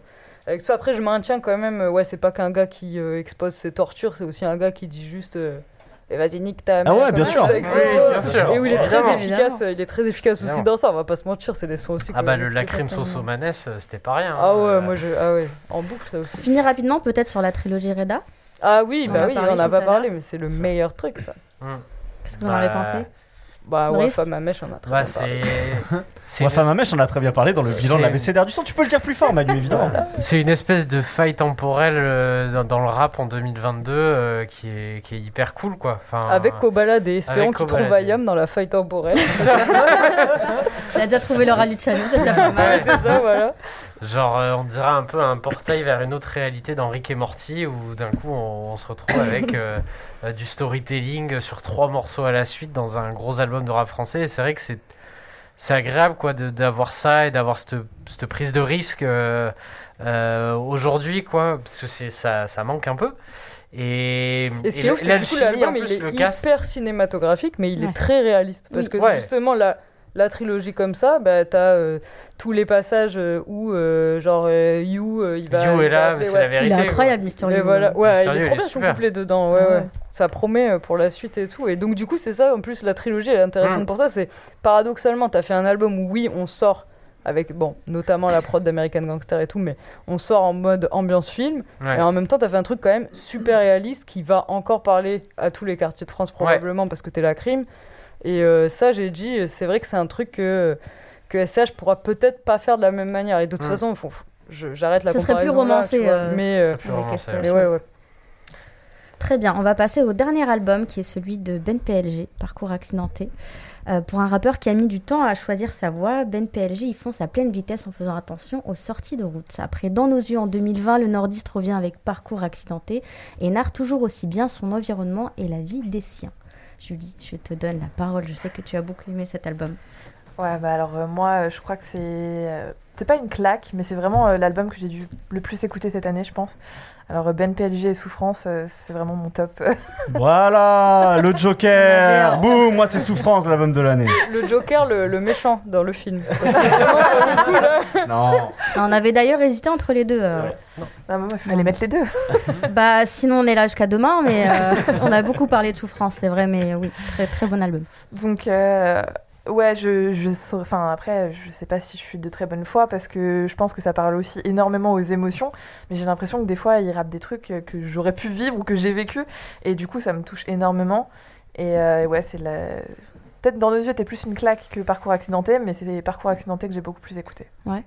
Speaker 3: avec ça. Après, je maintiens quand même, ouais, c'est pas qu'un gars qui euh, expose ses tortures, c'est aussi un gars qui dit juste. Euh, et vas-y nique ta
Speaker 4: Ah ouais, bien sûr.
Speaker 3: Et où il est très efficace, il est très efficace aussi dans ça, on va pas se mentir, c'est des sons aussi.
Speaker 5: Ah bah le lacryme sauce manès, c'était pas rien.
Speaker 3: Ah ouais, moi je ah ouais, en boucle ça aussi.
Speaker 2: Finir rapidement peut-être sur la trilogie Reda.
Speaker 3: Ah oui, bah oui, on a pas parlé, mais c'est le meilleur truc ça.
Speaker 2: Hum. Qu'est-ce que vous en avez bah, pensé?
Speaker 3: Bah, Wafa Mamèche, on a très bah, bien parlé.
Speaker 4: Wafa Mamèche, on a très bien parlé dans le bilan de la BCDR du son. Tu peux le dire plus fort, Manu, évidemment.
Speaker 5: C'est une espèce de faille temporelle euh, dans, le rap en 2022 euh, qui, est, qui est hyper cool, quoi.
Speaker 3: Enfin, avec Kobalade et espérons qu'il trouve Ayam dans la faille temporelle.
Speaker 2: Il a déjà trouvé Laura Luciano, c'est déjà pas mal.
Speaker 5: voilà. Genre, euh, on dirait un peu un portail vers une autre réalité dans Rick et Morty où d'un coup on, se retrouve avec euh, euh, du storytelling sur trois morceaux à la suite dans un gros album de rap français. Et c'est vrai que c'est, c'est agréable quoi d'avoir ça et d'avoir cette, cette, prise de risque aujourd'hui, quoi, parce que c'est, ça, ça manque un peu. Et,
Speaker 3: et ce qui est ouf, c'est que l'album il est hyper cinématographique, mais il est très réaliste. Parce que justement, là la trilogie comme ça, bah, t'as euh, tous les passages euh, où, euh, genre, You, il va.
Speaker 5: You est là, c'est la vérité.
Speaker 2: Il est incroyable, Mister You.
Speaker 3: Voilà. Ouais, il est trop bien son couplet dedans. Ouais, ouais. Ça promet pour la suite et tout. Et donc, du coup, c'est ça. En plus, la trilogie, elle est intéressante mm. pour ça. C'est paradoxalement, t'as fait un album où, oui, on sort avec bon notamment la prod d'American Gangster et tout mais on sort en mode ambiance film et en même temps t'as fait un truc quand même super réaliste qui va encore parler à tous les quartiers de France probablement parce que t'es la crime et euh, ça, j'ai dit, c'est vrai que c'est un truc que, que SCH pourra peut-être pas faire de la même manière. Et de toute mm. façon, j'arrête la
Speaker 2: Ça serait plus romancé.
Speaker 3: Euh, mais, euh, mais ouais, ouais.
Speaker 2: Très bien, on va passer au dernier album qui est celui de Ben PLG, Parcours accidenté. pour un rappeur qui a mis du temps à choisir sa voix, Ben PLG il fonce à pleine vitesse en faisant attention aux sorties de route. Après Dans nos yeux en 2020, le nordiste revient avec Parcours accidenté et narre toujours aussi bien son environnement et la vie des siens. Julie, je te donne la parole. Je sais que tu as beaucoup aimé cet album.
Speaker 7: Ouais, bah alors euh, moi, euh, je crois que c'est. Euh, c'est pas une claque, mais c'est vraiment l'album que j'ai dû le plus écouter cette année, je pense. Alors Ben PLG et Souffrance, c'est vraiment mon top.
Speaker 4: voilà, le Joker Boum, moi c'est Souffrance, l'album de l'année.
Speaker 3: Le Joker, le, méchant dans le film.
Speaker 2: non. On avait d'ailleurs hésité entre les deux.
Speaker 7: il fallait mettre les deux.
Speaker 2: bah sinon on est là jusqu'à demain, mais on a beaucoup parlé de Souffrance, c'est vrai, mais oui, très très bon album.
Speaker 7: Donc Ouais, je, je enfin après, je sais pas si je suis de très bonne foi parce que je pense que ça parle aussi énormément aux émotions, mais j'ai l'impression que des fois il rappe des trucs que j'aurais pu vivre ou que j'ai vécu et du coup ça me touche énormément. Et euh, ouais, c'est la... peut-être dans nos yeux, t'es plus une claque que Parcours accidenté, mais c'est les Parcours accidentés que j'ai beaucoup plus écouté.
Speaker 2: Ouais.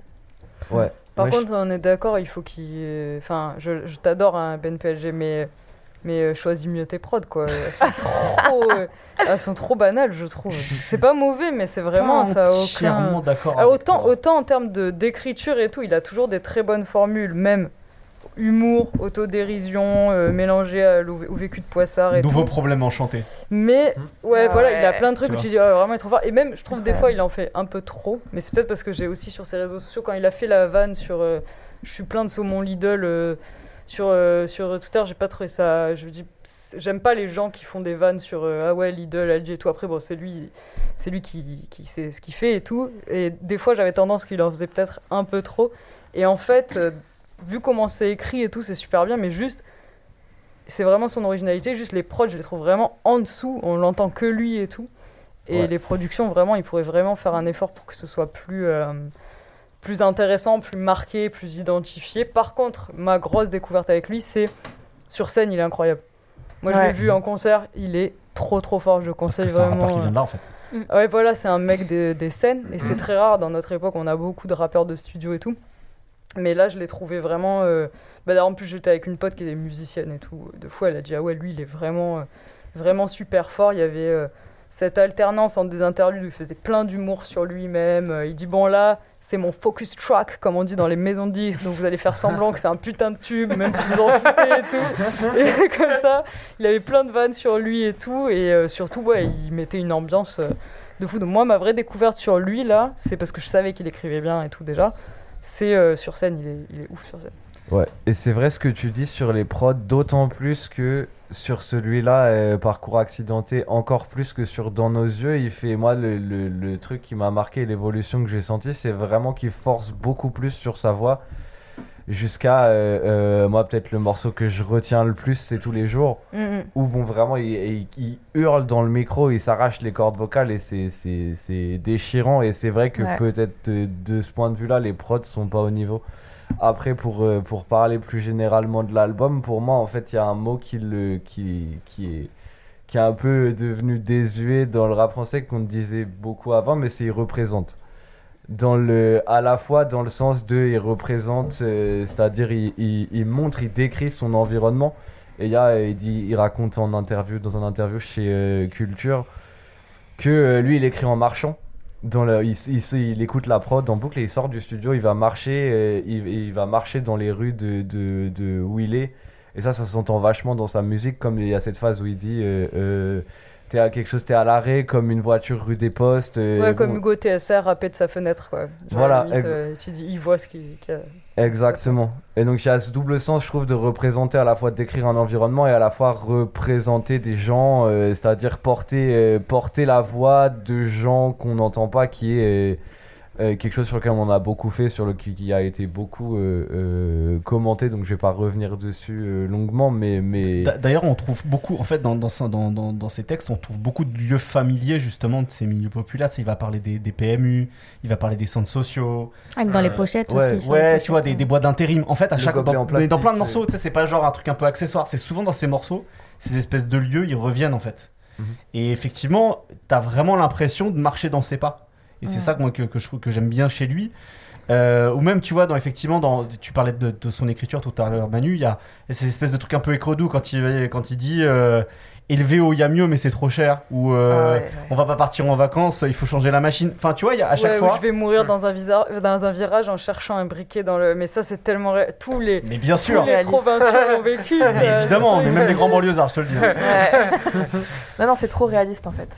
Speaker 6: Ouais.
Speaker 3: Par contre, on est d'accord, il faut qu'il. Enfin, je, je t'adore, hein, Ben PLG, mais mais euh, choisis mieux tes prods quoi. Elles sont trop, euh, elles sont trop banales je trouve. C'est pas mauvais mais c'est vraiment ça aucun
Speaker 4: d'accord
Speaker 3: autant autant en termes de d'écriture et tout il a toujours des très bonnes formules. Même humour autodérision euh, mélangé au vécu de Poissard et
Speaker 4: nouveau problème enchanté
Speaker 3: mais ouais ah voilà il a plein de trucs où tu dis vraiment il est trop fort. Et même je trouve des fois il en fait un peu trop. Mais c'est peut-être parce que j'ai aussi sur ses réseaux sociaux quand il a fait la vanne sur je suis plein de saumon Lidl sur, euh, sur Twitter, j'ai pas trouvé ça. Je dis, j'aime pas les gens qui font des vannes sur euh, ah ouais, Lidl, LG et tout. Après, bon, c'est lui, c'est lui qui, qui sait ce qu'il fait et tout. Et des fois, j'avais tendance qu'il en faisait peut-être un peu trop. Et en fait, euh, vu comment c'est écrit et tout, c'est super bien, mais juste, c'est vraiment son originalité. Juste les prods, je les trouve vraiment en dessous. On l'entend que lui et tout. Et les productions, vraiment, il pourrait vraiment faire un effort pour que ce soit plus plus intéressant, plus marqué, plus identifié. Par contre, ma grosse découverte avec lui, c'est sur scène, il est incroyable. Moi, je l'ai vu en concert, il est trop trop fort. Je conseille
Speaker 4: Parce que
Speaker 3: vraiment.
Speaker 4: C'est un qui vient de là en fait.
Speaker 3: Mm. Ouais, voilà, c'est un mec des, scènes et c'est très rare dans notre époque. On a beaucoup de rappeurs de studio et tout. Mais là, je l'ai trouvé vraiment. Euh... Bah, en plus, j'étais avec une pote qui est musicienne et tout. Deux fois, elle a dit Ah ouais, lui, il est vraiment, euh, vraiment super fort. Il y avait euh, cette alternance entre des interludes où il faisait plein d'humour sur lui-même. Il dit Bon, là, c'est mon focus track, comme on dit dans les maisons de disques. Donc vous allez faire semblant que c'est un putain de tube, même si vous en foutez et tout. Et comme ça, il avait plein de vannes sur lui et tout. Et euh, surtout, ouais, il mettait une ambiance euh, de fou. Donc moi, ma vraie découverte sur lui, là, c'est parce que je savais qu'il écrivait bien et tout déjà. C'est euh, sur scène, il est, il est ouf sur scène.
Speaker 6: Ouais, et c'est vrai ce que tu dis sur les prods, d'autant plus que sur celui-là, euh, Parcours accidenté, encore plus que sur Dans nos yeux. Il fait, moi, le, le, le truc qui m'a marqué, l'évolution que j'ai senti, c'est vraiment qu'il force beaucoup plus sur sa voix. Jusqu'à, euh, euh, moi, peut-être le morceau que je retiens le plus, c'est Tous les jours.
Speaker 3: Mm.
Speaker 6: Où, bon, vraiment, il, il- il hurle dans le micro, il s'arrache les cordes vocales et c'est- déchirant. Et c'est vrai que
Speaker 7: Ouais.
Speaker 6: peut-être de, de ce point de vue-là, les prods sont pas au niveau. Après, pour, euh, pour parler plus généralement de l'album, pour moi, en fait, il y a un mot qui, le, qui, qui, est, qui est un peu devenu désuet dans le rap français qu'on disait beaucoup avant, mais c'est il représente. Dans le, à la fois dans le sens de il représente, euh, c'est-à-dire il, il, montre, il décrit son environnement. Et il, a, il, dit, il raconte en interview, dans un interview chez euh, Culture que lui il écrit en marchant. Dans le, il, il- il écoute la prod en boucle et il sort du studio, il va marcher, il, il va marcher dans les rues de, de, de où il est. Et ça, ça s'entend vachement dans sa musique, comme il y a cette phase où il dit euh, euh, T'es à quelque chose, t'es à l'arrêt, comme une voiture rue des Postes. euh,
Speaker 3: Ouais, comme
Speaker 6: bon,
Speaker 3: Hugo TSR rappait de sa fenêtre, quoi. Genre,
Speaker 6: Voilà,
Speaker 3: limite, euh, tu dis, il voit ce qu'il qu'il y a.
Speaker 6: Exactement. Et donc il y a ce double sens, je trouve, de représenter à la fois de décrire un environnement et à la fois représenter des gens, euh, c'est-à-dire porter, euh, porter la voix de gens qu'on n'entend pas, qui est euh, quelque chose sur lequel on a beaucoup fait, sur le qui, qui a été beaucoup euh, euh, commenté, donc je vais pas revenir dessus euh, longuement, mais mais
Speaker 4: D'a- D'ailleurs, on trouve beaucoup, en fait, dans, dans, ce- dans, dans, dans ces textes, on trouve beaucoup de lieux familiers, justement, de ces milieux populaires. Il va parler des, des PMU, il va parler des centres sociaux.
Speaker 2: Avec dans les pochettes
Speaker 6: ouais,
Speaker 2: aussi.
Speaker 4: Ouais,
Speaker 2: pochettes,
Speaker 4: tu vois, des, des bois d'intérim. En fait, à chaque dans,
Speaker 6: en
Speaker 4: mais dans plein de morceaux, tu sais, c'est pas genre un truc un peu accessoire. C'est souvent dans ces morceaux, ces espèces de lieux, ils reviennent, en fait.
Speaker 6: Mhm.
Speaker 4: Et effectivement, t'as vraiment l'impression de marcher dans ses pas. Et c'est ça que, moi, que, que je trouve que j'aime bien chez lui. Euh, ou même, tu vois, dans, effectivement, dans, tu parlais de, de son écriture tout à l'heure, Manu, il y a ces espèces de trucs un peu écrodous quand il, quand il dit euh, élevé au mieux, mais c'est trop cher. Ou euh,
Speaker 7: Ah ouais, ouais.
Speaker 4: on va pas partir en vacances, il faut changer la machine. Enfin, tu vois, il y a, à chaque
Speaker 3: Ouais,
Speaker 4: fois.
Speaker 3: je vais mourir dans un, visa- dans un virage en cherchant un briquet dans le. Mais ça, c'est tellement. ré- Tous les.
Speaker 4: Mais bien
Speaker 3: Tous
Speaker 4: sûr,
Speaker 3: les
Speaker 7: Réaliste.
Speaker 3: provinciaux l'ont vécu.
Speaker 4: mais
Speaker 3: ça,
Speaker 4: évidemment, mais même les grands banlieusards, je te le dis.
Speaker 7: Ouais. non, non, c'est trop réaliste en fait.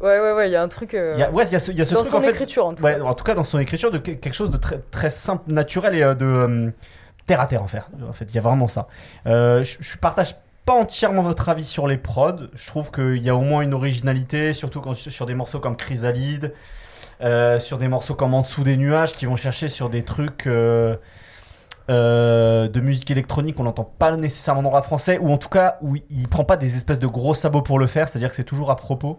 Speaker 3: Ouais, ouais, ouais, il y a un truc. euh,
Speaker 4: Il y a, ouais, il y a ce, y a ce
Speaker 3: dans
Speaker 4: truc
Speaker 3: son
Speaker 4: en fait.
Speaker 3: écriture, en tout
Speaker 4: Ouais,
Speaker 3: cas.
Speaker 4: en tout cas, dans son écriture, de que- quelque chose de très, très simple, naturel et euh, de euh, terre à terre, en fait. En fait, il y a vraiment ça. Euh, je, je partage pas entièrement votre avis sur les prods. Je trouve qu'il y a au moins une originalité, surtout quand, sur des morceaux comme Chrysalide, sur des morceaux comme En dessous des nuages, qui vont chercher sur des trucs. euh, de musique électronique qu'on n'entend pas nécessairement dans le rap français ou en tout cas où il, il prend pas des espèces de gros sabots pour le faire c'est à dire que c'est toujours à propos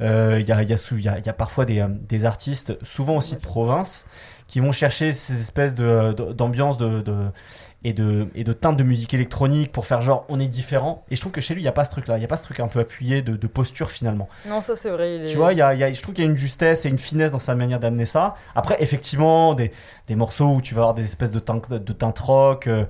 Speaker 4: euh, il y, a, il y, a sou- il y a- il y a parfois des, euh, des artistes, souvent aussi de province, qui vont chercher ces espèces de- d'ambiance de, de- et, de, et de teintes de musique électronique pour faire genre on est différent. Et je trouve que chez lui, il n'y a pas ce truc-là. Il n'y a pas ce truc un peu appuyé de, de posture finalement.
Speaker 3: Non, ça, c'est vrai. il est-
Speaker 4: Tu vois, il y a, il y a- je trouve qu'il y a une justesse et une finesse dans sa manière d'amener ça. Après, effectivement, des, des morceaux où tu vas avoir des espèces de teintes, de rock. euh,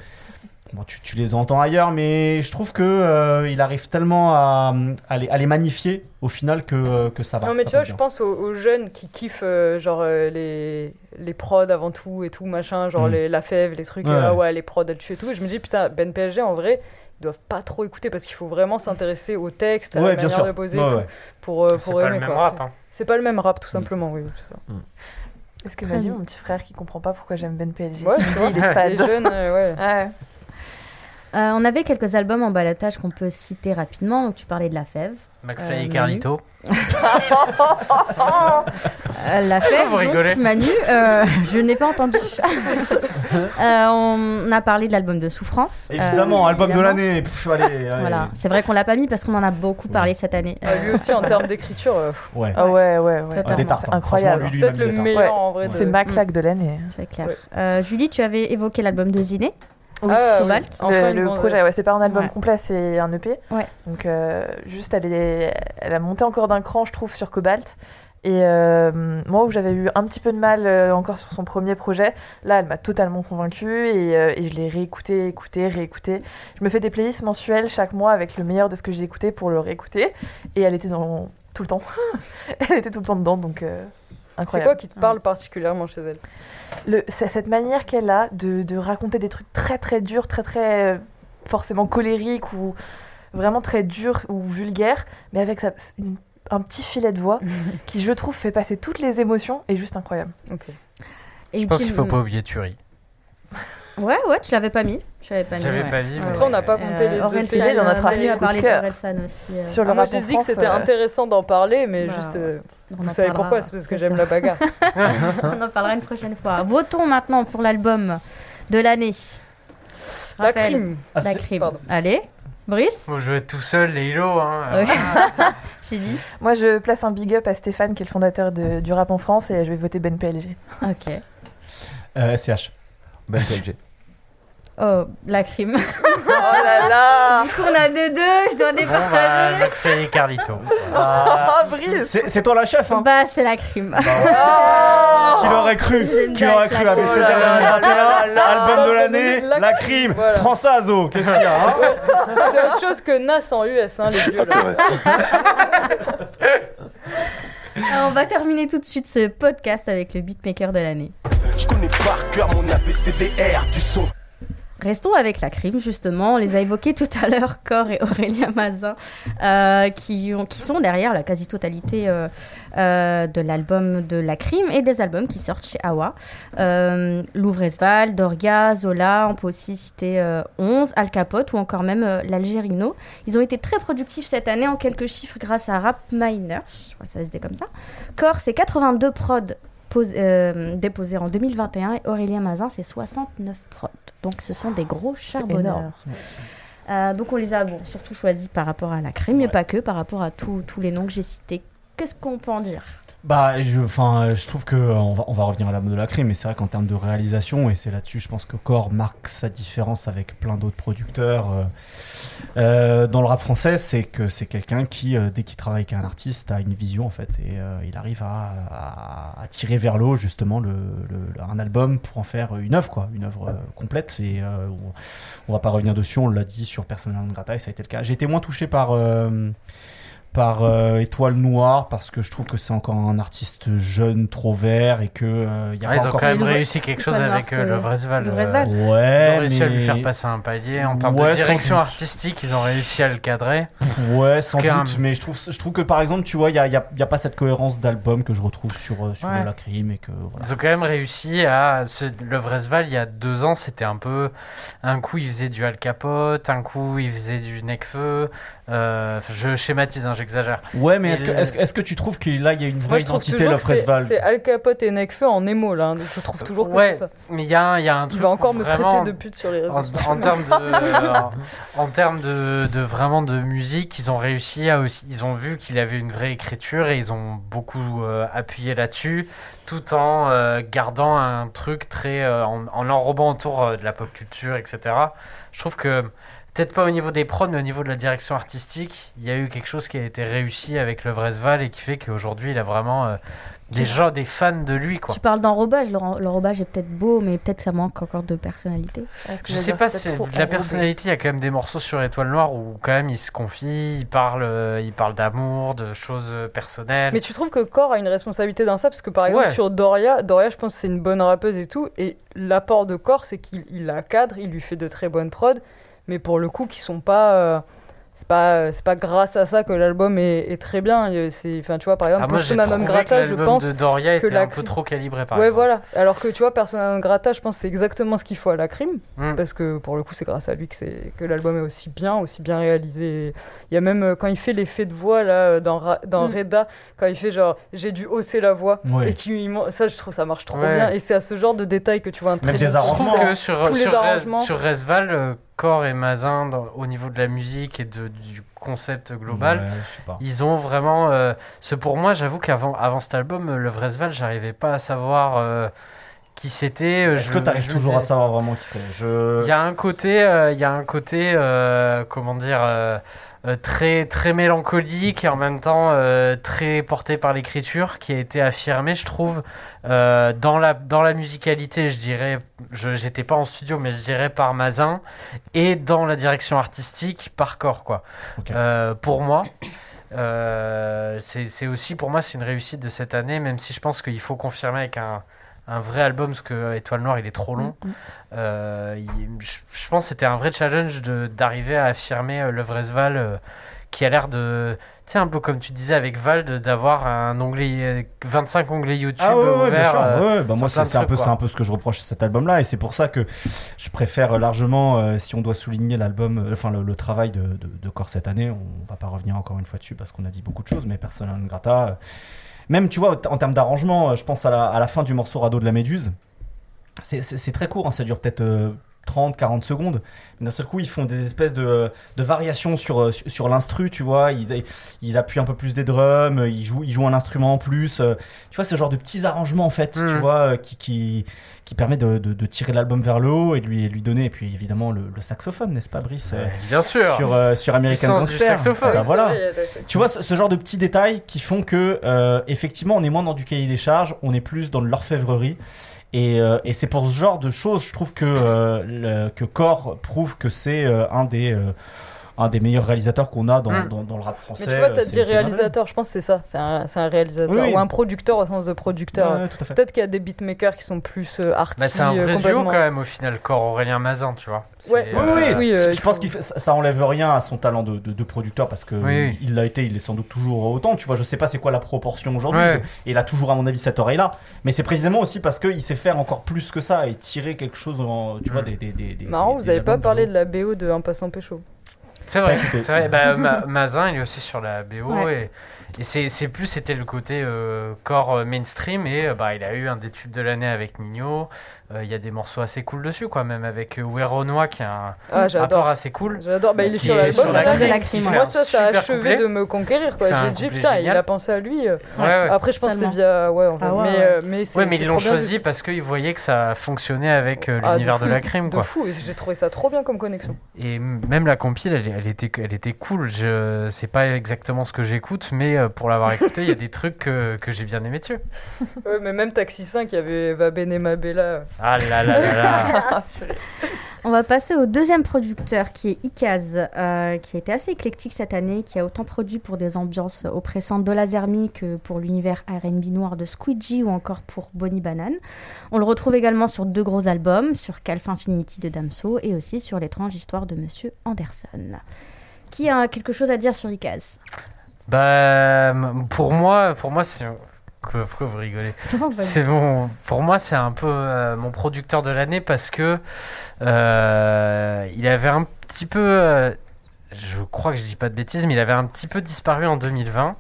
Speaker 4: Bon, tu, tu les entends ailleurs, mais je trouve que euh, il arrive tellement à, à les, à les magnifier au final que, euh, que ça va.
Speaker 3: Non, mais tu vois, je pense aux, aux jeunes qui kiffent euh, genre euh, les, les prods avant tout et tout, machin, genre
Speaker 4: Mm.
Speaker 3: les, la fève, les trucs,
Speaker 4: Ouais.
Speaker 3: ah ouais, les prods elles tuent et tout. Et je me dis, putain, Ben PSG en vrai, ils doivent pas trop écouter parce qu'il faut vraiment s'intéresser au texte, à
Speaker 4: Ouais,
Speaker 3: la
Speaker 4: bien
Speaker 3: manière
Speaker 4: sûr.
Speaker 3: de poser et
Speaker 4: Ouais,
Speaker 3: tout,
Speaker 4: ouais.
Speaker 3: pour,
Speaker 5: C'est
Speaker 3: pour
Speaker 5: pas
Speaker 3: aimer.
Speaker 5: le même
Speaker 3: quoi.
Speaker 5: rap. hein.
Speaker 3: C'est pas le même rap,
Speaker 4: Mm.
Speaker 3: tout simplement, oui. c'est ça.
Speaker 7: Est-ce que
Speaker 2: Très
Speaker 7: m'a dit
Speaker 2: bien.
Speaker 7: mon petit frère qui comprend pas pourquoi j'aime Ben PLG
Speaker 3: Ouais,
Speaker 7: Il est fan.
Speaker 3: les jeunes, euh, ouais.
Speaker 7: Ouais.
Speaker 2: Euh, on avait quelques albums en balotage qu'on peut citer rapidement. Donc, tu parlais de La Fève.
Speaker 5: McFly
Speaker 2: Euh,
Speaker 5: et
Speaker 2: Manu.
Speaker 5: Carlito.
Speaker 2: Euh, la Fève,
Speaker 5: Vous rigolez.
Speaker 2: donc, Manu, euh, je n'ai pas entendu. Euh, on a parlé de l'album de Souffrance.
Speaker 4: Évidemment,
Speaker 2: Euh,
Speaker 4: album de l'année. Pff, allez, allez.
Speaker 2: Voilà, c'est vrai qu'on l'a pas mis parce qu'on en a beaucoup parlé cette année.
Speaker 3: Ah, lui aussi, en termes d'écriture, euh,
Speaker 4: Ouais.
Speaker 7: Ah ouais, ouais, ouais.
Speaker 4: Des tartes. Hein.
Speaker 7: incroyable.
Speaker 3: Peut-être le meilleur
Speaker 7: Ouais.
Speaker 3: en vrai. de-
Speaker 7: C'est ma claque de l'année.
Speaker 2: C'est clair.
Speaker 3: Ouais.
Speaker 2: Euh, Julie, tu avais évoqué l'album de Ziné.
Speaker 7: Oui.
Speaker 3: Ah, oui. Enfin,
Speaker 7: le, projet, ouais, c'est pas un album
Speaker 2: Ouais.
Speaker 7: complet, c'est un EP.
Speaker 2: Ouais.
Speaker 7: Donc euh, juste, elle, est, elle a monté encore d'un cran, je trouve, sur Cobalt. Et euh, moi, où j'avais eu un petit peu de mal euh, encore sur son premier projet, là, elle m'a totalement convaincue et, euh, et je l'ai réécouté, écouté, réécouté. Je me fais des playlists mensuelles chaque mois avec le meilleur de ce que j'ai écouté pour le réécouter. Et elle était dans tout le temps. elle était tout le temps dedans, donc
Speaker 3: C'est quoi qui te parle particulièrement chez elle?
Speaker 7: Le- c'est cette manière qu'elle a de, de raconter des trucs très très durs, très très euh, forcément colériques ou vraiment très durs ou vulgaires, mais avec sa- une- un petit filet de voix qui, je trouve, fait passer toutes les émotions et juste incroyable.
Speaker 2: Et
Speaker 5: Je pense qu'il faut pas oublier Turi.
Speaker 2: Ouais, ouais, tu l'avais pas mis. Je l'avais pas mis.
Speaker 5: J'avais
Speaker 2: ouais.
Speaker 5: pas mis. mais-
Speaker 3: Après, on n'a pas compté
Speaker 2: Euh,
Speaker 3: les
Speaker 2: Aurel
Speaker 3: EP.
Speaker 2: San,
Speaker 7: dans notre
Speaker 2: euh,
Speaker 7: article coup
Speaker 2: parlé
Speaker 7: de cœur.
Speaker 2: d'Aurel San aussi. euh.
Speaker 7: Sur le
Speaker 3: Ah, moi, j'ai
Speaker 7: en
Speaker 3: dit que
Speaker 7: France,
Speaker 3: c'était
Speaker 7: euh,
Speaker 3: intéressant d'en parler, mais
Speaker 2: Bah,
Speaker 3: juste. euh,
Speaker 2: on
Speaker 3: vous savez
Speaker 2: parlera,
Speaker 3: pourquoi C'est parce que j'aime la bagarre.
Speaker 2: on en parlera une prochaine fois. Votons maintenant pour l'album de l'année.
Speaker 3: La
Speaker 2: Raphaël.
Speaker 3: crime.
Speaker 4: Ah,
Speaker 2: La crime.
Speaker 3: Pardon.
Speaker 2: Allez, Brice,
Speaker 5: Moi, je vais être tout seul, les Hilo. Hein.
Speaker 2: Ouais.
Speaker 5: Voilà.
Speaker 2: Chili.
Speaker 7: Moi, je place un big up à Stéphane, qui est le fondateur de- du rap en France, et je vais voter Ben PLG.
Speaker 2: Ok.
Speaker 4: Euh, SCH.
Speaker 6: Ben PLG.
Speaker 2: Oh, la crime.
Speaker 7: Oh là là
Speaker 2: du coup, on a deux deux, je dois
Speaker 5: Bon, bah,
Speaker 2: départager.
Speaker 5: McFly et Carlito.
Speaker 4: Ah,
Speaker 7: Oh, Brice
Speaker 4: c'est toi la chef, hein?
Speaker 2: Bah, c'est la crime.
Speaker 7: Oh
Speaker 4: Qui l'aurait cru Qui l'aurait cru
Speaker 7: là
Speaker 4: 2021
Speaker 7: là là
Speaker 4: Album de l'année,
Speaker 3: La
Speaker 4: La
Speaker 3: crime. Voilà.
Speaker 4: Prends ça, Zo Qu'est-ce qu'il y a hein?
Speaker 3: C'est autre chose que Nas en US, hein, les vieux. là.
Speaker 2: Alors, on va terminer tout de suite ce podcast avec le beatmaker de l'année.
Speaker 1: Je connais par cœur mon ABCDR du son.
Speaker 2: Restons avec la crime, justement. On les a évoqués tout à l'heure, Cor et Aurélien Mazin, euh, qui, ont- qui sont derrière la quasi-totalité euh, euh, de l'album de la crime et des albums qui sortent chez Awa. Louvresval, Dorga, Zola, on peut aussi citer euh, 11, Al Capote ou encore même l'Algérino. Ils ont été très productifs cette année en quelques chiffres grâce à Rap Miner, ça se dit comme ça. Cor, c'est 82 prods pos- déposés en 2021 et Aurélien Mazin, c'est 69 prods. Donc ce sont des gros charbonneurs. Euh, donc on les a bon, surtout choisis par rapport à la crime, mais pas que, par rapport à tous les noms que j'ai cités. Qu'est-ce qu'on peut en dire?
Speaker 4: Bah, je, enfin, je trouve que euh, on va, on va revenir à la mode de la crime, mais c'est vrai qu'en termes de réalisation, et c'est là-dessus, je pense que Core marque sa différence avec plein d'autres producteurs euh, euh, dans le rap français, c'est que c'est quelqu'un qui, dès qu'il travaille avec un artiste, a une vision en fait, et il arrive à, tirer vers l'eau justement le, un album pour en faire une œuvre, quoi, une œuvre complète. Et on, va pas revenir dessus, on l'a dit sur Persona non grata, ça a été le cas. J'ai été moins touché par par euh, Étoile Noire parce que je trouve que c'est encore un artiste jeune, trop vert et que euh, y a
Speaker 5: Ah,
Speaker 4: pas
Speaker 5: ils ont
Speaker 4: encore.
Speaker 5: quand même réussi quelque chose avec euh, le Vresval.
Speaker 2: le
Speaker 5: euh,
Speaker 2: Vresval.
Speaker 5: Ils
Speaker 4: Ouais,
Speaker 5: ont réussi à lui faire passer un palier. En termes
Speaker 4: Ouais,
Speaker 5: de direction artistique, ils ont réussi à le cadrer.
Speaker 4: Ouais, sans doute. Mais je trouve, je trouve que par exemple, tu vois, il n'y a, y a- il y a pas cette cohérence d'album que je retrouve sur, euh, sur
Speaker 5: Ouais.
Speaker 4: la crime et que voilà.
Speaker 5: Ils ont quand même réussi à. ce- Le Vresval, il y a deux ans, c'était un peu. Un coup, il faisait du Al Capote, un coup, il faisait du Necfeu. Euh, je schématise, hein, j'exagère.
Speaker 4: Ouais, mais est-ce que, est-ce, que- tu trouves que là, il y a une
Speaker 3: Moi,
Speaker 4: vraie
Speaker 3: trouve
Speaker 4: identité, Love
Speaker 3: que c'est- Al Capote et Necfeu en émo, là. hein. Je trouve toujours que
Speaker 5: Ouais,
Speaker 3: c'est ça.
Speaker 5: mais il y a, il y a un
Speaker 3: Tu
Speaker 5: truc.
Speaker 3: vas encore
Speaker 5: où
Speaker 3: me traiter de pute sur les réseaux
Speaker 5: En,
Speaker 3: sociaux.
Speaker 5: en termes de, en, en termes de, de vraiment de musique, ils ont réussi à aussi, ils ont vu qu'il avait une vraie écriture et ils ont beaucoup euh, appuyé là-dessus, tout en euh, gardant un truc très, euh, en, en enrobant autour euh, de la pop culture, etc. Je trouve que peut-être pas au niveau des prods, mais au niveau de la direction artistique, il y a eu quelque chose qui a été réussi avec le Vresval et qui fait qu'aujourd'hui il a vraiment euh, des gens, des fans de lui, quoi.
Speaker 2: Tu parles d'enrobage, l'en- l'enrobage est peut-être beau, mais peut-être ça manque encore de personnalité.
Speaker 5: Je sais
Speaker 7: dire,
Speaker 5: pas, de la personnalité. Il y a quand même des morceaux sur Étoile Noire où quand même il se confie, il parle, euh, il parle d'amour, de choses euh, personnelles.
Speaker 3: Mais tu trouves que Core a une responsabilité dans ça? Parce que par exemple,
Speaker 5: Ouais.
Speaker 3: sur Doria, Doria, je pense que c'est une bonne rappeuse et tout. Et l'apport de Core, c'est qu'il il la cadre, il lui fait de très bonnes prods. Mais pour le coup, qui sont pas. euh, c'est pas, c'est pas grâce à ça que l'album est, est très bien. Enfin, tu vois, par exemple,
Speaker 5: Ah,
Speaker 3: Persona non
Speaker 5: que
Speaker 3: grata, je
Speaker 5: l'album
Speaker 3: pense.
Speaker 5: de Doria
Speaker 3: que
Speaker 5: était
Speaker 3: la
Speaker 5: un peu trop calibré par
Speaker 3: ouais,
Speaker 5: exemple.
Speaker 3: voilà. Alors que tu vois, Persona non grata, je pense que c'est exactement ce qu'il faut à la crime.
Speaker 5: Mm.
Speaker 3: Parce que pour le coup, c'est grâce à lui que, c'est, que l'album est aussi bien, aussi bien réalisé. Il y a même euh, quand il fait l'effet de voix là, euh, dans, Ra- dans
Speaker 2: Mm.
Speaker 3: Reda, quand il fait genre j'ai dû hausser la voix.
Speaker 4: Ouais.
Speaker 3: Et qui, ça, je trouve ça marche trop
Speaker 5: Ouais.
Speaker 3: bien. Et c'est à ce genre de détails que tu vois un très
Speaker 4: Même des arrangements,
Speaker 5: que sur, sur, Res-
Speaker 3: arrangements.
Speaker 5: sur Resval, euh, Core et Mazin, dans- au niveau de la musique et de, du concept global,
Speaker 4: Ouais.
Speaker 5: Ils ont vraiment. euh, ce pour moi, j'avoue qu'avant avant cet album, euh, le Vresval, j'arrivais pas à savoir euh, qui c'était.
Speaker 4: Est-ce que tu arrives toujours à savoir vraiment qui c'est? Je.
Speaker 5: Il y a un côté, euh, y a un côté, comment dire, euh, très très mélancolique et en même temps euh, très porté par l'écriture, qui a été affirmé, je trouve, euh, dans la dans la musicalité, je dirais, j'étais pas en studio, mais je dirais par Mazin, et dans la direction artistique par Corps, quoi. Pour moi. c'est aussi pour moi c'est une réussite de cette année même si je pense qu'il faut confirmer avec un, un vrai album parce que Étoile Noire il est trop long
Speaker 2: Mm, mm.
Speaker 5: euh, il- je, je pense que c'était un vrai challenge de- d'arriver à affirmer euh, le Vresval euh, qui a l'air de. Tu sais, un peu comme tu disais avec Vald, d'avoir un onglet, 25 onglets YouTube ah
Speaker 4: ouais, bah moi, c'est un, peu, un peu ce que je reproche à cet album-là. Et c'est pour ça que je préfère largement, si on doit souligner l'album, enfin le, travail de, de, Corps cette année, on va pas revenir encore une fois dessus parce qu'on a dit beaucoup de choses, mais Persona non grata. Même, tu vois, en termes d'arrangement, je pense à la, fin du morceau Radeau de la Méduse. C'est très court, hein, ça dure peut-être 30, 40 secondes. D'un seul coup, ils font des espèces de, de variations sur, euh, sur, l'instru, tu vois. Ils, ils appuient un peu plus des drums, ils jouent, ils jouent un instrument en plus. Euh, tu vois, ce genre de petits arrangements, en fait, tu mm. vois, euh, qui, qui, qui permet de, de, tirer l'album vers le haut et de lui, lui donner. Et puis, évidemment, le, saxophone, n'est-ce pas, Brice
Speaker 5: Bien sûr.
Speaker 4: Sur, sur American Gangster. Bah, voilà. tu vois, ce, genre de petits détails qui font que, effectivement, on est moins dans du cahier des charges, on est plus dans de l'orfèvrerie. Et, euh, et c'est pour ce genre de choses, je trouve que, euh, que Core prouve que c'est euh, un des un des meilleurs réalisateurs qu'on a dans, hmm. dans, dans, le rap français. Mais
Speaker 3: tu vois, tu as dit réalisateur, je pense que c'est ça, c'est un, un, réalisateur ou un producteur au sens de producteur. Peut-être qu'il y a des beatmakers qui sont plus euh, artistes. Bah,
Speaker 5: c'est un vrai duo quand même au final, Corps Aurélien Mazin, tu vois.
Speaker 4: Ouais. oui, oui, je pense que ça enlève rien à son talent de, de, producteur parce que il l'a été, il est sans doute toujours autant. Tu vois, je sais pas c'est quoi la proportion aujourd'hui. Et il a toujours, à mon avis, cette oreille-là. Mais c'est précisément aussi parce qu'il sait faire encore plus que ça et tirer quelque chose, en, tu vois, des, des, des,
Speaker 3: Marrant, vous avez pas parlé de la BO de Un passant pécho.
Speaker 5: C'est vrai, c'est vrai. Bah, Mazin, il est aussi sur la BO et et c'est plus, c'était le côté euh, corps euh, mainstream. Et euh, bah, il a eu un des tubes de l'année avec Nino. Il y a des morceaux assez cool dessus, quoi. Même avec Weronois qui a un ah, rapport assez cool.
Speaker 3: J'adore. Bah, il est sur l'album de la crime. Moi, ça, ça a achevé de me conquérir, quoi. J'ai dit, putain, il a pensé à lui. Après, je pense que c'est via. Ouais, en fait.
Speaker 5: Ah mais, mais, mais ils l'ont choisi parce qu'ils voyaient que ça fonctionnait avec ah, l'univers de la crime, quoi.
Speaker 3: De fou. J'ai trouvé ça trop bien comme connexion.
Speaker 5: Et même la compile, elle, était, elle était cool. Je sais pas exactement ce que j'écoute, mais pour l'avoir écouté, il y a des trucs que, que j'ai bien aimé dessus.
Speaker 3: Ouais, mais même Taxi 5, il y avait Va Bene Ma Bella.
Speaker 5: Ah là là là là
Speaker 2: On va passer au deuxième producteur qui est Ikaz, euh, qui a été assez éclectique cette année, qui a autant produit pour des ambiances oppressantes de Lazermi que pour l'univers RB noir de Squeegee ou encore pour Bonnie Banane. On le retrouve également sur deux gros albums, sur Calf Infinity de Damso et aussi sur l'étrange histoire de Monsieur Anderson. Qui a quelque chose à dire sur Ikaz?
Speaker 5: Bah, pour moi, pour moi, c'est. Pourquoi vous rigolez C'est bon. Pour moi, c'est un peu euh, mon producteur de l'année parce que euh, il avait un petit peu. Euh, je crois que je dis pas de bêtises, mais il avait un petit peu disparu en 2020.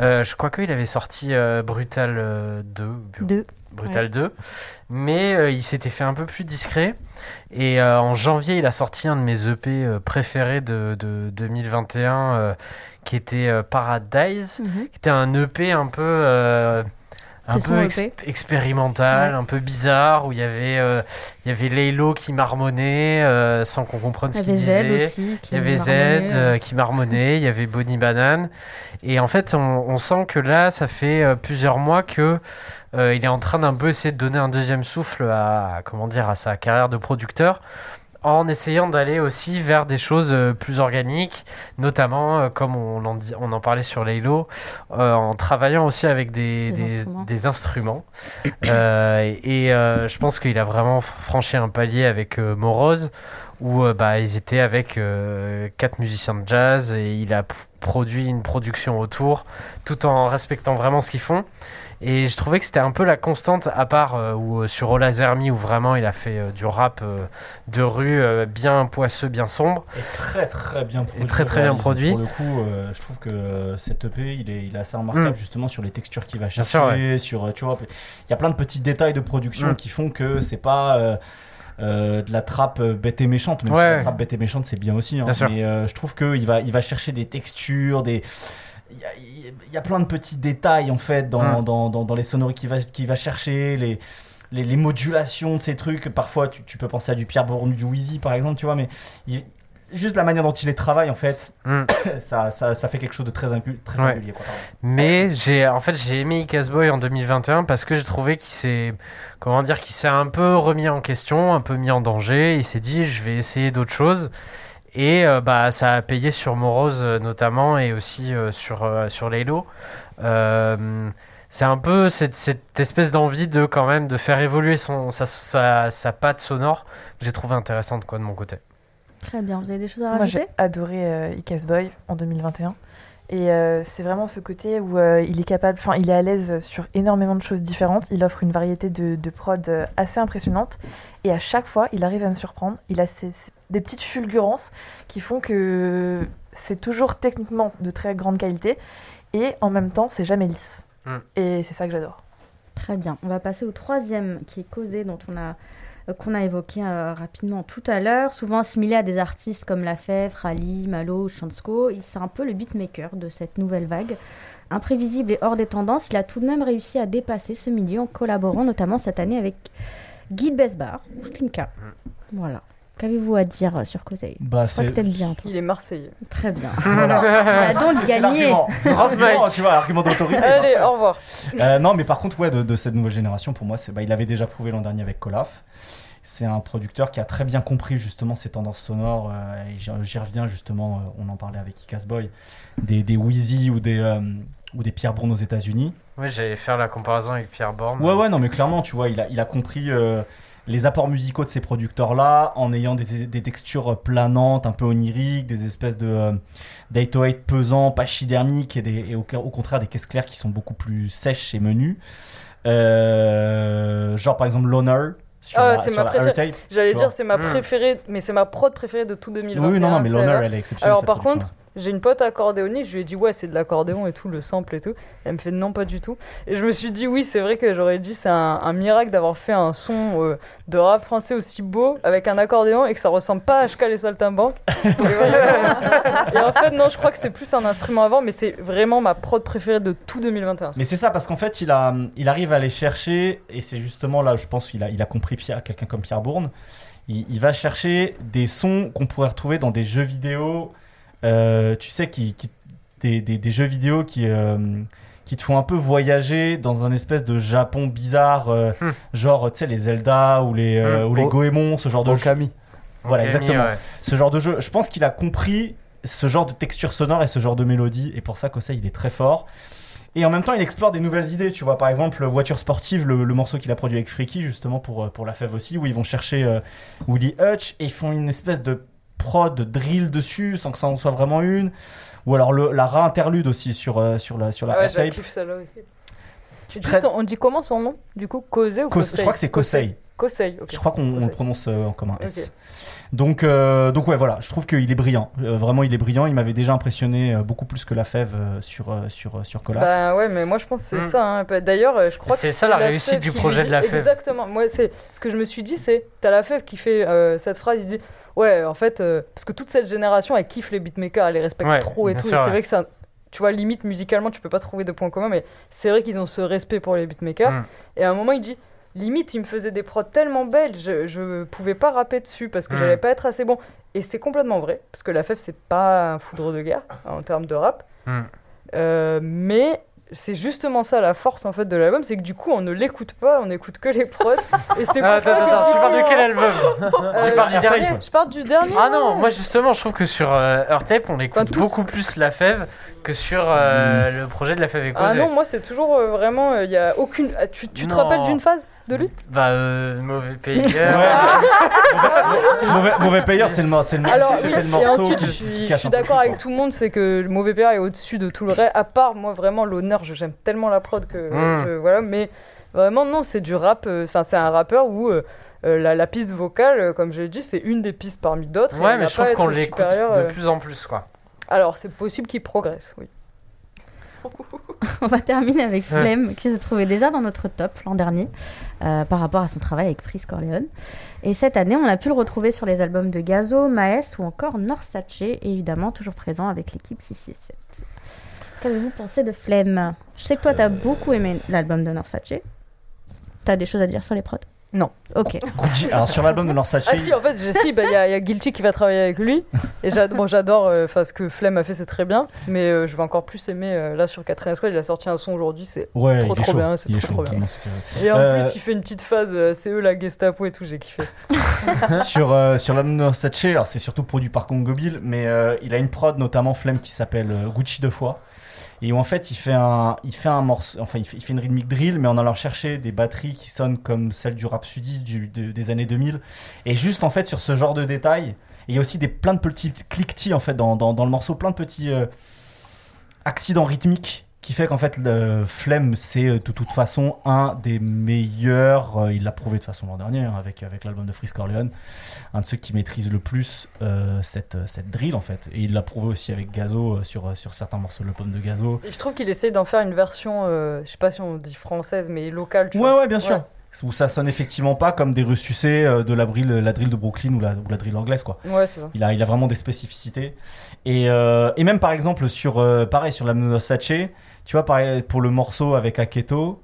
Speaker 5: je crois qu'il avait sorti Brutal 2.
Speaker 2: 2.
Speaker 5: Brutal 2. Mais il s'était fait un peu plus discret. Et en janvier, il a sorti un de mes EP préférés de, de 2021 qui était euh, Paradise, qui était un EP un peu euh, un peu expérimental, un peu bizarre, où il y avait, euh, il y avait Laylo qui marmonnait sans qu'on comprenne ce qu'il disait.
Speaker 2: Aussi,
Speaker 5: il y avait Z qui marmonnait, il y avait Bonnie Banane. Et en fait, on, on sent que là, ça fait plusieurs mois que il est en train d'un peu essayer de donner un deuxième souffle à, comment dire, à sa carrière de producteur en essayant d'aller aussi vers des choses euh, plus organiques, notamment euh, comme on en, on en parlait sur Laylo, euh, en travaillant aussi avec des, des, instruments. et, je pense qu'il a vraiment franchi un palier avec Morose, où bah, ils étaient avec quatre musiciens de jazz et il a produit une production autour, tout en respectant vraiment ce qu'ils font. Et je trouvais que c'était un peu la constante, à part euh, euh, sur Ola Zermi, où vraiment il a fait euh, du rap de rue bien poisseux, bien sombre.
Speaker 4: Et très très bien produit. Et
Speaker 5: très très bien produit.
Speaker 4: Pour le coup, je trouve que cet EP, il est, il est assez remarquable mm. justement sur les textures qu'il va chercher. sur, tu vois, il y a plein de petits détails de production mm. qui font que c'est pas. de la trappe bête et méchante, même si la trappe bête et méchante c'est bien aussi. Hein. mais je trouve qu'il va, il va chercher des textures, des, il y, a plein de petits détails en fait dans, dans, dans, les sonneries qu'il va, qui va chercher, les, les, modulations de ces trucs. Parfois, tu, peux penser à du Pierre Bourne, du Wheezy par exemple, tu vois, mais juste la manière dont il les travaille en fait, mm. ça, ça, ça, fait quelque chose de très, très singulier.
Speaker 5: mais j'ai en fait j'ai aimé Casboy en 2021 parce que j'ai trouvé qu'il s'est comment dire qu'il s'est un peu remis en question, un peu mis en danger. Il s'est dit je vais essayer d'autres choses. Et euh, bah, ça a payé sur Morose euh, notamment et aussi euh, sur, sur Laylo. c'est un peu cette, cette espèce d'envie de quand même de faire évoluer son, sa, sa, sa patte sonore que j'ai trouvé intéressante quoi, de mon côté.
Speaker 2: Très bien, vous avez des choses à rajouter
Speaker 7: Moi j'ai adoré euh, Icas Boy en 2021. Et euh, c'est vraiment ce côté où euh, il est capable, enfin il est à l'aise sur énormément de choses différentes. Il offre une variété de, de prod assez impressionnante. Et à chaque fois, il arrive à me surprendre. Il a des petites fulgurances qui font que c'est toujours techniquement de très grande qualité. Et en même temps, c'est jamais lisse.
Speaker 5: Mm.
Speaker 7: Et c'est ça que j'adore.
Speaker 2: Très bien. On va passer au troisième qui est causé, dont on a euh, qu'on a évoqué euh, rapidement tout à l'heure, souvent assimilé à des artistes comme Lafèvre, Rally, Malo, Chansko. Il- C'est un peu le beatmaker de cette nouvelle vague. Imprévisible et hors des tendances, il a tout de même réussi à dépasser ce milieu en collaborant notamment cette année avec Guy Besbar ou Slimka. Voilà. Qu'avez-vous à dire sur Kosei
Speaker 4: Bah,
Speaker 2: Je crois que t'aimes bien, toi.
Speaker 3: Il est marseillais.
Speaker 2: Très bien.
Speaker 4: Voilà.
Speaker 2: Il a donc
Speaker 4: C'est
Speaker 2: gagné.
Speaker 4: l'argument. Tu vois, l'argument d'autorité.
Speaker 3: Allez,
Speaker 4: parfait.
Speaker 3: au revoir.
Speaker 4: Euh, non, mais par contre, ouais, de, de cette nouvelle génération, pour moi, bah, il avait déjà prouvé l'an dernier avec Colaf. C'est un producteur qui a très bien compris justement ces tendances sonores. euh, et j'y, reviens justement, euh, on en parlait avec Icas Boy, des, des Wheezy ou des, euh, ou des Pierre Bourne aux États-Unis.
Speaker 5: Oui, j'allais faire la comparaison avec Pierre Borne.
Speaker 4: Ouais, ouais, non, mais clairement, tu vois, il a, il a compris euh, les apports musicaux de ces producteurs-là en ayant des, des textures planantes, un peu oniriques, des espèces de euh, d'808 pesants, pachydermiques et, des, et au, au contraire des caisses claires qui sont beaucoup plus sèches et menues. Euh, genre par exemple Loner sur
Speaker 3: Ah, c'est ma préférée. J'allais dire, c'est ma
Speaker 5: Mm.
Speaker 3: préférée, mais c'est ma prod préférée de tout 2021.
Speaker 4: Oui, non, non, mais. Loner, elle est exceptionnelle.
Speaker 3: Alors par
Speaker 4: production.
Speaker 3: contre, j'ai une pote accordéoniste, je lui ai dit ouais c'est de l'accordéon et tout, le sample et tout. Elle me fait non pas du tout. Et je me suis dit oui c'est vrai que j'aurais dit c'est un, un miracle d'avoir fait un son euh, de rap français aussi beau avec un accordéon et que ça ressemble pas à HK les saltimbanques. et, voilà. Et en fait non je crois que c'est plus un instrument avant mais c'est vraiment ma prod préférée de tout 2021.
Speaker 4: Mais c'est ça, parce qu'en fait, il, a, il arrive à aller chercher, et c'est justement là, je pense qu'il a, il a compris Pierre, quelqu'un comme Pierre Bourne. Il, il va chercher des sons qu'on pourrait retrouver dans des jeux vidéo, tu sais, qui, qui- des, des- des jeux vidéo qui, euh, qui te font un peu voyager dans un espèce de Japon bizarre, euh,
Speaker 5: Hmm.
Speaker 4: genre, tu sais, les Zelda ou les, euh,
Speaker 5: Hmm.
Speaker 4: ou les. Goemon, ce genre de jeu.
Speaker 6: Okami.
Speaker 4: Voilà, exactement.
Speaker 5: ouais.
Speaker 4: Ce genre de jeu, je pense qu'il a compris ce genre de texture sonore et ce genre de mélodie, et pour ça qu'Osei il est très fort. Et en même temps, il explore des nouvelles idées, tu vois. Par exemple, Voiture Sportive, le, le morceau qu'il a produit avec Freaky, justement, pour, euh, pour la fève aussi, où ils vont chercher euh, Willy Hutch et ils font une espèce de prod, de drill dessus, sans que ça en soit vraiment une. Ou alors le, la ra-interlude aussi sur, euh, sur la, sur la
Speaker 3: Ah ouais,
Speaker 4: très-
Speaker 3: juste, on dit comment son nom du coup Kosei ou Kosei
Speaker 4: je crois que c'est Kosei.
Speaker 3: Kosei, ok.
Speaker 4: Je crois qu'on on le prononce euh, comme un S. Donc, euh, donc ouais, voilà, je trouve qu'il est brillant. Euh, vraiment, il est brillant. Il m'avait déjà impressionné euh, beaucoup plus que la fève sur, sur, sur Colaf.
Speaker 3: Bah ouais, mais moi je pense que c'est
Speaker 5: Mm.
Speaker 3: ça. hein. D'ailleurs, euh, je crois
Speaker 5: Et c'est
Speaker 3: que
Speaker 5: ça, la réussite du projet de la fève.
Speaker 3: Exactement. Moi, c'est ce que je me suis dit, c'est t'as la fève qui fait euh, cette phrase, il dit ouais, en fait, euh, parce que toute cette génération, elle kiffe les beatmakers, elle les respecte
Speaker 5: Ouais,
Speaker 3: trop et tout.
Speaker 5: sûr,
Speaker 3: et c'est
Speaker 5: ouais.
Speaker 3: vrai que ça, tu vois, limite musicalement, tu peux pas trouver de points communs, mais c'est vrai qu'ils ont ce respect pour les beatmakers.
Speaker 5: Mm.
Speaker 3: Et à un moment, il dit limite, il me faisait des prods tellement belles, je, je pouvais pas rapper dessus parce que
Speaker 5: Mm.
Speaker 3: j'allais pas être assez bon. Et c'est complètement vrai, parce que la fève, c'est pas un foudre de guerre en termes de rap.
Speaker 5: Mm.
Speaker 3: Euh, mais c'est justement ça la force en fait de l'album, c'est que du coup on ne l'écoute pas, on écoute que les prods. et c'est pour
Speaker 5: Ah, attends,
Speaker 3: que-
Speaker 5: attends, tu parles de quel album
Speaker 3: Euh,
Speaker 5: Tu parles du dernier
Speaker 3: Je parle du dernier.
Speaker 5: Ah non, moi justement, je trouve que sur euh, Earthtape, on écoute
Speaker 3: Enfin,
Speaker 5: beaucoup plus la fève que sur euh, le projet de la fève
Speaker 3: Ah
Speaker 5: écossais.
Speaker 3: non, moi c'est toujours euh, vraiment, il y a aucune. ah, Tu, tu te rappelles d'une phase? De lui
Speaker 5: Bah, euh, mauvais payeur.
Speaker 4: mauvais, mauvais payeur, c'est le, c'est le,
Speaker 3: Alors,
Speaker 4: c'est-
Speaker 3: oui,
Speaker 4: c'est le
Speaker 3: et
Speaker 4: morceau
Speaker 3: ensuite,
Speaker 4: qui,
Speaker 3: je
Speaker 4: qui
Speaker 3: suis, je suis d'accord avec tout le monde, c'est que le mauvais père est au-dessus de tout le reste. À part moi, vraiment l'honneur, je- j'aime tellement la prod que
Speaker 5: Mm.
Speaker 3: je- voilà, mais vraiment non, c'est du rap. euh, Enfin, c'est un rappeur où euh, euh, la, la piste vocale, comme je l'ai dit, c'est une des pistes parmi d'autres.
Speaker 5: Ouais, mais je trouve qu'on l'écoute de plus en plus, quoi.
Speaker 3: Alors, c'est possible qu'il progresse, oui.
Speaker 2: On va terminer avec. Flemme, qui se trouvait déjà dans notre top l'an dernier, euh, par rapport à son travail avec Freeze Corleone. Et cette année, on a pu le retrouver sur les albums de Gazo, Maes ou encore Norsace, évidemment toujours présent avec l'équipe 667. Qu'avez-vous pensé de Flemme? Je sais que toi, t'as beaucoup aimé l'album de Norsace. T'as des choses à dire sur les prods?
Speaker 3: Non.
Speaker 2: Ok.
Speaker 4: Gucci- Alors sur l'album de Norsace,
Speaker 3: Ah si, en fait, je sais, bah, il y, a- y a Guilty qui va travailler avec lui. Et j'ad- bon, j'adore, euh, enfin, ce que Flemme a fait, c'est très bien. Mais euh, je vais encore plus aimer, euh, là, sur 4 Squad, il a sorti un son aujourd'hui, c'est...
Speaker 4: ouais,
Speaker 3: trop,
Speaker 4: il est
Speaker 3: trop
Speaker 4: chaud.
Speaker 3: bien, c'est
Speaker 4: il est
Speaker 3: trop,
Speaker 4: chaud,
Speaker 3: trop bien.
Speaker 4: vraiment, c'est-
Speaker 3: Et en
Speaker 4: Euh,
Speaker 3: plus, il fait une petite phase, euh, c'est eux la Gestapo et tout, j'ai kiffé.
Speaker 4: sur, euh, sur l'album de Norsace, alors c'est surtout produit par Congo Bill, mais euh, il a une prod notamment Flemme qui s'appelle euh, Gucci deux fois. Et où en fait il fait un, il fait morceau, enfin il fait, une rythmique drill, mais en allant chercher des batteries qui sonnent comme celles du rap sudiste des années 2000. Et juste en fait sur ce genre de détails, il y a aussi des plein de petits cliquetis en dans le morceau, plein de petits euh, accidents rythmiques qui fait qu'en fait le Flemme c'est euh, de toute façon un des meilleurs euh, il l'a prouvé de façon l'an dernier hein, avec, avec l'album de Freeze Corleone un de ceux qui maîtrise le plus euh, cette, cette drill en fait et il l'a prouvé aussi avec Gazo sur, sur certains morceaux de l'album de Gazo
Speaker 3: Et je trouve qu'il essaye d'en faire une version, euh, je sais pas si on dit française, mais locale. Tu
Speaker 4: Ouais,
Speaker 3: vois.
Speaker 4: ouais, bien sûr. Où ça sonne effectivement pas comme des ressucés de la drill, la drill de Brooklyn ou la, ou la drill anglaise, quoi.
Speaker 3: Ouais, c'est ça.
Speaker 4: Il a, il a vraiment des spécificités. Et, euh, et même par exemple sur, pareil, sur la Sache, tu vois, pareil, pour le morceau avec Aketo,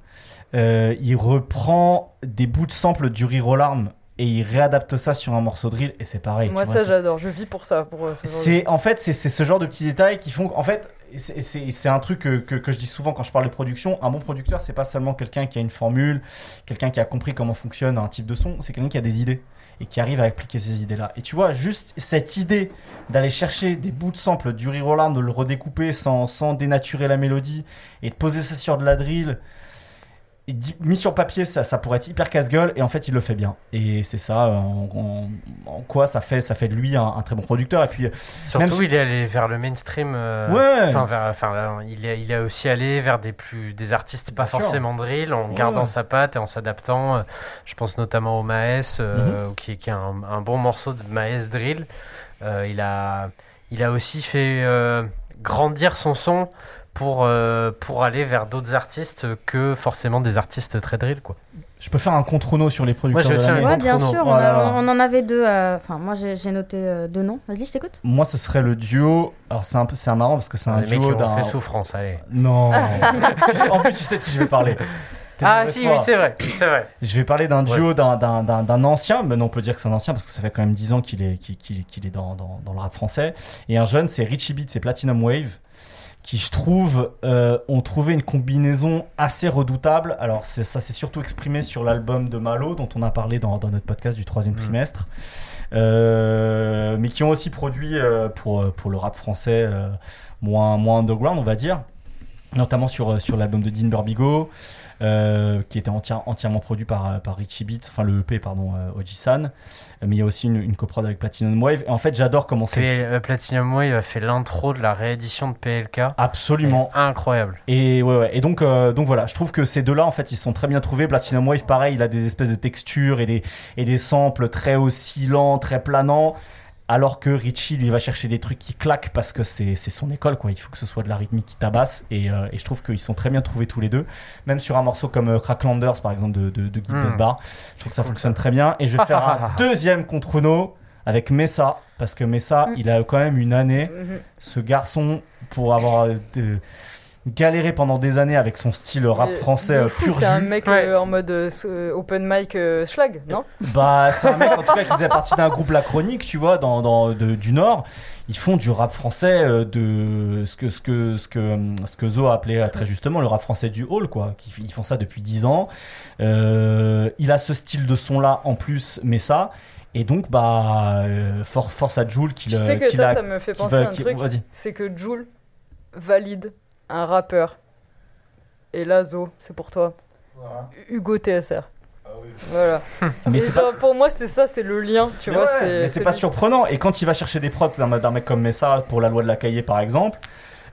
Speaker 4: euh, il reprend des bouts de sample du Rire aux larmes et il réadapte ça sur un morceau de drill et c'est pareil.
Speaker 3: Moi,
Speaker 4: tu vois,
Speaker 3: ça, j'adore. Je vis pour ça. Pour, euh, de-
Speaker 4: c'est en fait c'est ce genre de petits détails qui font en fait c'est un truc que, que, que je dis souvent quand je parle de production un bon producteur c'est pas seulement quelqu'un qui a une formule quelqu'un qui a compris comment fonctionne un type de son c'est quelqu'un qui a des idées et qui arrive à appliquer ces idées là et tu vois juste cette idée d'aller chercher des bouts de sample du larmes, de le redécouper sans, sans dénaturer la mélodie et de poser ça sur de la drill mis sur papier ça, ça pourrait être hyper casse-gueule et en fait il le fait bien et c'est ça en, en- en quoi ça fait ça fait de lui un, un très bon producteur et puis
Speaker 5: Surtout,
Speaker 4: Même si-
Speaker 5: il est allé vers le mainstream. euh,
Speaker 4: Ouais.
Speaker 5: Enfin, vers- enfin, là, il, est, il est aussi allé vers des plus des artistes pas
Speaker 4: Bien sûr.
Speaker 5: forcément drill, en
Speaker 4: Ouais,
Speaker 5: gardant sa patte et en s'adaptant. euh, Je pense notamment au Maes, euh, qui, qui est un, un bon morceau de Maes drill. Euh, il a, il a aussi fait euh, grandir son son pour euh, pour aller vers d'autres artistes que forcément des artistes très drill, quoi.
Speaker 4: Je peux faire un contre sur les producteurs
Speaker 5: j'ai
Speaker 4: de l'année.
Speaker 2: Ouais, bien sûr,
Speaker 4: Oh
Speaker 2: on,
Speaker 4: là
Speaker 2: a-
Speaker 4: là.
Speaker 2: on en avait deux. euh, Enfin, moi j'ai noté euh, deux noms. Vas-y, je t'écoute.
Speaker 4: Moi, ce serait le duo. Alors, c'est un, peu- c'est un marrant parce que c'est un
Speaker 5: les mecs qui
Speaker 4: duo d'un.
Speaker 5: fait souffrance, allez.
Speaker 4: Non. Tu sais- en plus, tu sais de qui je vais parler.
Speaker 5: Ah si, oui, c'est vrai, c'est vrai.
Speaker 4: Je vais parler d'un duo d'un- d'un d'un- d'un ancien, mais non, on peut dire que c'est un ancien parce que ça fait quand même 10 ans qu'il est, qu'il est dans, dans- dans le rap français. Et un jeune, c'est Richie Beats et Platinum Wave, qui je trouve euh, ont trouvé une combinaison assez redoutable. Alors ça s'est surtout exprimé sur l'album de Malo, dont on a parlé dans, dans notre podcast du troisième
Speaker 5: Mm.
Speaker 4: trimestre. Euh, mais qui ont aussi produit euh, pour, pour le rap français moins, moins underground, on va dire. Notamment sur, sur l'album de Dean Burbigo, euh, qui était entière- entièrement produit par, euh, par Richie Beats, enfin le EP, pardon, euh, Oji-san. Mais il y a aussi une, une coprod avec Platinum Wave. Et en fait, j'adore comment c'est.
Speaker 5: Platinum Wave a fait l'intro de la réédition de PLK.
Speaker 4: Absolument.
Speaker 5: Incroyable.
Speaker 4: Et ouais, ouais. Et donc, donc voilà, je trouve que ces deux-là, en fait, ils sont très bien trouvés. Platinum Wave, pareil, il a des espèces de textures et des, et des samples très oscillants, très planants. Alors que Richie, lui, va chercher des trucs qui claquent parce que c'est son école, quoi. Il faut que ce soit de la rythmique qui tabasse. Et, euh, et je trouve qu'ils sont très bien trouvés tous les deux. Même sur un morceau comme euh, Cracklanders, par exemple, de, de, de Guy
Speaker 5: Mm.
Speaker 4: Besbar. Je trouve que ça fonctionne très bien. Et je vais faire un deuxième contre Uno avec Messa. Parce que Messa,
Speaker 2: Mm.
Speaker 4: il a quand même une année
Speaker 3: Mhm.
Speaker 4: ce garçon pour avoir euh, de- galéré pendant des années avec son style rap
Speaker 3: Et
Speaker 4: français euh,
Speaker 3: fou,
Speaker 4: pur
Speaker 3: C'est un mec
Speaker 5: Ouais.
Speaker 3: euh, en mode euh, euh, open mic euh, schlag, non?
Speaker 4: Bah, c'est un mec en tout cas qui faisait partie d'un groupe La Chronique, tu vois, dans, dans- de- du Nord. Ils font du rap français euh, de ce que ce que ce que ce que Zo a appelé euh, très justement le rap français du hall quoi. Ils font ça depuis 10 ans. Euh, il a ce style de son là en plus, mais ça. Et donc bah euh, for- force à Jules qu'il
Speaker 3: Tu sais que
Speaker 4: qu'il
Speaker 3: ça,
Speaker 4: a-
Speaker 3: ça me fait penser
Speaker 4: va-
Speaker 3: à un
Speaker 4: qu'il-
Speaker 3: truc.
Speaker 4: Vas-y.
Speaker 3: C'est que Joule valide un rappeur. Et là, Zo, c'est pour toi. Hugo TSR. Voilà.
Speaker 4: Mais
Speaker 3: Et genre,
Speaker 4: pas-
Speaker 3: pour moi, c'est ça, c'est le lien, tu
Speaker 4: Mais
Speaker 3: vois.
Speaker 4: ouais, mais c'est pas surprenant. Et quand il va chercher des prods d'un d'un mec comme Messa pour la loi de la cahier par exemple,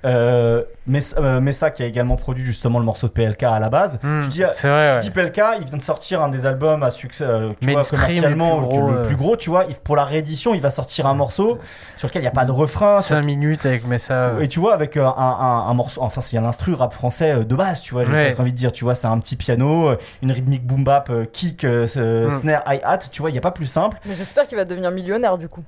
Speaker 4: euh, Messa, euh, Messa qui a également produit justement le morceau de PLK à la base,
Speaker 5: Hmm,
Speaker 4: tu dis,
Speaker 5: c'est vrai.
Speaker 4: tu
Speaker 5: ouais.
Speaker 4: dis PLK, il vient de sortir un des albums à succès, euh, tu vois, commercialement
Speaker 5: le plus gros,
Speaker 4: le
Speaker 5: euh.
Speaker 4: plus gros, tu vois. il- Pour la réédition, il va sortir un morceau sur lequel il n'y a pas de refrain. sur-
Speaker 5: 5 minutes avec Messa.
Speaker 4: Et tu vois, avec euh, un, un, un morceau, enfin, c'est un instru rap français euh, de base, tu vois, j'ai
Speaker 5: Ouais.
Speaker 4: presque envie de dire, tu vois, c'est un petit piano, euh, une rythmique boom bap, euh, kick, euh, euh,
Speaker 5: Mm.
Speaker 4: snare, hi-hat, tu vois, il n'y a pas plus simple.
Speaker 3: Mais j'espère qu'il va devenir millionnaire, du coup.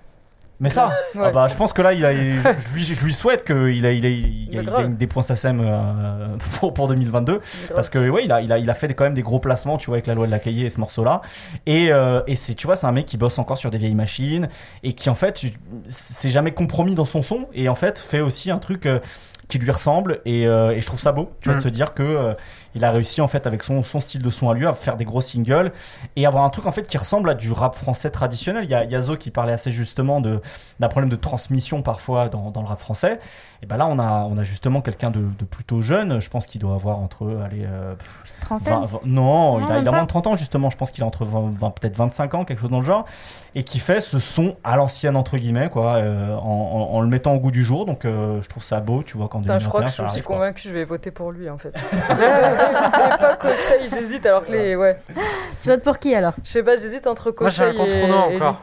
Speaker 4: Mais ça,
Speaker 3: Ouais.
Speaker 4: ah bah, je pense que là, il a, je, je lui, je lui souhaite qu'il a, il a, il,
Speaker 3: Mais
Speaker 4: il
Speaker 3: grave.
Speaker 4: gagne des points SACEM euh, pour, pour 2022. Parce que ouais, il a, il a, il a fait quand même des gros placements, tu vois, avec la loi de la cahier et ce morceau-là. Et, euh, et c'est, tu vois, c'est un mec qui bosse encore sur des vieilles machines et qui en fait, c'est jamais compromis dans son son et en fait fait aussi un truc euh, qui lui ressemble et, et je trouve ça beau, tu vois,
Speaker 5: Mm.
Speaker 4: de se dire que il a réussi en fait avec son, son style de son à lui à faire des gros singles et avoir un truc en fait qui ressemble à du rap français traditionnel. Il y a Yazo qui parlait assez justement d'un problème de transmission parfois dans, dans le rap français. Et ben là, on a, on a justement quelqu'un de, de, plutôt jeune. Je pense qu'il doit avoir entre. Allez, euh,
Speaker 2: 30
Speaker 4: non, il, a, il a moins de 30 ans, justement. Je pense qu'il a entre 20, peut-être 25 ans, quelque chose dans le genre. Et qui fait ce son à l'ancienne, entre guillemets, quoi, euh, en, en, le mettant au goût du jour. Donc, euh, je trouve ça beau, tu vois, quand 2021,
Speaker 3: Je crois que je suis convaincu que je vais voter pour lui, en fait. pas Conseil, j'hésite, alors que les. Ouais.
Speaker 2: Tu votes pour qui alors?
Speaker 3: Je sais pas, j'hésite entre Conseil
Speaker 5: Moi, j'ai un contre encore.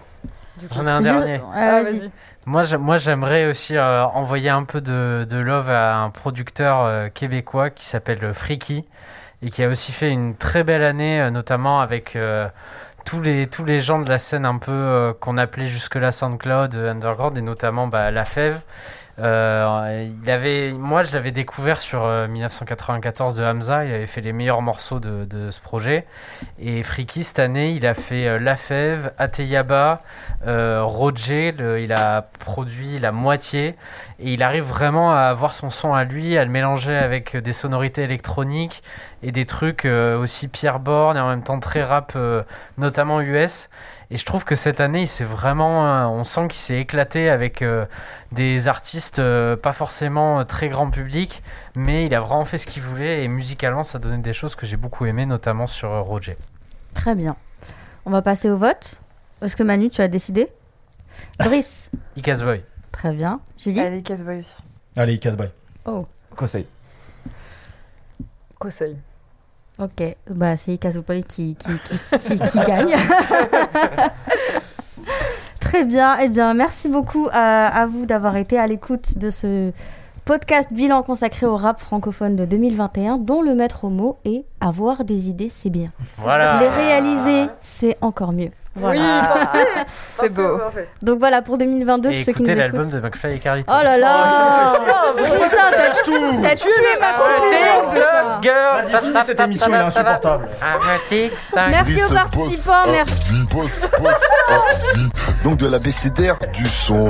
Speaker 5: J'en ai un dernier.
Speaker 2: Ah, vas-y.
Speaker 5: Moi, moi j'aimerais aussi euh, envoyer un peu de, de, love à un producteur euh, québécois qui s'appelle Freaky et qui a aussi fait une très belle année, euh, notamment avec tous, les, tous les gens de la scène un peu qu'on appelait jusque-là SoundCloud, Underground, et notamment bah, La Fève. Euh, il avait, moi, je l'avais découvert sur 1994 de Hamza. Il avait fait les meilleurs morceaux de, ce projet. Et Freaky, cette année, il a fait euh, La Fève, Ateyaba, euh, Roger. il a produit la moitié. Et il arrive vraiment à avoir son son à lui, à le mélanger avec des sonorités électroniques et des trucs aussi Pierre Bourne et en même temps très rap, notamment US. Et je trouve que cette année, il s'est vraiment, on sent qu'il s'est éclaté avec euh, des artistes euh, pas forcément euh, très grand public, mais il a vraiment fait ce qu'il voulait et musicalement, ça donnait des choses que j'ai beaucoup aimées, notamment sur Roger.
Speaker 2: Très bien. On va passer au vote. Est-ce que Manu, tu as décidé? Brice
Speaker 5: Icas Boy.
Speaker 2: Très bien. Julie?
Speaker 7: Allez, Icas Boy aussi.
Speaker 4: Allez, Icas Boy.
Speaker 2: Oh.
Speaker 6: Conseil.
Speaker 3: Conseil.
Speaker 2: Ok, bah c'est Ikazupoi qui, qui, qui, qui, qui gagne. Très bien, eh bien merci beaucoup à, à vous d'avoir été à l'écoute de ce podcast bilan consacré au rap francophone de 2021 dont le maître mot est avoir des idées c'est bien.
Speaker 5: Voilà.
Speaker 2: Les réaliser c'est encore mieux.
Speaker 3: Voilà. c'est beau.
Speaker 2: Donc voilà pour 2022
Speaker 5: et
Speaker 2: ceux qui nous écoutent.
Speaker 5: l'album de McFly et Carlito.
Speaker 2: Oh là là Putain, t'as
Speaker 4: tout
Speaker 2: T'as tué ma conclusion
Speaker 4: Vas-y, finis cette émission, elle est insupportable.
Speaker 2: Merci aux participants, merci.
Speaker 8: Donc de la BCDR du son.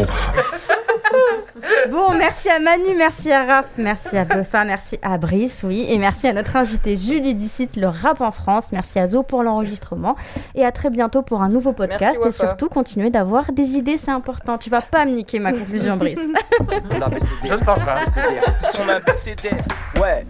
Speaker 2: Bon, merci à Manu, merci à Raph, merci à Buffa, merci à Brice, oui, et merci à notre invité Julie du site Le Rap en France. Merci à Zo pour l'enregistrement et à très bientôt pour un nouveau podcast
Speaker 3: Merci,
Speaker 2: et surtout continuez d'avoir des idées, c'est important. Tu vas pas me niquer ma conclusion, Brice.
Speaker 5: Je ne pense pas.
Speaker 1: Son ABCD. Ouais.